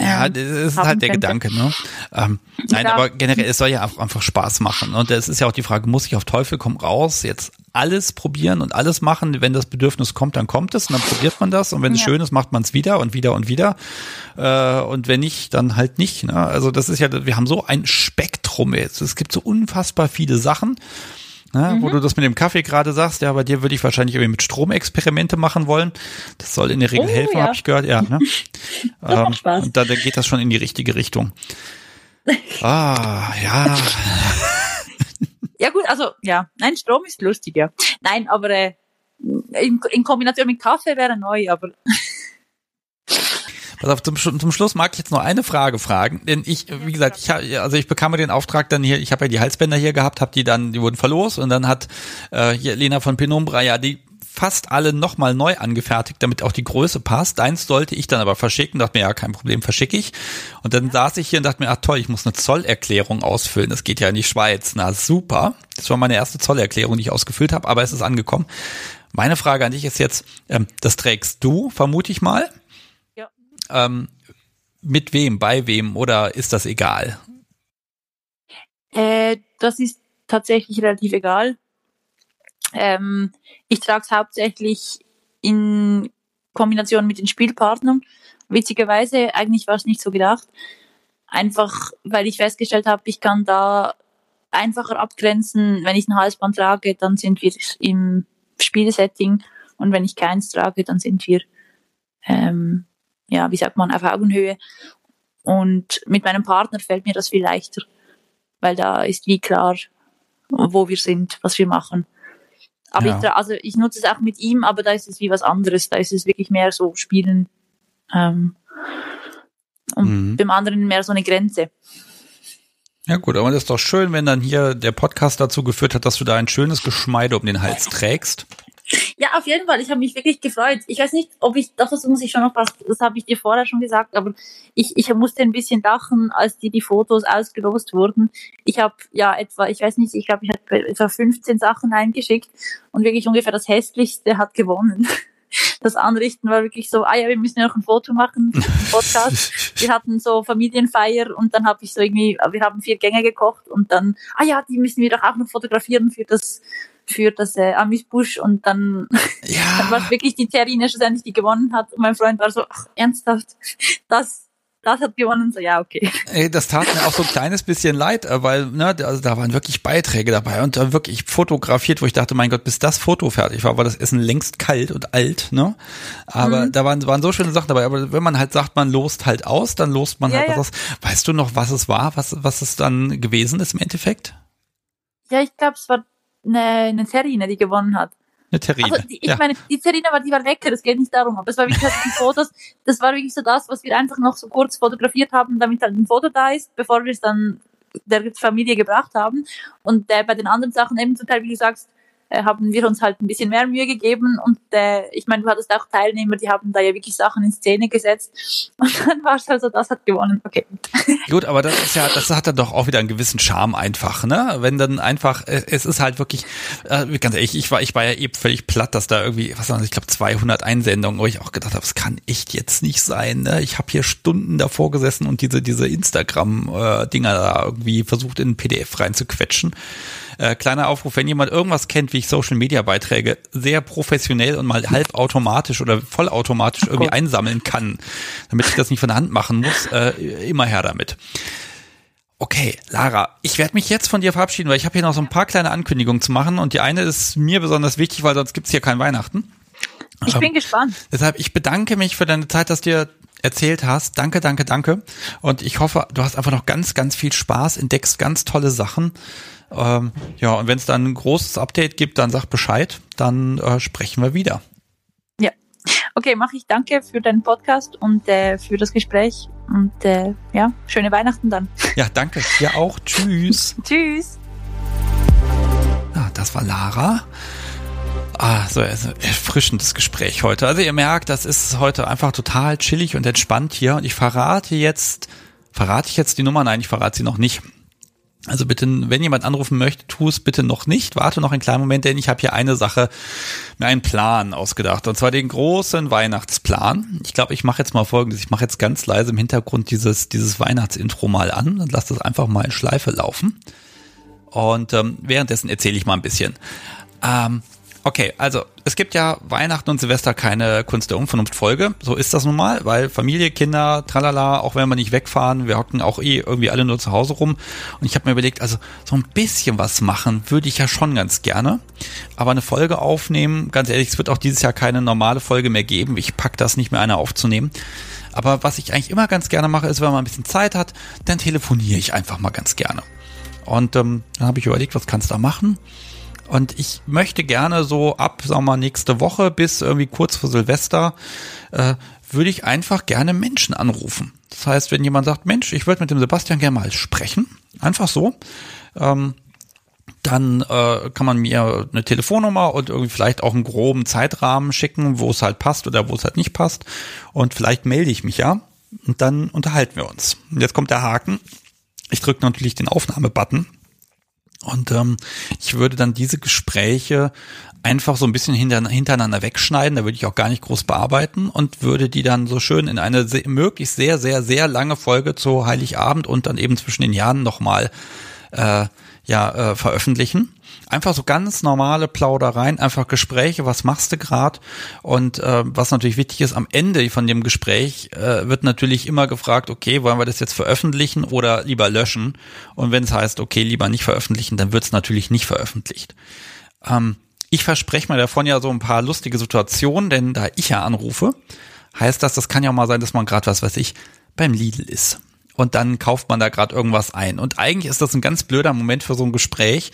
ja, das ist halt der könnte. Gedanke, ne? Ähm, nein, ja. aber generell, es soll ja auch einfach Spaß machen. Und es ist ja auch die Frage, muss ich auf Teufel komm raus jetzt alles probieren und alles machen? Wenn das Bedürfnis kommt, dann kommt es und dann probiert man das. Und wenn es schön ist, macht man es wieder und wieder und wieder. Äh, und wenn nicht, dann halt nicht. Ne? Also das ist ja, wir haben so ein Spektrum jetzt. Es gibt so unfassbar viele Sachen ne, mhm. wo du das mit dem Kaffee gerade sagst, ja, bei dir würde ich wahrscheinlich irgendwie mit Stromexperimente machen wollen. Das soll in der Regel oh, helfen, ja. habe ich gehört. Ja, ne? ähm, Spaß. Und da, da geht das schon in die richtige Richtung. ah, ja. ja gut, also ja, nein, Strom ist lustig, ja. Nein, aber äh, in, in Kombination mit Kaffee wäre neu, aber Auf, zum, zum Schluss mag ich jetzt noch eine Frage fragen, denn ich, wie gesagt, ich also ich bekam den Auftrag dann hier, ich habe ja die Halsbänder hier gehabt, habe die dann, die wurden verlost und dann hat äh, hier Lena von Penumbra ja die fast alle nochmal neu angefertigt, damit auch die Größe passt. Deins sollte ich dann aber verschicken, dachte mir, ja, kein Problem, verschicke ich. Und dann saß ich hier und dachte mir, ach toll, ich muss eine Zollerklärung ausfüllen. Das geht ja in die Schweiz. Na super. Das war meine erste Zollerklärung, die ich ausgefüllt habe, aber es ist angekommen. Meine Frage an dich ist jetzt, ähm, das trägst du, vermute ich mal. Ähm, mit wem, bei wem oder ist das egal? Äh, das ist tatsächlich relativ egal. Ähm, ich trage es hauptsächlich in Kombination mit den Spielpartnern. Witzigerweise, eigentlich war es nicht so gedacht. Einfach, weil ich festgestellt habe, ich kann da einfacher abgrenzen. Wenn ich ein Halsband trage, dann sind wir im Spielsetting und wenn ich keins trage, dann sind wir ähm, ja, wie sagt man, auf Augenhöhe. Und mit meinem Partner fällt mir das viel leichter, weil da ist wie klar, wo wir sind, was wir machen. Aber ja. ich, also ich nutze es auch mit ihm, aber da ist es wie was anderes. Da ist es wirklich mehr so Spielen. Ähm, und mhm. beim anderen mehr so eine Grenze. Ja gut, aber das ist doch schön, wenn dann hier der Podcast dazu geführt hat, dass du da ein schönes Geschmeide um den Hals trägst. Ja, auf jeden Fall. Ich habe mich wirklich gefreut. Ich weiß nicht, ob ich, das muss ich schon noch was, das habe ich dir vorher schon gesagt, aber ich, ich musste ein bisschen lachen, als die, die Fotos ausgelost wurden. Ich habe ja etwa, ich weiß nicht, ich glaube, ich habe etwa 15 Sachen eingeschickt und wirklich ungefähr das hässlichste hat gewonnen. das Anrichten war wirklich so, ah ja, wir müssen ja noch ein Foto machen für den Podcast. wir hatten so Familienfeier und dann habe ich so irgendwie, wir haben vier Gänge gekocht und dann, ah ja, die müssen wir doch auch noch fotografieren für das für das äh, Amisbusch und dann, ja. dann war es wirklich die Terrine schlussendlich, die gewonnen hat und mein Freund war so, ach, ernsthaft, das das hat gewonnen, so ja, okay. Ey, das tat mir auch so ein kleines bisschen leid, äh, weil ne, also da waren wirklich Beiträge dabei und da wirklich fotografiert, wo ich dachte, mein Gott, bis das Foto fertig war, war das Essen längst kalt und alt, ne? Aber mhm. da waren, waren so schöne Sachen dabei. Aber wenn man halt sagt, man lost halt aus, dann lost man ja, halt ja. was aus. Weißt du noch, was es war, was, was es dann gewesen ist im Endeffekt? Ja, ich glaube, es war eine, eine Terrine, die gewonnen hat. Eine Terrine. Also die, ich ja. meine, die Terrine war, die war lecker, es geht nicht darum, aber es war wirklich halt die Fotos, das war wirklich so das, was wir einfach noch so kurz fotografiert haben, damit halt ein Foto da ist, bevor wir es dann der Familie gebracht haben. Und äh, bei den anderen Sachen eben zum Teil, wie du sagst, äh, haben wir uns halt ein bisschen mehr Mühe gegeben und äh, ich meine, du hattest auch Teilnehmer, die haben da ja wirklich Sachen in Szene gesetzt und dann war es also, das hat gewonnen. Okay. Gut, aber das ist ja, das hat dann doch auch wieder einen gewissen Charme einfach, ne? Wenn dann einfach, äh, es ist halt wirklich, äh, ganz ehrlich, ich war, ich war ja eben völlig platt, dass da irgendwie, was war ich glaube 200 Einsendungen, wo ich auch gedacht habe, das kann echt jetzt nicht sein, ne? Ich habe hier Stunden davor gesessen und diese, diese Instagram-Dinger da irgendwie versucht in ein PDF reinzuquetschen. Äh, kleiner Aufruf, wenn jemand irgendwas kennt, wie ich Social Media Beiträge sehr professionell und mal halbautomatisch oder vollautomatisch irgendwie oh einsammeln kann, damit ich das nicht von der Hand machen muss, äh, immer her damit. Okay, Lara, ich werde mich jetzt von dir verabschieden, weil ich habe hier noch so ein paar kleine Ankündigungen zu machen und die eine ist mir besonders wichtig, weil sonst gibt's hier kein Weihnachten. Ich bin ähm, gespannt. Deshalb, ich bedanke mich für deine Zeit, dass dir erzählt hast. Danke, danke, danke. Und ich hoffe, du hast einfach noch ganz, ganz viel Spaß, entdeckst ganz tolle Sachen. Ähm, ja, und wenn es dann ein großes Update gibt, dann sag Bescheid, dann äh, sprechen wir wieder. Ja. Okay, mache ich danke für deinen Podcast und äh, für das Gespräch und äh, ja, schöne Weihnachten dann. Ja, danke. Ja auch. Tschüss. Tschüss. Ah, das war Lara. Ah, so ein erfrischendes Gespräch heute. Also ihr merkt, das ist heute einfach total chillig und entspannt hier. Und ich verrate jetzt, verrate ich jetzt die Nummer? Nein, ich verrate sie noch nicht. Also bitte, wenn jemand anrufen möchte, tu es bitte noch nicht. Warte noch einen kleinen Moment, denn ich habe hier eine Sache, mir einen Plan ausgedacht. Und zwar den großen Weihnachtsplan. Ich glaube, ich mache jetzt mal folgendes. Ich mache jetzt ganz leise im Hintergrund dieses, dieses Weihnachtsintro mal an und lasse das einfach mal in Schleife laufen. Und ähm, währenddessen erzähle ich mal ein bisschen. Ähm, Okay, also es gibt ja Weihnachten und Silvester keine Kunst der Unvernunft Folge. So ist das nun mal, weil Familie, Kinder, tralala, auch wenn wir nicht wegfahren, wir hocken auch eh irgendwie alle nur zu Hause rum. Und ich habe mir überlegt, also so ein bisschen was machen würde ich ja schon ganz gerne. Aber eine Folge aufnehmen, ganz ehrlich, es wird auch dieses Jahr keine normale Folge mehr geben. Ich pack das nicht mehr eine aufzunehmen. Aber was ich eigentlich immer ganz gerne mache, ist, wenn man ein bisschen Zeit hat, dann telefoniere ich einfach mal ganz gerne. Und ähm, dann habe ich überlegt, was kannst du da machen? Und ich möchte gerne so ab, sagen wir mal, nächste Woche bis irgendwie kurz vor Silvester, äh, würde ich einfach gerne Menschen anrufen. Das heißt, wenn jemand sagt, Mensch, ich würde mit dem Sebastian gerne mal sprechen, einfach so, ähm, dann äh, kann man mir eine Telefonnummer und irgendwie vielleicht auch einen groben Zeitrahmen schicken, wo es halt passt oder wo es halt nicht passt. Und vielleicht melde ich mich ja und dann unterhalten wir uns. Und jetzt kommt der Haken. Ich drücke natürlich den Aufnahmebutton und ähm, ich würde dann diese Gespräche einfach so ein bisschen hintereinander wegschneiden, da würde ich auch gar nicht groß bearbeiten und würde die dann so schön in eine möglichst sehr, sehr, sehr lange Folge zu Heiligabend und dann eben zwischen den Jahren nochmal äh, ja, äh, veröffentlichen einfach so ganz normale Plaudereien, einfach Gespräche, was machst du grad? Und äh, was natürlich wichtig ist, am Ende von dem Gespräch äh, wird natürlich immer gefragt, okay, wollen wir das jetzt veröffentlichen oder lieber löschen? Und wenn es heißt, okay, lieber nicht veröffentlichen, dann wird es natürlich nicht veröffentlicht. Ähm, ich verspreche mir davon ja so ein paar lustige Situationen, denn da ich ja anrufe, heißt das, das kann ja auch mal sein, dass man gerade, was weiß ich, beim Lidl ist und dann kauft man da gerade irgendwas ein. Und eigentlich ist das ein ganz blöder Moment für so ein Gespräch,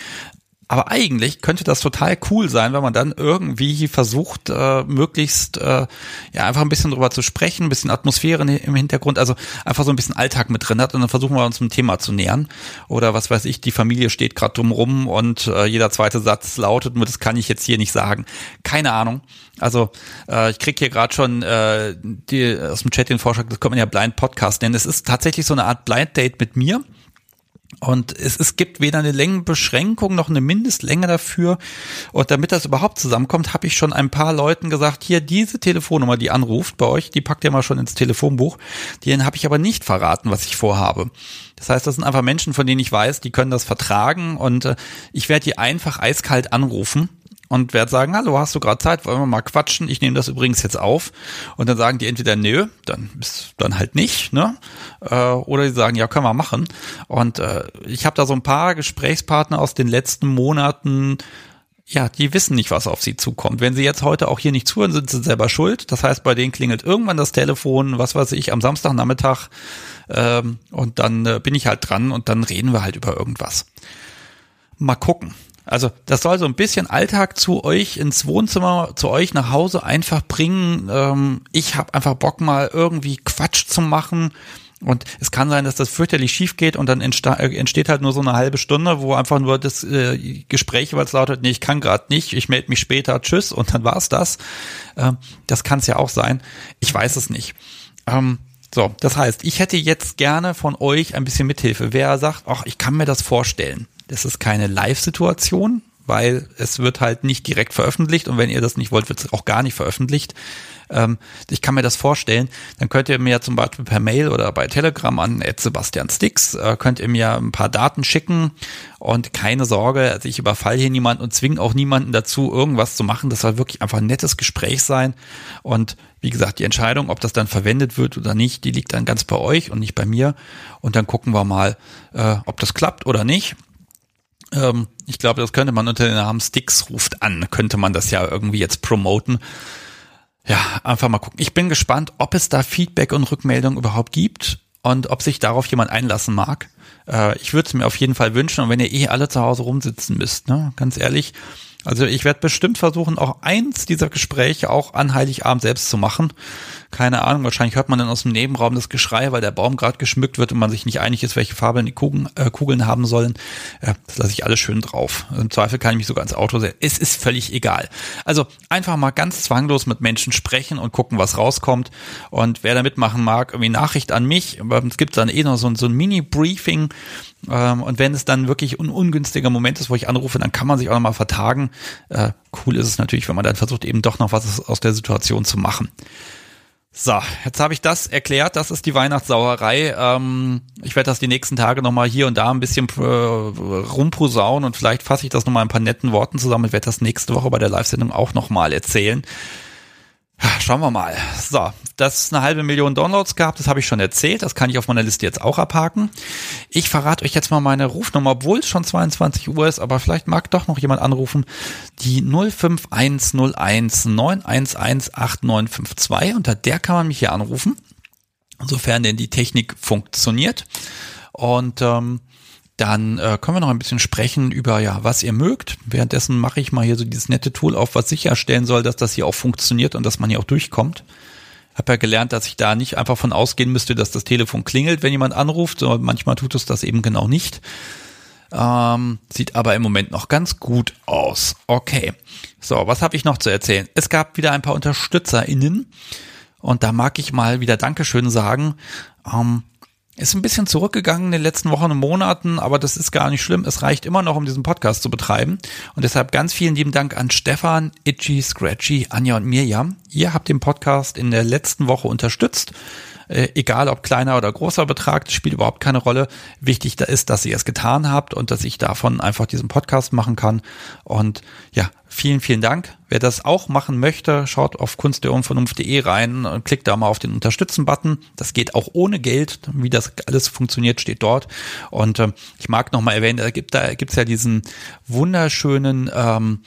aber eigentlich könnte das total cool sein, wenn man dann irgendwie versucht, äh, möglichst äh, ja einfach ein bisschen drüber zu sprechen, ein bisschen Atmosphäre im Hintergrund, also einfach so ein bisschen Alltag mit drin hat und dann versuchen wir uns ein Thema zu nähern. Oder was weiß ich, die Familie steht gerade dumm rum und äh, jeder zweite Satz lautet, nur das kann ich jetzt hier nicht sagen. Keine Ahnung. Also äh, ich krieg hier gerade schon äh, die, aus dem Chat den Vorschlag, das kann man ja Blind Podcast nennen. Es ist tatsächlich so eine Art Blind Date mit mir Und es, es gibt weder eine Längenbeschränkung noch eine Mindestlänge dafür. Und damit das überhaupt zusammenkommt, habe ich schon ein paar Leuten gesagt, hier diese Telefonnummer, die anruft bei euch, die packt ihr mal schon ins Telefonbuch. Den habe ich aber nicht verraten, was ich vorhabe. Das heißt, das sind einfach Menschen, von denen ich weiß, die können das vertragen und äh, ich werde die einfach eiskalt anrufen und werde sagen, hallo, hast du gerade Zeit, wollen wir mal quatschen? Ich nehme das übrigens jetzt auf. Und dann sagen die entweder nö, dann ist dann halt nicht, ne? Äh, oder die sagen, ja, können wir machen. Und äh, ich habe da so ein paar Gesprächspartner aus den letzten Monaten, ja, die wissen nicht, was auf sie zukommt. Wenn sie jetzt heute auch hier nicht zuhören, sind sie selber schuld. Das heißt, bei denen klingelt irgendwann das Telefon, was weiß ich, am Samstagnachmittag ähm, und dann äh, bin ich halt dran und dann reden wir halt über irgendwas. Mal gucken. Also das soll so ein bisschen Alltag zu euch ins Wohnzimmer, zu euch nach Hause einfach bringen. Ähm, ich habe einfach Bock mal irgendwie Quatsch zu machen. Und es kann sein, dass das fürchterlich schief geht und dann äh, entsteht halt nur so eine halbe Stunde, wo einfach nur das äh, Gespräch jeweils lautet, nee, ich kann gerade nicht, ich melde mich später, tschüss und dann war's das. Ähm, das kann es ja auch sein. Ich weiß es nicht. Ähm, so, das heißt, ich hätte jetzt gerne von euch ein bisschen Mithilfe. Wer sagt, ach, ich kann mir das vorstellen. Das ist keine Live-Situation, weil es wird halt nicht direkt veröffentlicht und wenn ihr das nicht wollt, wird es auch gar nicht veröffentlicht. Ähm, ich kann mir das vorstellen, dann könnt ihr mir zum Beispiel per Mail oder bei Telegram an Sebastian Sticks, äh, könnt ihr mir ein paar Daten schicken und keine Sorge, also ich überfall hier niemanden und zwinge auch niemanden dazu, irgendwas zu machen. Das soll wirklich einfach ein nettes Gespräch sein und wie gesagt, die Entscheidung, ob das dann verwendet wird oder nicht, die liegt dann ganz bei euch und nicht bei mir und dann gucken wir mal, äh, ob das klappt oder nicht. Ähm, ich glaube, das könnte man unter den Namen Sticks ruft an, könnte man das ja irgendwie jetzt promoten. Ja, einfach mal gucken. Ich bin gespannt, ob es da Feedback und Rückmeldung überhaupt gibt und ob sich darauf jemand einlassen mag. Äh, ich würde es mir auf jeden Fall wünschen und wenn ihr eh alle zu Hause rumsitzen müsst, ne, ganz ehrlich, also ich werde bestimmt versuchen, auch eins dieser Gespräche auch an Heiligabend selbst zu machen. Keine Ahnung, wahrscheinlich hört man dann aus dem Nebenraum das Geschrei, weil der Baum gerade geschmückt wird und man sich nicht einig ist, welche Farbe die Kugeln, äh, Kugeln haben sollen. Äh, das lasse ich alles schön drauf. Im Zweifel kann ich mich sogar ins Auto setzen. Es ist völlig egal. Also einfach mal ganz zwanglos mit Menschen sprechen und gucken, was rauskommt. Und wer da mitmachen mag, irgendwie Nachricht an mich. Es gibt dann eh noch so, so ein Mini-Briefing ähm, und wenn es dann wirklich ein ungünstiger Moment ist, wo ich anrufe, dann kann man sich auch nochmal vertagen. Äh, cool ist es natürlich, wenn man dann versucht, eben doch noch was aus der Situation zu machen. So, jetzt habe ich das erklärt. Das ist die Weihnachtssauerei. Ähm, ich werde das die nächsten Tage nochmal hier und da ein bisschen äh, rumposaunen und vielleicht fasse ich das nochmal ein paar netten Worten zusammen und werde das nächste Woche bei der Live-Sendung auch nochmal erzählen. Schauen wir mal. So, dass es eine halbe Million Downloads gab, das habe ich schon erzählt. Das kann ich auf meiner Liste jetzt auch abhaken. Ich verrate euch jetzt mal meine Rufnummer, obwohl es schon 22 Uhr ist, aber vielleicht mag doch noch jemand anrufen. Die 05101 911 8952. Unter der kann man mich hier anrufen, sofern denn die Technik funktioniert. Und ähm, dann äh, können wir noch ein bisschen sprechen über ja, was ihr mögt. Währenddessen mache ich mal hier so dieses nette Tool auf, was sicherstellen soll, dass das hier auch funktioniert und dass man hier auch durchkommt. Hab ja gelernt, dass ich da nicht einfach von ausgehen müsste, dass das Telefon klingelt, wenn jemand anruft, sondern manchmal tut es das eben genau nicht. Ähm, sieht aber im Moment noch ganz gut aus. Okay. So, was habe ich noch zu erzählen? Es gab wieder ein paar UnterstützerInnen und da mag ich mal wieder Dankeschön sagen. Ähm, ist ein bisschen zurückgegangen in den letzten Wochen und Monaten, aber das ist gar nicht schlimm. Es reicht immer noch, um diesen Podcast zu betreiben. Und deshalb ganz vielen lieben Dank an Stefan, Itchy, Scratchy, Anja und Mirjam. Ihr habt den Podcast in der letzten Woche unterstützt. Äh, egal ob kleiner oder großer Betrag, das spielt überhaupt keine Rolle. Wichtig da ist, dass ihr es getan habt und dass ich davon einfach diesen Podcast machen kann. Und ja, vielen, vielen Dank. Wer das auch machen möchte, schaut auf kunstderunvernunft.de rein und klickt da mal auf den Unterstützen-Button. Das geht auch ohne Geld. Wie das alles funktioniert, steht dort. Und äh, ich mag noch mal erwähnen, da gibt da gibt's ja diesen wunderschönen ähm,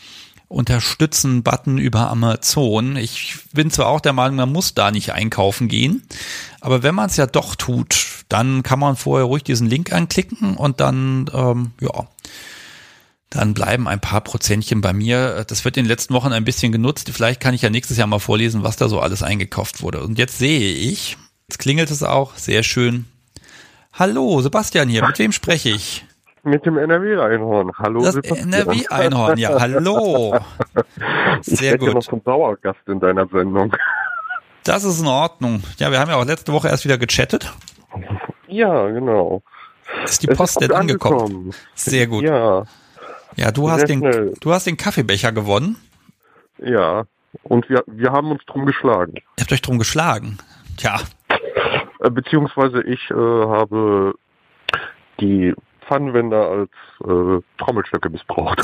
Unterstützen-Button über Amazon. Ich bin zwar auch der Meinung, man muss da nicht einkaufen gehen, aber wenn man es ja doch tut, dann kann man vorher ruhig diesen Link anklicken und dann, ähm, ja, dann bleiben ein paar Prozentchen bei mir. Das wird in den letzten Wochen ein bisschen genutzt. Vielleicht kann ich ja nächstes Jahr mal vorlesen, was da so alles eingekauft wurde. Und jetzt sehe ich, jetzt klingelt es auch, sehr schön. Hallo, Sebastian hier, mit wem spreche ich? Mit dem NRW-Einhorn. Hallo, Das NRW-Einhorn, ja, hallo. Sehr ich gut. Ich noch zum Dauergast in deiner Sendung. Das ist in Ordnung. Ja, wir haben ja auch letzte Woche erst wieder gechattet. Ja, genau. Ist die Post denn angekommen? angekommen? Sehr gut. Ja. Ja, du hast, den, du hast den Kaffeebecher gewonnen. Ja, und wir, wir haben uns drum geschlagen. Ihr habt euch drum geschlagen? Tja. Äh, beziehungsweise ich äh, habe die Pfannenwender als äh, Trommelstöcke missbraucht.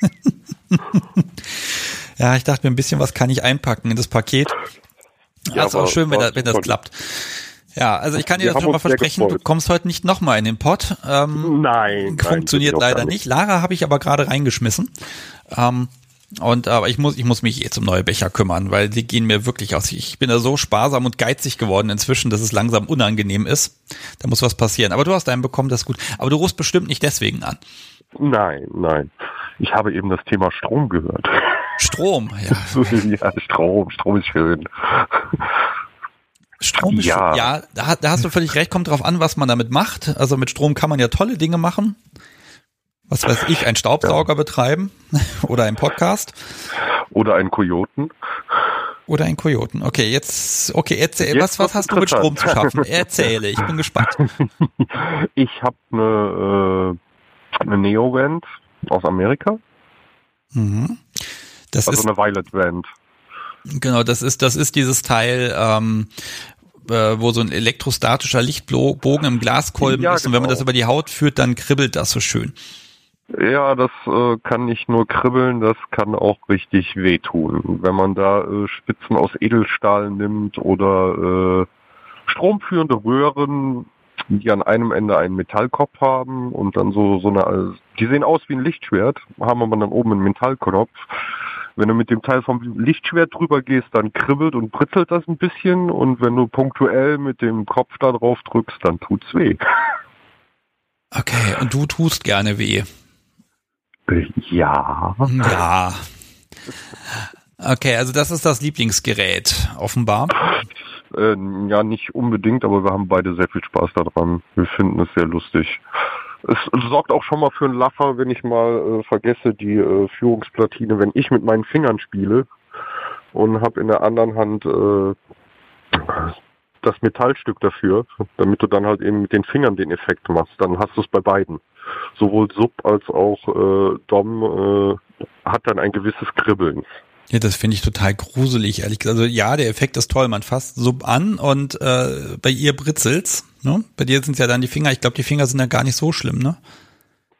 ja, ich dachte mir, ein bisschen was kann ich einpacken in das Paket. Ja, ist auch schön, wenn, das, wenn das klappt. Ja, also ich kann dir das schon mal versprechen, du kommst heute nicht nochmal in den Pod. Ähm, nein. Funktioniert nein, leider nicht. Lara habe ich aber gerade reingeschmissen. Ähm, und aber ich muss, ich muss mich jetzt um neue Becher kümmern, weil die gehen mir wirklich aus. Ich bin da so sparsam und geizig geworden inzwischen, dass es langsam unangenehm ist. Da muss was passieren. Aber du hast einen bekommen, das ist gut. Aber du rufst bestimmt nicht deswegen an. Nein, nein. Ich habe eben das Thema Strom gehört. Strom, ja. ja, Strom, Strom ist schön. Strom ist ja, ja da, da hast du völlig recht, kommt drauf an, was man damit macht. Also mit Strom kann man ja tolle Dinge machen. Was weiß ich, ein Staubsauger ja. betreiben oder ein Podcast. Oder einen Kojoten. Oder ein Kojoten. Okay, jetzt, okay, erzähl, jetzt was, was hast du mit Strom zu schaffen? Erzähle, ich bin gespannt. Ich habe eine, äh, eine Neo-Band aus Amerika. Mhm. Das also ist eine Violet Band. Genau, das ist, das ist dieses Teil, ähm, äh, wo so ein elektrostatischer Lichtbogen im Glaskolben ja, ist und wenn man genau. das über die Haut führt, dann kribbelt das so schön. Ja, das äh, kann nicht nur kribbeln, das kann auch richtig wehtun. Wenn man da äh, Spitzen aus Edelstahl nimmt oder äh, stromführende Röhren, die an einem Ende einen Metallkopf haben und dann so so eine, die sehen aus wie ein Lichtschwert, haben aber dann oben einen Metallknopf. Wenn du mit dem Teil vom Lichtschwert drüber gehst, dann kribbelt und britzelt das ein bisschen und wenn du punktuell mit dem Kopf da drauf drückst, dann tut's weh. Okay, und du tust gerne weh. Ja. Ja. Okay, also das ist das Lieblingsgerät, offenbar. Äh, ja, nicht unbedingt, aber wir haben beide sehr viel Spaß daran. Wir finden es sehr lustig. Es sorgt auch schon mal für einen Laffer, wenn ich mal äh, vergesse die äh, Führungsplatine, wenn ich mit meinen Fingern spiele und habe in der anderen Hand äh, das Metallstück dafür, damit du dann halt eben mit den Fingern den Effekt machst. Dann hast du es bei beiden. Sowohl Sub als auch äh, Dom äh, hat dann ein gewisses Kribbeln. Ja, das finde ich total gruselig, ehrlich gesagt. Also ja, der Effekt ist toll. Man fasst Sub an und äh, bei ihr britzelt's. Ne? Bei dir sind ja dann die Finger. Ich glaube, die Finger sind ja gar nicht so schlimm, ne?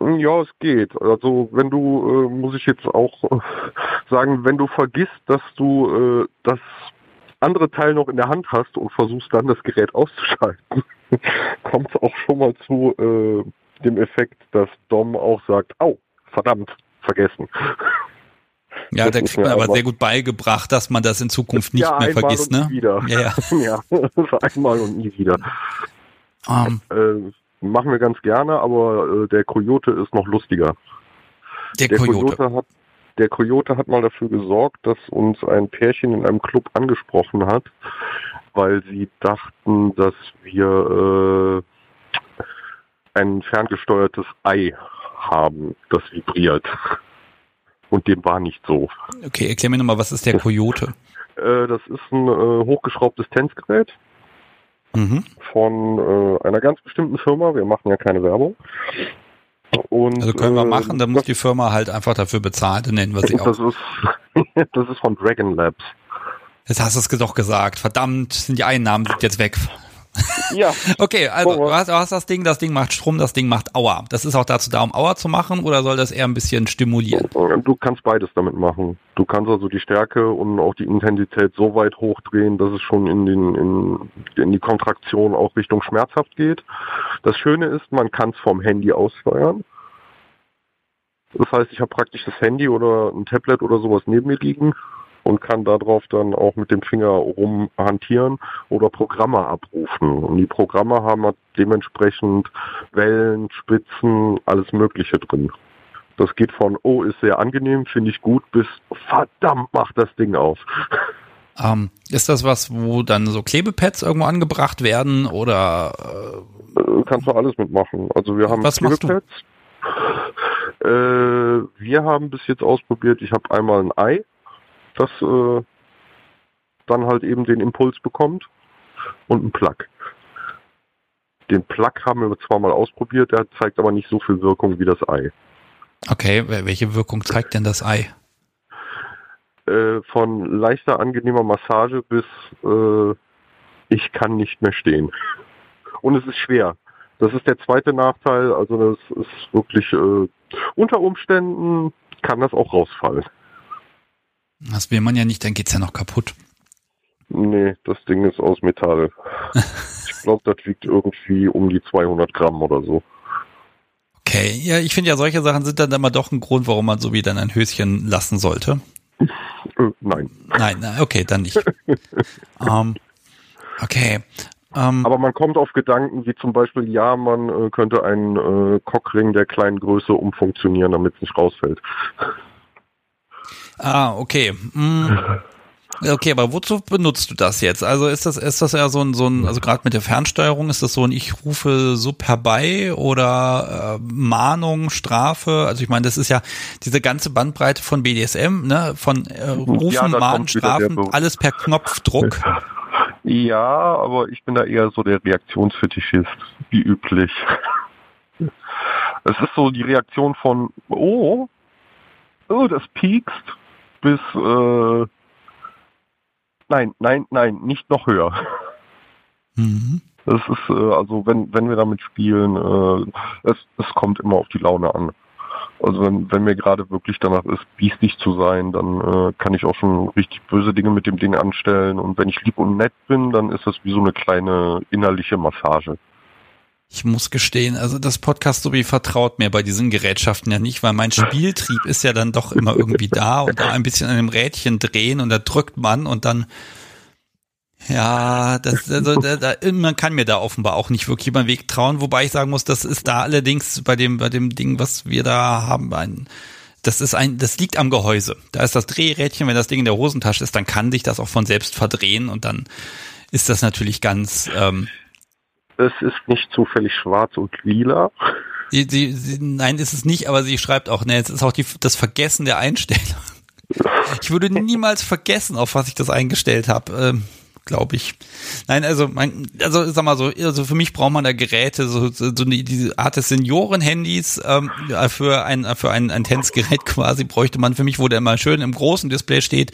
Ja, es geht. Also wenn du, äh, muss ich jetzt auch äh, sagen, wenn du vergisst, dass du äh, das andere Teil noch in der Hand hast und versuchst dann das Gerät auszuschalten, kommt es auch schon mal zu äh, dem Effekt, dass Dom auch sagt, au, verdammt, vergessen. Ja, das da kriegt man aber sehr gut beigebracht, dass man das in Zukunft nicht ja, mehr vergisst, ne? Wieder. Ja, ja. ja, einmal und nie wieder. Um. Ähm. Äh, machen wir ganz gerne, aber äh, der Coyote ist noch lustiger. Der, der Coyote. Coyote hat der Coyote hat mal dafür gesorgt, dass uns ein Pärchen in einem Club angesprochen hat, weil sie dachten, dass wir äh, ein ferngesteuertes Ei haben, das vibriert. Und dem war nicht so. Okay, erklär mir nochmal, was ist der Coyote? Äh, das ist ein äh, hochgeschraubtes Tänzgerät mhm. von äh, einer ganz bestimmten Firma. Wir machen ja keine Werbung. Und, also können wir machen, dann muss die Firma halt einfach dafür bezahlen, dann nennen wir sie auch. Das ist, das ist von Dragon Labs. Jetzt hast du es doch gesagt. Verdammt, sind die Einnahmen sind jetzt weg. Ja. Okay, also du hast, du hast, das Ding, das Ding macht Strom, das Ding macht Aua. Das ist auch dazu da, um Aua zu machen oder soll das eher ein bisschen stimulieren? Du kannst beides damit machen. Du kannst also die Stärke und auch die Intensität so weit hochdrehen, dass es schon in, den, in, in die Kontraktion auch Richtung schmerzhaft geht. Das Schöne ist, man kann es vom Handy aussteuern. Das heißt, ich habe praktisch das Handy oder ein Tablet oder sowas neben mir liegen und kann darauf dann auch mit dem Finger rumhantieren oder Programme abrufen. Und die Programme haben halt dementsprechend Wellen, Spitzen, alles Mögliche drin. Das geht von, oh, ist sehr angenehm, finde ich gut, bis verdammt, macht das Ding auf. Ähm, ist das was, wo dann so Klebepads irgendwo angebracht werden oder? Äh, kannst du alles mitmachen. Also wir haben was Klebepads. Äh, wir haben bis jetzt ausprobiert, ich habe einmal ein Ei das äh, dann halt eben den Impuls bekommt und ein Plug. Den Plug haben wir zwar mal ausprobiert, der zeigt aber nicht so viel Wirkung wie das Ei. Okay, welche Wirkung zeigt denn das Ei? Äh, von leichter, angenehmer Massage bis äh, ich kann nicht mehr stehen. Und es ist schwer. Das ist der zweite Nachteil. Also das ist wirklich äh, unter Umständen kann das auch rausfallen. Das will man ja nicht, dann geht's ja noch kaputt. Nee, das Ding ist aus Metall. ich glaube, das wiegt irgendwie um die 200 Gramm oder so. Okay, ja, ich finde ja, solche Sachen sind dann immer doch ein Grund, warum man so wie dann ein Höschen lassen sollte. Äh, nein. Nein, okay, dann nicht. um, ähm, okay. Um, ähm, Aber man kommt auf Gedanken, wie zum Beispiel, ja, man äh, könnte einen äh, Cockring der kleinen Größe umfunktionieren, damit es nicht rausfällt. Ah, okay. Mm. Okay, aber wozu benutzt du das jetzt? Also ist das ist das ja so ein so ein also gerade mit der Fernsteuerung ist das so ein ich rufe so herbei oder äh, Mahnung, Strafe? Also ich meine, das ist ja diese ganze Bandbreite von BDSM, ne, von äh, Rufen, ja, Mahnen, Strafen, alles per Knopfdruck. Ja, aber ich bin da eher so der Reaktionsfetischist, wie üblich. Es ist so die Reaktion von oh, oh, das piekst bis äh, Nein, nein, nein, nicht noch höher. Mhm. Das ist, äh, also wenn, wenn wir damit spielen, äh, es, es kommt immer auf die Laune an. Also wenn, wenn mir gerade wirklich danach ist, biestig zu sein, dann äh, kann ich auch schon richtig böse Dinge mit dem Ding anstellen. Und wenn ich lieb und nett bin, dann ist das wie so eine kleine innerliche Massage. Ich muss gestehen, also das Podcast so wie vertraut mir bei diesen Gerätschaften ja nicht, weil mein Spieltrieb ist ja dann doch immer irgendwie da und da ein bisschen an dem Rädchen drehen und da drückt man und dann ja, das, also, da, da, man kann mir da offenbar auch nicht wirklich über den Weg trauen, wobei ich sagen muss, das ist da allerdings bei dem, bei dem Ding, was wir da haben, ein, das ist ein, das liegt am Gehäuse. Da ist das Drehrädchen, wenn das Ding in der Hosentasche ist, dann kann sich das auch von selbst verdrehen und dann ist das natürlich ganz, ähm, es ist nicht zufällig schwarz und lila. Sie, sie, sie, nein, ist es nicht, aber sie schreibt auch, ne, es ist auch die, das Vergessen der Einstellung. Ich würde niemals vergessen, auf was ich das eingestellt habe. Ähm, glaube ich. Nein, also mein, also sag mal so, also für mich braucht man da Geräte, so, so die, diese Art des Senioren-Handys ähm, für ein für ein, ein Tänzgerät quasi bräuchte man für mich, wo der immer schön im großen Display steht.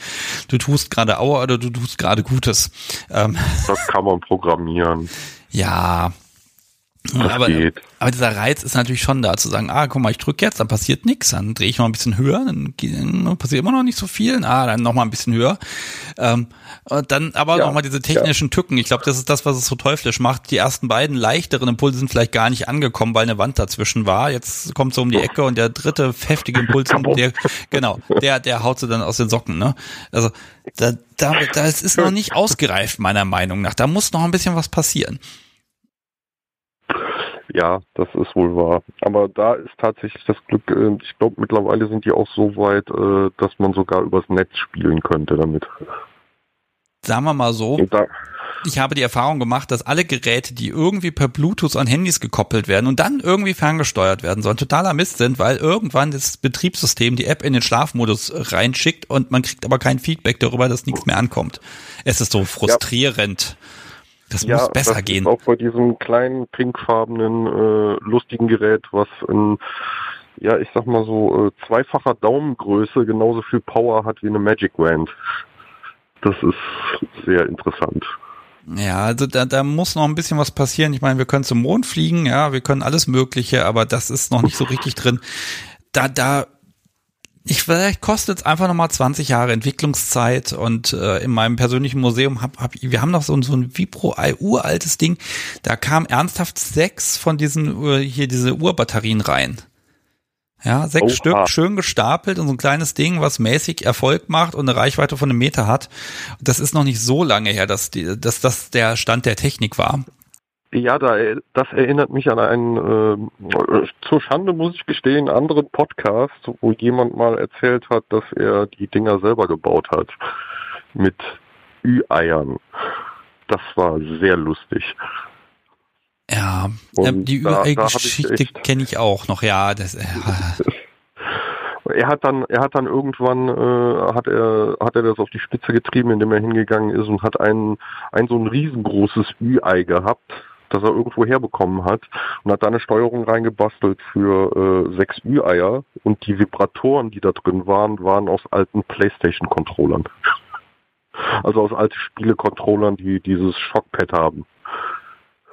Du tust gerade Aua oder du tust gerade Gutes. Ähm, das kann man programmieren. Ja. Das aber, geht. aber dieser Reiz ist natürlich schon da, zu sagen, ah, guck mal, ich drücke jetzt, dann passiert nichts, dann drehe ich noch ein bisschen höher, dann, dann passiert immer noch nicht so viel, ah, dann noch mal ein bisschen höher. Ähm, dann aber ja, noch mal diese technischen ja. Tücken. Ich glaube, das ist das, was es so teuflisch macht. Die ersten beiden leichteren Impulse sind vielleicht gar nicht angekommen, weil eine Wand dazwischen war. Jetzt kommt so um die Ecke und der dritte heftige Impuls, der, genau, der, der haut sie dann aus den Socken. Ne? Also da, da, das ist noch nicht ausgereift meiner Meinung nach. Da muss noch ein bisschen was passieren. Ja, das ist wohl wahr. Aber da ist tatsächlich das Glück, äh, ich glaube mittlerweile sind die auch so weit, äh, dass man sogar übers Netz spielen könnte damit. Sagen wir mal so, ich habe die Erfahrung gemacht, dass alle Geräte, die irgendwie per Bluetooth an Handys gekoppelt werden und dann irgendwie ferngesteuert werden sollen, totaler Mist sind, weil irgendwann das Betriebssystem die App in den Schlafmodus reinschickt und man kriegt aber kein Feedback darüber, dass nichts mehr ankommt. Es ist so frustrierend. Ja. Das ja, muss besser das gehen. Ist auch bei diesem kleinen pinkfarbenen äh, lustigen Gerät, was in ja, ich sag mal so äh, zweifacher Daumengröße genauso viel Power hat wie eine Magic Wand. Das ist sehr interessant. Ja, also da, da muss noch ein bisschen was passieren. Ich meine, wir können zum Mond fliegen, ja, wir können alles Mögliche, aber das ist noch nicht so richtig drin. Da, da ich vielleicht kostet es einfach nochmal 20 Jahre Entwicklungszeit und äh, in meinem persönlichen Museum hab, hab wir haben noch so, so ein Vibro uraltes Ding, da kam ernsthaft sechs von diesen uh, hier diese Urbatterien rein. Ja, sechs Oha. Stück, schön gestapelt und so ein kleines Ding, was mäßig Erfolg macht und eine Reichweite von einem Meter hat. Das ist noch nicht so lange her, dass, die, dass das der Stand der Technik war. Ja, da, das erinnert mich an einen, äh, zur Schande muss ich gestehen, anderen Podcast, wo jemand mal erzählt hat, dass er die Dinger selber gebaut hat. Mit Ü-Eiern. Das war sehr lustig. Ja, Und die Ü-Ei-Geschichte kenne ich auch noch, ja. Das, äh, er hat dann, er hat dann irgendwann, äh, hat er, hat er das auf die Spitze getrieben, indem er hingegangen ist und hat ein, ein so ein riesengroßes Ü-Ei gehabt das er irgendwo herbekommen hat und hat da eine Steuerung reingebastelt für äh, sechs Ü-Eier und die Vibratoren, die da drin waren, waren aus alten Playstation-Controllern. Also aus alten Spiele-Controllern, die dieses Shockpad haben.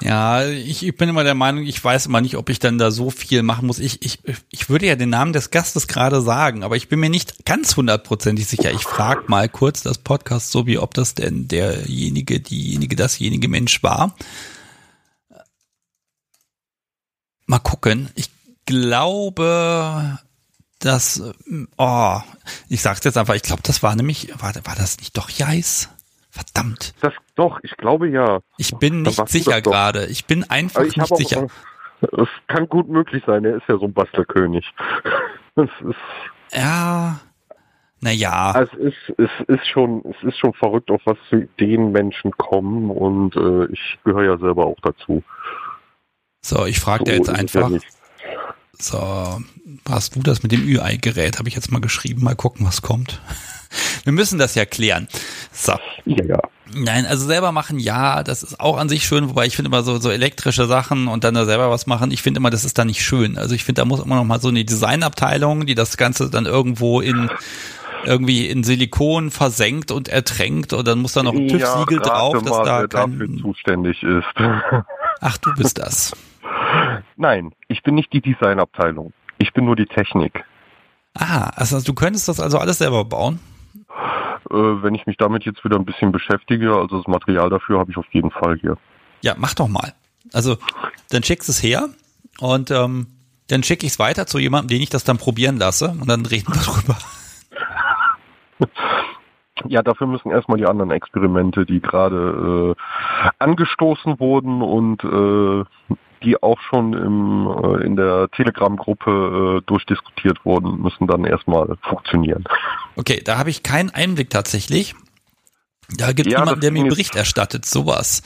Ja, ich, ich bin immer der Meinung, ich weiß immer nicht, ob ich dann da so viel machen muss. Ich, ich, ich würde ja den Namen des Gastes gerade sagen, aber ich bin mir nicht ganz hundertprozentig sicher. Ich frage mal kurz das Podcast so, wie ob das denn derjenige, diejenige, dasjenige Mensch war. Mal gucken. Ich glaube, dass, oh, ich sag's jetzt einfach, ich glaube, das war nämlich, war, war das nicht doch Jais? Verdammt. Das doch, ich glaube ja. Ich bin nicht sicher gerade. Ich bin einfach ich nicht sicher. Es kann gut möglich sein, er ist ja so ein Bastelkönig. Ist ja, naja. Es ist, es ist schon, es ist schon verrückt, auf was für Ideen Menschen kommen und äh, ich gehöre ja selber auch dazu. So, ich frage so dir jetzt einfach. So, hast du das mit dem Ü-Ei-Gerät? Habe ich jetzt mal geschrieben. Mal gucken, was kommt. Wir müssen das ja klären. So. Ja, ja. Nein, also selber machen, ja, das ist auch an sich schön, wobei ich finde immer so, so elektrische Sachen und dann da selber was machen, ich finde immer, das ist da nicht schön. Also ich finde, da muss immer noch mal so eine Designabteilung, die das Ganze dann irgendwo in irgendwie in Silikon versenkt und ertränkt und dann muss da noch ein TÜV-Siegel ja, drauf, dass mal, da wer kein... dafür zuständig ist. Ach, du bist das. Nein, ich bin nicht die Designabteilung. Ich bin nur die Technik. Ah, also du könntest das also alles selber bauen? Äh, wenn ich mich damit jetzt wieder ein bisschen beschäftige, also das Material dafür habe ich auf jeden Fall hier. Ja, mach doch mal. Also dann schickst es her und ähm, dann schicke ich es weiter zu jemandem, den ich das dann probieren lasse und dann reden wir drüber. Ja, dafür müssen erstmal die anderen Experimente, die gerade äh, angestoßen wurden und äh, die auch schon im, äh, in der Telegram-Gruppe äh, durchdiskutiert wurden, müssen dann erstmal funktionieren. Okay, da habe ich keinen Einblick tatsächlich. Da gibt ja, jemanden, der mir Bericht erstattet, sowas.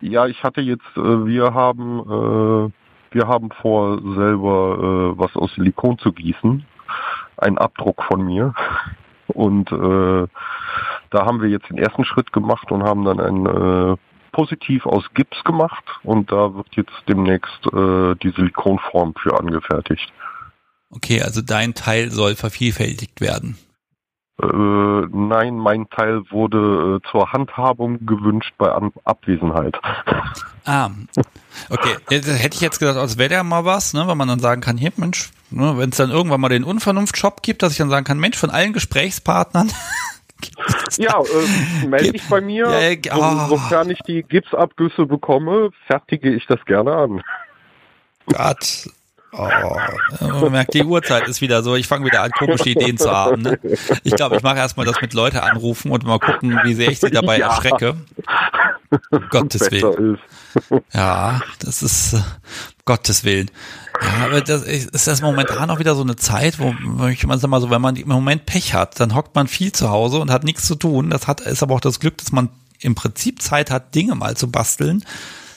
Ja, ich hatte jetzt, äh, wir haben, äh, wir haben vor, selber äh, was aus Silikon zu gießen. Ein Abdruck von mir. Und da haben wir jetzt den ersten Schritt gemacht und haben dann ein äh, positiv aus Gips gemacht und da wird jetzt demnächst äh, die Silikonform für angefertigt. Okay, also dein Teil soll vervielfältigt werden. Äh, nein, mein Teil wurde äh, zur Handhabung gewünscht bei An Abwesenheit. Ah, okay. Hätte ich jetzt gedacht, als wäre der mal was, ne, weil man dann sagen kann, hier, Mensch, ne, wenn es dann irgendwann mal den Unvernunft-Shop gibt, dass ich dann sagen kann, Mensch, von allen Gesprächspartnern ja, äh, melde dich bei mir. Ja, oh. Sofern ich die Gipsabgüsse bekomme, fertige ich das gerne an. Gott. Oh, man merkt, die Uhrzeit ist wieder so. Ich fange wieder an, komische Ideen zu haben. Ne? Ich glaube, ich mache erstmal das mit Leute anrufen und mal gucken, wie sehr ich sie dabei ja. erschrecke. Um Gottes Willen. Ja, das ist uh, Gottes Willen. Ja, aber das ist das momentan auch wieder so eine Zeit, wo ich mal sag mal so, wenn man im Moment Pech hat, dann hockt man viel zu Hause und hat nichts zu tun. Das hat ist aber auch das Glück, dass man im Prinzip Zeit hat, Dinge mal zu basteln,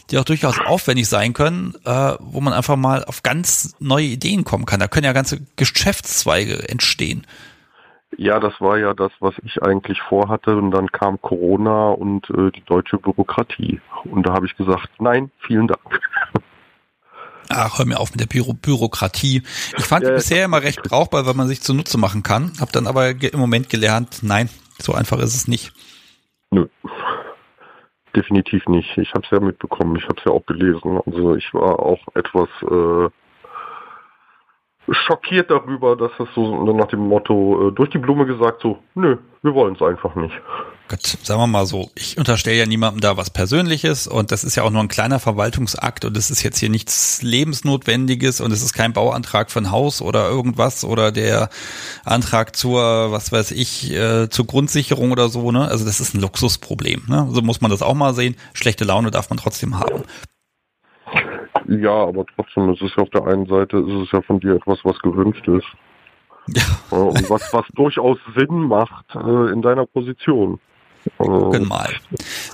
die auch durchaus aufwendig sein können, äh, wo man einfach mal auf ganz neue Ideen kommen kann. Da können ja ganze Geschäftszweige entstehen. Ja, das war ja das, was ich eigentlich vorhatte. Und dann kam Corona und äh, die deutsche Bürokratie. Und da habe ich gesagt, nein, vielen Dank. Ach, hör mir auf mit der Büro Bürokratie. Ich fand ja, die bisher immer recht brauchbar, weil man sich zunutze machen kann. Hab dann aber im Moment gelernt, nein, so einfach ist es nicht. Nö. Definitiv nicht. Ich habe es ja mitbekommen, ich habe es ja auch gelesen. Also ich war auch etwas äh, schockiert darüber, dass es so nach dem Motto äh, durch die Blume gesagt so, nö, wir wollen es einfach nicht. Gott, sagen wir mal so, ich unterstelle ja niemandem da was Persönliches und das ist ja auch nur ein kleiner Verwaltungsakt und es ist jetzt hier nichts Lebensnotwendiges und es ist kein Bauantrag für ein Haus oder irgendwas oder der Antrag zur, was weiß ich, äh, zur Grundsicherung oder so, ne? Also das ist ein Luxusproblem, ne? So muss man das auch mal sehen. Schlechte Laune darf man trotzdem haben. Ja, aber trotzdem, es ist ja auf der einen Seite, ist es ja von dir etwas, was gewünscht ist. Ja. Und was, was durchaus Sinn macht äh, in deiner Position. Gucken mal.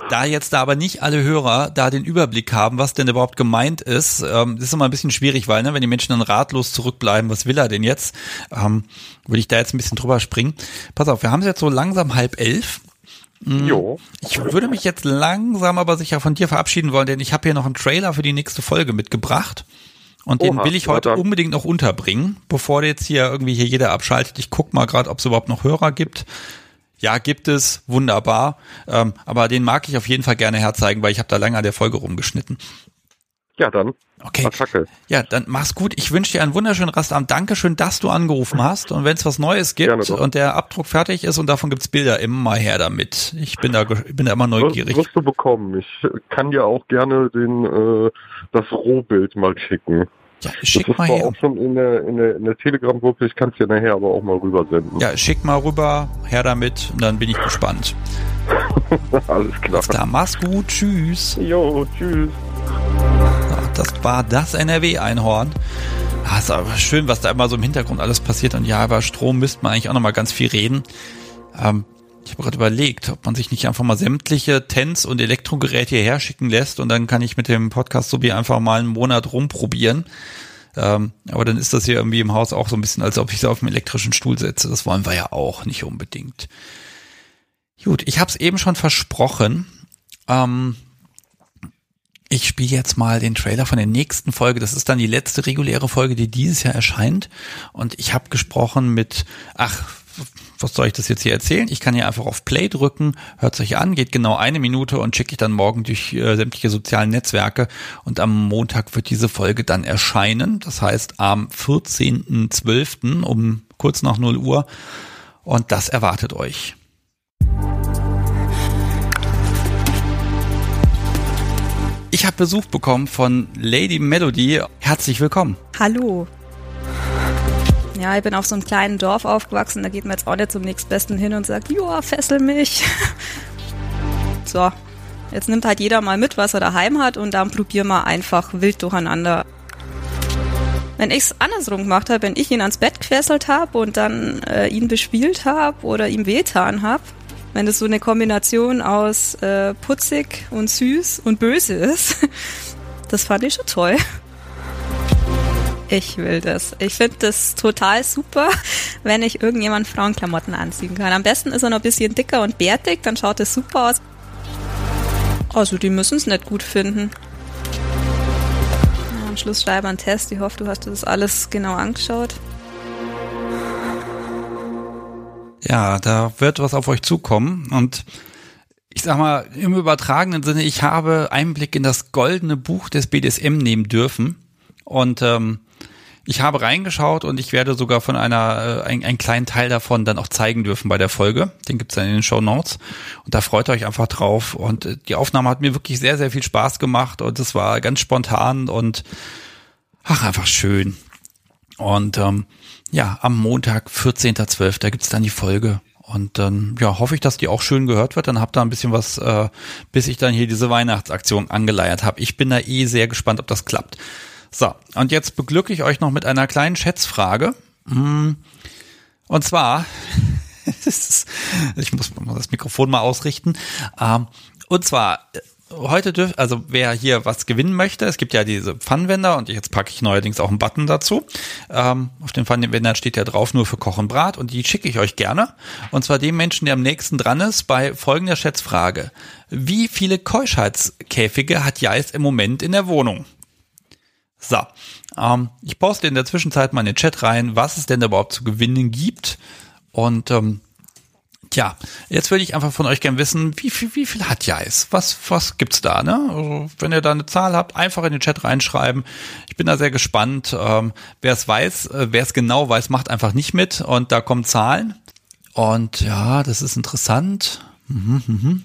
Da jetzt da aber nicht alle Hörer da den Überblick haben, was denn überhaupt gemeint ist, ähm, ist immer ein bisschen schwierig, weil ne, wenn die Menschen dann ratlos zurückbleiben, was will er denn jetzt, ähm, würde ich da jetzt ein bisschen drüber springen. Pass auf, wir haben es jetzt so langsam halb elf Mm, Jo. Ich würde mich jetzt langsam aber sicher von dir verabschieden wollen, denn ich habe hier noch einen Trailer für die nächste Folge mitgebracht. Und den Oha, will ich heute unbedingt noch unterbringen, bevor jetzt hier irgendwie hier jeder abschaltet. Ich guck mal gerade, ob es überhaupt noch Hörer gibt. Ja, gibt es, wunderbar. Ähm, aber den mag ich auf jeden Fall gerne herzeigen, weil ich habe da lange an der Folge rumgeschnitten. Ja, dann. Okay. Attacke. Ja, dann mach's gut. Ich wünsche dir einen wunderschönen Rastabend. Dankeschön, dass du angerufen hast. Und wenn es was Neues gibt und der Abdruck fertig ist und davon gibt's Bilder, immer mal her damit. Ich bin da, ge- bin da immer neugierig. Wirst du bekommen. Ich kann dir auch gerne den äh, das Rohbild mal schicken. Ja, Das schick ist mal her. auch schon in der, in der, in der Telegram-Gruppe, ich kann es dir nachher aber auch mal rübersenden. Ja, schick mal rüber, her damit und dann bin ich gespannt. Alles klar. Alles klar, mach's gut, tschüss. Jo, tschüss. Das war das NRW-Einhorn. Ah, ist aber schön, was da immer so im Hintergrund alles passiert. Und ja, über Strom müsste man eigentlich auch noch mal ganz viel reden. Ähm, ich habe gerade überlegt, ob man sich nicht einfach mal sämtliche Tens- und Elektrogeräte hierher schicken lässt und dann kann ich mit dem Podcast Subi einfach mal einen Monat rumprobieren. Ähm, aber dann ist das hier irgendwie im Haus auch so ein bisschen, als ob ich sie auf einen elektrischen Stuhl setze. Das wollen wir ja auch nicht unbedingt. Gut, ich habe es eben schon versprochen. Ähm, ich spiele jetzt mal den Trailer von der nächsten Folge. Das ist dann die letzte reguläre Folge, die dieses Jahr erscheint. Und ich habe gesprochen mit, ach, was soll ich das jetzt hier erzählen? Ich kann hier einfach auf Play drücken, hört euch an, geht genau eine Minute und schicke ich dann morgen durch äh, sämtliche sozialen Netzwerke. Und am Montag wird diese Folge dann erscheinen. Das heißt am 14.12. um kurz nach 0 Uhr. Und das erwartet euch. Ich habe Besuch bekommen von Lady Melody. Herzlich willkommen. Hallo. Ja, ich bin auf so einem kleinen Dorf aufgewachsen, da geht man jetzt auch nicht zum nächstbesten hin und sagt, joa, fessel mich. so, jetzt nimmt halt jeder mal mit, was er daheim hat und dann probieren wir einfach wild durcheinander. Wenn ich's andersrum gemacht habe, wenn ich ihn ans Bett gefesselt habe und dann äh, ihn bespielt habe oder ihm wehtan habe, wenn das so eine Kombination aus äh, putzig und süß und böse ist, das fand ich schon toll. Ich will das. Ich finde das total super, wenn ich irgendjemand Frauenklamotten anziehen kann. Am besten ist er noch ein bisschen dicker und bärtig, dann schaut es super aus. Also die müssen es nicht gut finden. Am Schluss schreibe einen Test. Ich hoffe, du hast das alles genau angeschaut. Ja, da wird was auf euch zukommen und ich sag mal, im übertragenen Sinne, ich habe Einblick in das goldene Buch des BDSM nehmen dürfen und ähm, ich habe reingeschaut und ich werde sogar von einer, äh, ein, einen kleinen Teil davon dann auch zeigen dürfen bei der Folge. Den gibt's dann in den Show Notes. Und da freut euch einfach drauf. Und äh, die Aufnahme hat mir wirklich sehr, sehr viel Spaß gemacht und es war ganz spontan und ach, einfach schön. Und ähm, ja, am Montag, 14.12., da gibt's dann die Folge. Und dann ja, hoffe ich, dass die auch schön gehört wird. Dann habt ihr ein bisschen was, äh, bis ich dann hier diese Weihnachtsaktion angeleiert habe. Ich bin da eh sehr gespannt, ob das klappt. So, und jetzt beglücke ich euch noch mit einer kleinen Schätzfrage. Mm, Und zwar, ich muss das Mikrofon mal ausrichten. Ähm, Und zwar, heute dürft, also wer hier was gewinnen möchte, es gibt ja diese Pfannwender und jetzt packe ich neuerdings auch einen Button dazu. Ähm, auf den Pfannwändern steht ja drauf nur für Koch und Brat und die schicke ich euch gerne. Und zwar dem Menschen, der am nächsten dran ist, bei folgender Schätzfrage. Wie viele Keuschheitskäfige hat Jais im Moment in der Wohnung? So, ähm, ich poste in der Zwischenzeit mal in den Chat rein, was es denn überhaupt zu gewinnen gibt. Und ähm, tja, jetzt würde ich einfach von euch gern wissen, wie viel, wie viel hat Jais? Was, was gibt's da? Ne? Also, wenn ihr da eine Zahl habt, einfach in den Chat reinschreiben. Ich bin da sehr gespannt. Ähm, wer es weiß, äh, wer es genau weiß, macht einfach nicht mit. Und da kommen Zahlen. Und ja, das ist interessant. Mhm, mhm.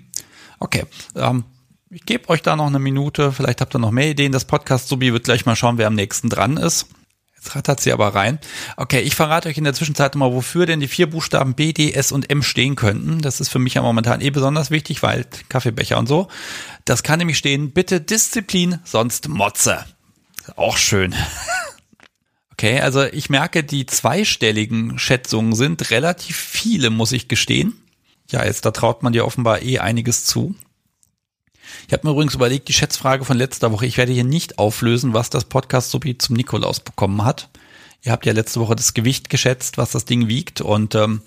Okay, ähm, ich gebe euch da noch eine Minute. Vielleicht habt ihr noch mehr Ideen. Das Podcast Subi wird gleich mal schauen, wer am nächsten dran ist. Jetzt rattert sie aber rein. Okay, ich verrate euch in der Zwischenzeit mal, wofür denn die vier Buchstaben B, D, S und M stehen könnten. Das ist für mich ja momentan eh besonders wichtig, weil Kaffeebecher und so. Das kann nämlich stehen, bitte Disziplin, sonst Motze. Auch schön. Okay, also ich merke, die zweistelligen Schätzungen sind relativ viele, muss ich gestehen. Ja, jetzt da traut man dir offenbar eh einiges zu. Ich habe mir übrigens überlegt, die Schätzfrage von letzter Woche, ich werde hier nicht auflösen, was das Podcast Subi zum Nikolaus bekommen hat. Ihr habt ja letzte Woche das Gewicht geschätzt, was das Ding wiegt und ähm,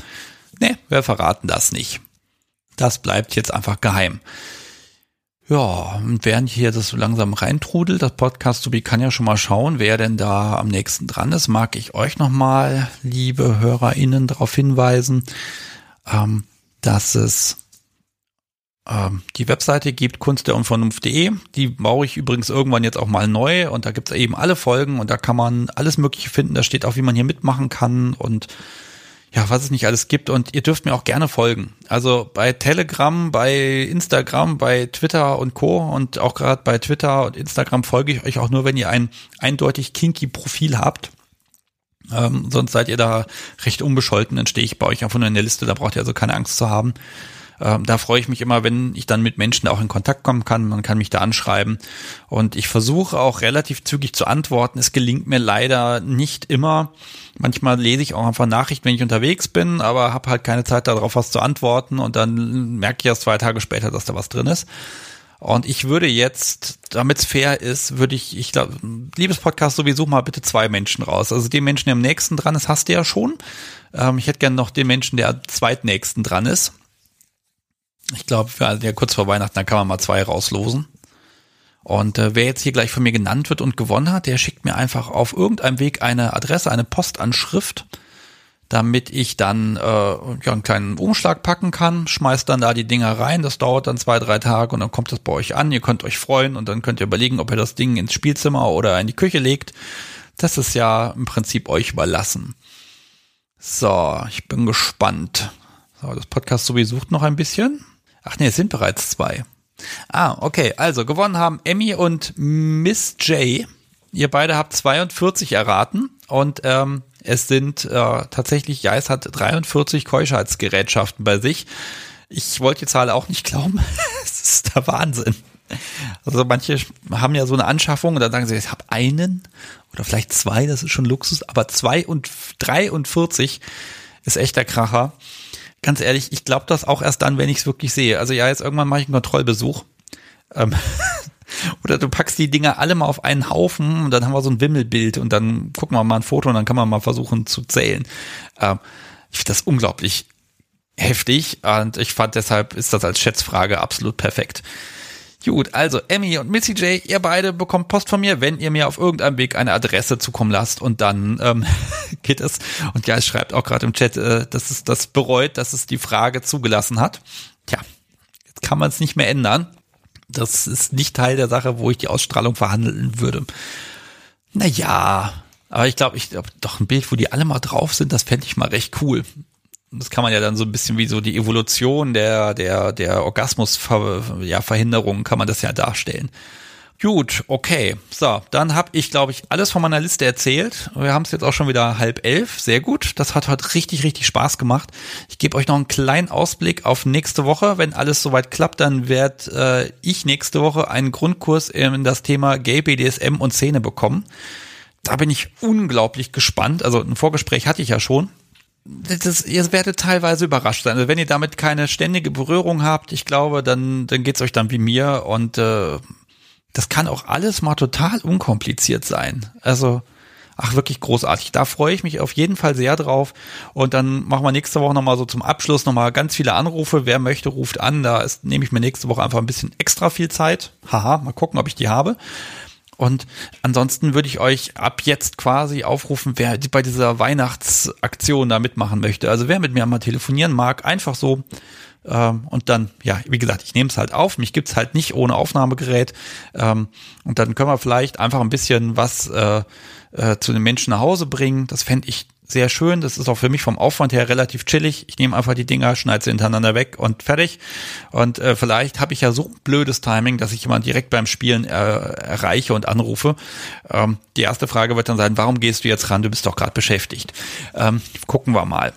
ne, wir verraten das nicht. Das bleibt jetzt einfach geheim. Ja, und während hier das so langsam reintrudelt, das Podcast Subi kann ja schon mal schauen, wer denn da am nächsten dran ist, mag ich euch nochmal, liebe HörerInnen, darauf hinweisen, ähm, dass es die Webseite gibt, kunstderunvernunft.de. Die baue ich übrigens irgendwann jetzt auch mal neu und da gibt es eben alle Folgen und da kann man alles Mögliche finden. Da steht auch, wie man hier mitmachen kann und ja, was es nicht alles gibt. Und ihr dürft mir auch gerne folgen. Also bei Telegram, bei Instagram, bei Twitter und Co. Und auch gerade bei Twitter und Instagram folge ich euch auch nur, wenn ihr ein eindeutig kinky Profil habt. Ähm, sonst seid ihr da recht unbescholten, dann stehe ich bei euch einfach nur in der Liste, da braucht ihr also keine Angst zu haben. Ähm, da freue ich mich immer, wenn ich dann mit Menschen auch in Kontakt kommen kann. Man kann mich da anschreiben. Und ich versuche auch relativ zügig zu antworten. Es gelingt mir leider nicht immer. Manchmal lese ich auch einfach Nachrichten, wenn ich unterwegs bin, aber habe halt keine Zeit darauf, was zu antworten. Und dann merke ich erst zwei Tage später, dass da was drin ist. Und ich würde jetzt, damit es fair ist, würde ich, ich glaube, liebes Podcast, sowieso mal bitte zwei Menschen raus. Also den Menschen, der am nächsten dran ist, hast du ja schon. Ähm, ich hätte gerne noch den Menschen, der am zweitnächsten dran ist. Ich glaube, ja, kurz vor Weihnachten, da kann man mal zwei rauslosen. Und äh, wer jetzt hier gleich von mir genannt wird und gewonnen hat, der schickt mir einfach auf irgendeinem Weg eine Adresse, eine Postanschrift, damit ich dann äh, ja, einen kleinen Umschlag packen kann, schmeißt dann da die Dinger rein, das dauert dann zwei, drei Tage und dann kommt das bei euch an, ihr könnt euch freuen und dann könnt ihr überlegen, ob ihr das Ding ins Spielzimmer oder in die Küche legt. Das ist ja im Prinzip euch überlassen. So, ich bin gespannt. So, das Podcast so sucht noch ein bisschen. Ach nee, es sind bereits zwei. Ah, okay. Also gewonnen haben Emmy und Miss J. Ihr beide habt 42 erraten und ähm, es sind äh, tatsächlich, Jais hat 43 Keuschheitsgerätschaften bei sich. Ich wollte die Zahl auch nicht glauben. Es ist der Wahnsinn. Also manche haben ja so eine Anschaffung und dann sagen sie, ich habe einen oder vielleicht zwei, das ist schon Luxus, aber zwei und 43 ist echt der Kracher ganz ehrlich, ich glaube das auch erst dann, wenn ich es wirklich sehe. Also ja, jetzt irgendwann mache ich einen Kontrollbesuch. Ähm, oder du packst die Dinger alle mal auf einen Haufen und dann haben wir so ein Wimmelbild und dann gucken wir mal ein Foto und dann kann man mal versuchen zu zählen. Ähm, ich finde das unglaublich heftig und ich fand deshalb ist das als Schätzfrage absolut perfekt. Gut, also Emmy und Missy J, ihr beide bekommt Post von mir, wenn ihr mir auf irgendeinem Weg eine Adresse zukommen lasst und dann ähm, geht es. Und ja, es schreibt auch gerade im Chat, äh, dass es das bereut, dass es die Frage zugelassen hat. Tja, jetzt kann man es nicht mehr ändern. Das ist nicht Teil der Sache, wo ich die Ausstrahlung verhandeln würde. Naja, aber ich glaube, ich glaube, doch ein Bild, wo die alle mal drauf sind, das fände ich mal recht cool das kann man ja dann so ein bisschen wie so die Evolution der, der, der Orgasmusverhinderung ja, kann man das ja darstellen. Gut, okay. So, dann habe ich, glaube ich, alles von meiner Liste erzählt. Wir haben es jetzt auch schon wieder halb elf. Sehr gut. Das hat heute richtig, richtig Spaß gemacht. Ich gebe euch noch einen kleinen Ausblick auf nächste Woche. Wenn alles soweit klappt, dann werde äh, ich nächste Woche einen Grundkurs in das Thema Gay, BDSM und Szene bekommen. Da bin ich unglaublich gespannt. Also ein Vorgespräch hatte ich ja schon das, ihr werdet teilweise überrascht sein. Also wenn ihr damit keine ständige Berührung habt, ich glaube, dann, dann geht's euch dann wie mir und äh, das kann auch alles mal total unkompliziert sein. Also, ach, wirklich großartig. Da freue ich mich auf jeden Fall sehr drauf. Und dann machen wir nächste Woche nochmal so zum Abschluss nochmal ganz viele Anrufe. Wer möchte, ruft an. Da ist, nehme ich mir nächste Woche einfach ein bisschen extra viel Zeit. Haha, mal gucken, ob ich die habe. Und ansonsten würde ich euch ab jetzt quasi aufrufen, wer bei dieser Weihnachtsaktion da mitmachen möchte. Also wer mit mir mal telefonieren mag, einfach so. Ähm, und dann, ja, wie gesagt, ich nehme es halt auf. Mich gibt's halt nicht ohne Aufnahmegerät. Ähm, und dann können wir vielleicht einfach ein bisschen was äh, äh, zu den Menschen nach Hause bringen. Das fände ich sehr schön. Das ist auch für mich vom Aufwand her relativ chillig. Ich nehme einfach die Dinger, schneide sie hintereinander weg und fertig. Und äh, vielleicht habe ich ja so blödes Timing, dass ich jemand direkt beim Spielen äh, erreiche und anrufe. Ähm, die erste Frage wird dann sein, warum gehst du jetzt ran? Du bist doch gerade beschäftigt. Ähm, gucken wir mal.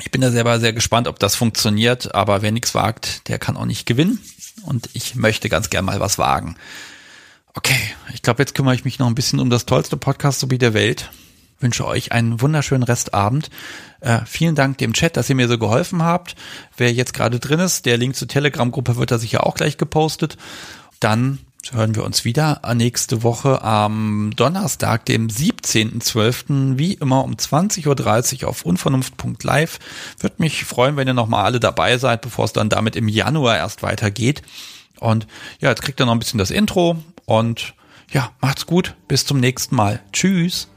Ich bin da selber sehr gespannt, ob das funktioniert, aber wer nichts wagt, der kann auch nicht gewinnen. Und ich möchte ganz gern mal was wagen. Okay, ich glaube, jetzt kümmere ich mich noch ein bisschen um das tollste Podcast-Sowie der Welt wünsche euch einen wunderschönen Restabend. Äh, vielen Dank dem Chat, dass ihr mir so geholfen habt. Wer jetzt gerade drin ist, der Link zur Telegram-Gruppe wird da sicher auch gleich gepostet. Dann hören wir uns wieder nächste Woche am Donnerstag, dem 17.12. wie immer um 20.30 Uhr auf unvernunft.live. Würde mich freuen, wenn ihr nochmal alle dabei seid, bevor es dann damit im Januar erst weitergeht. Und ja, jetzt kriegt ihr noch ein bisschen das Intro und ja, macht's gut. Bis zum nächsten Mal. Tschüss.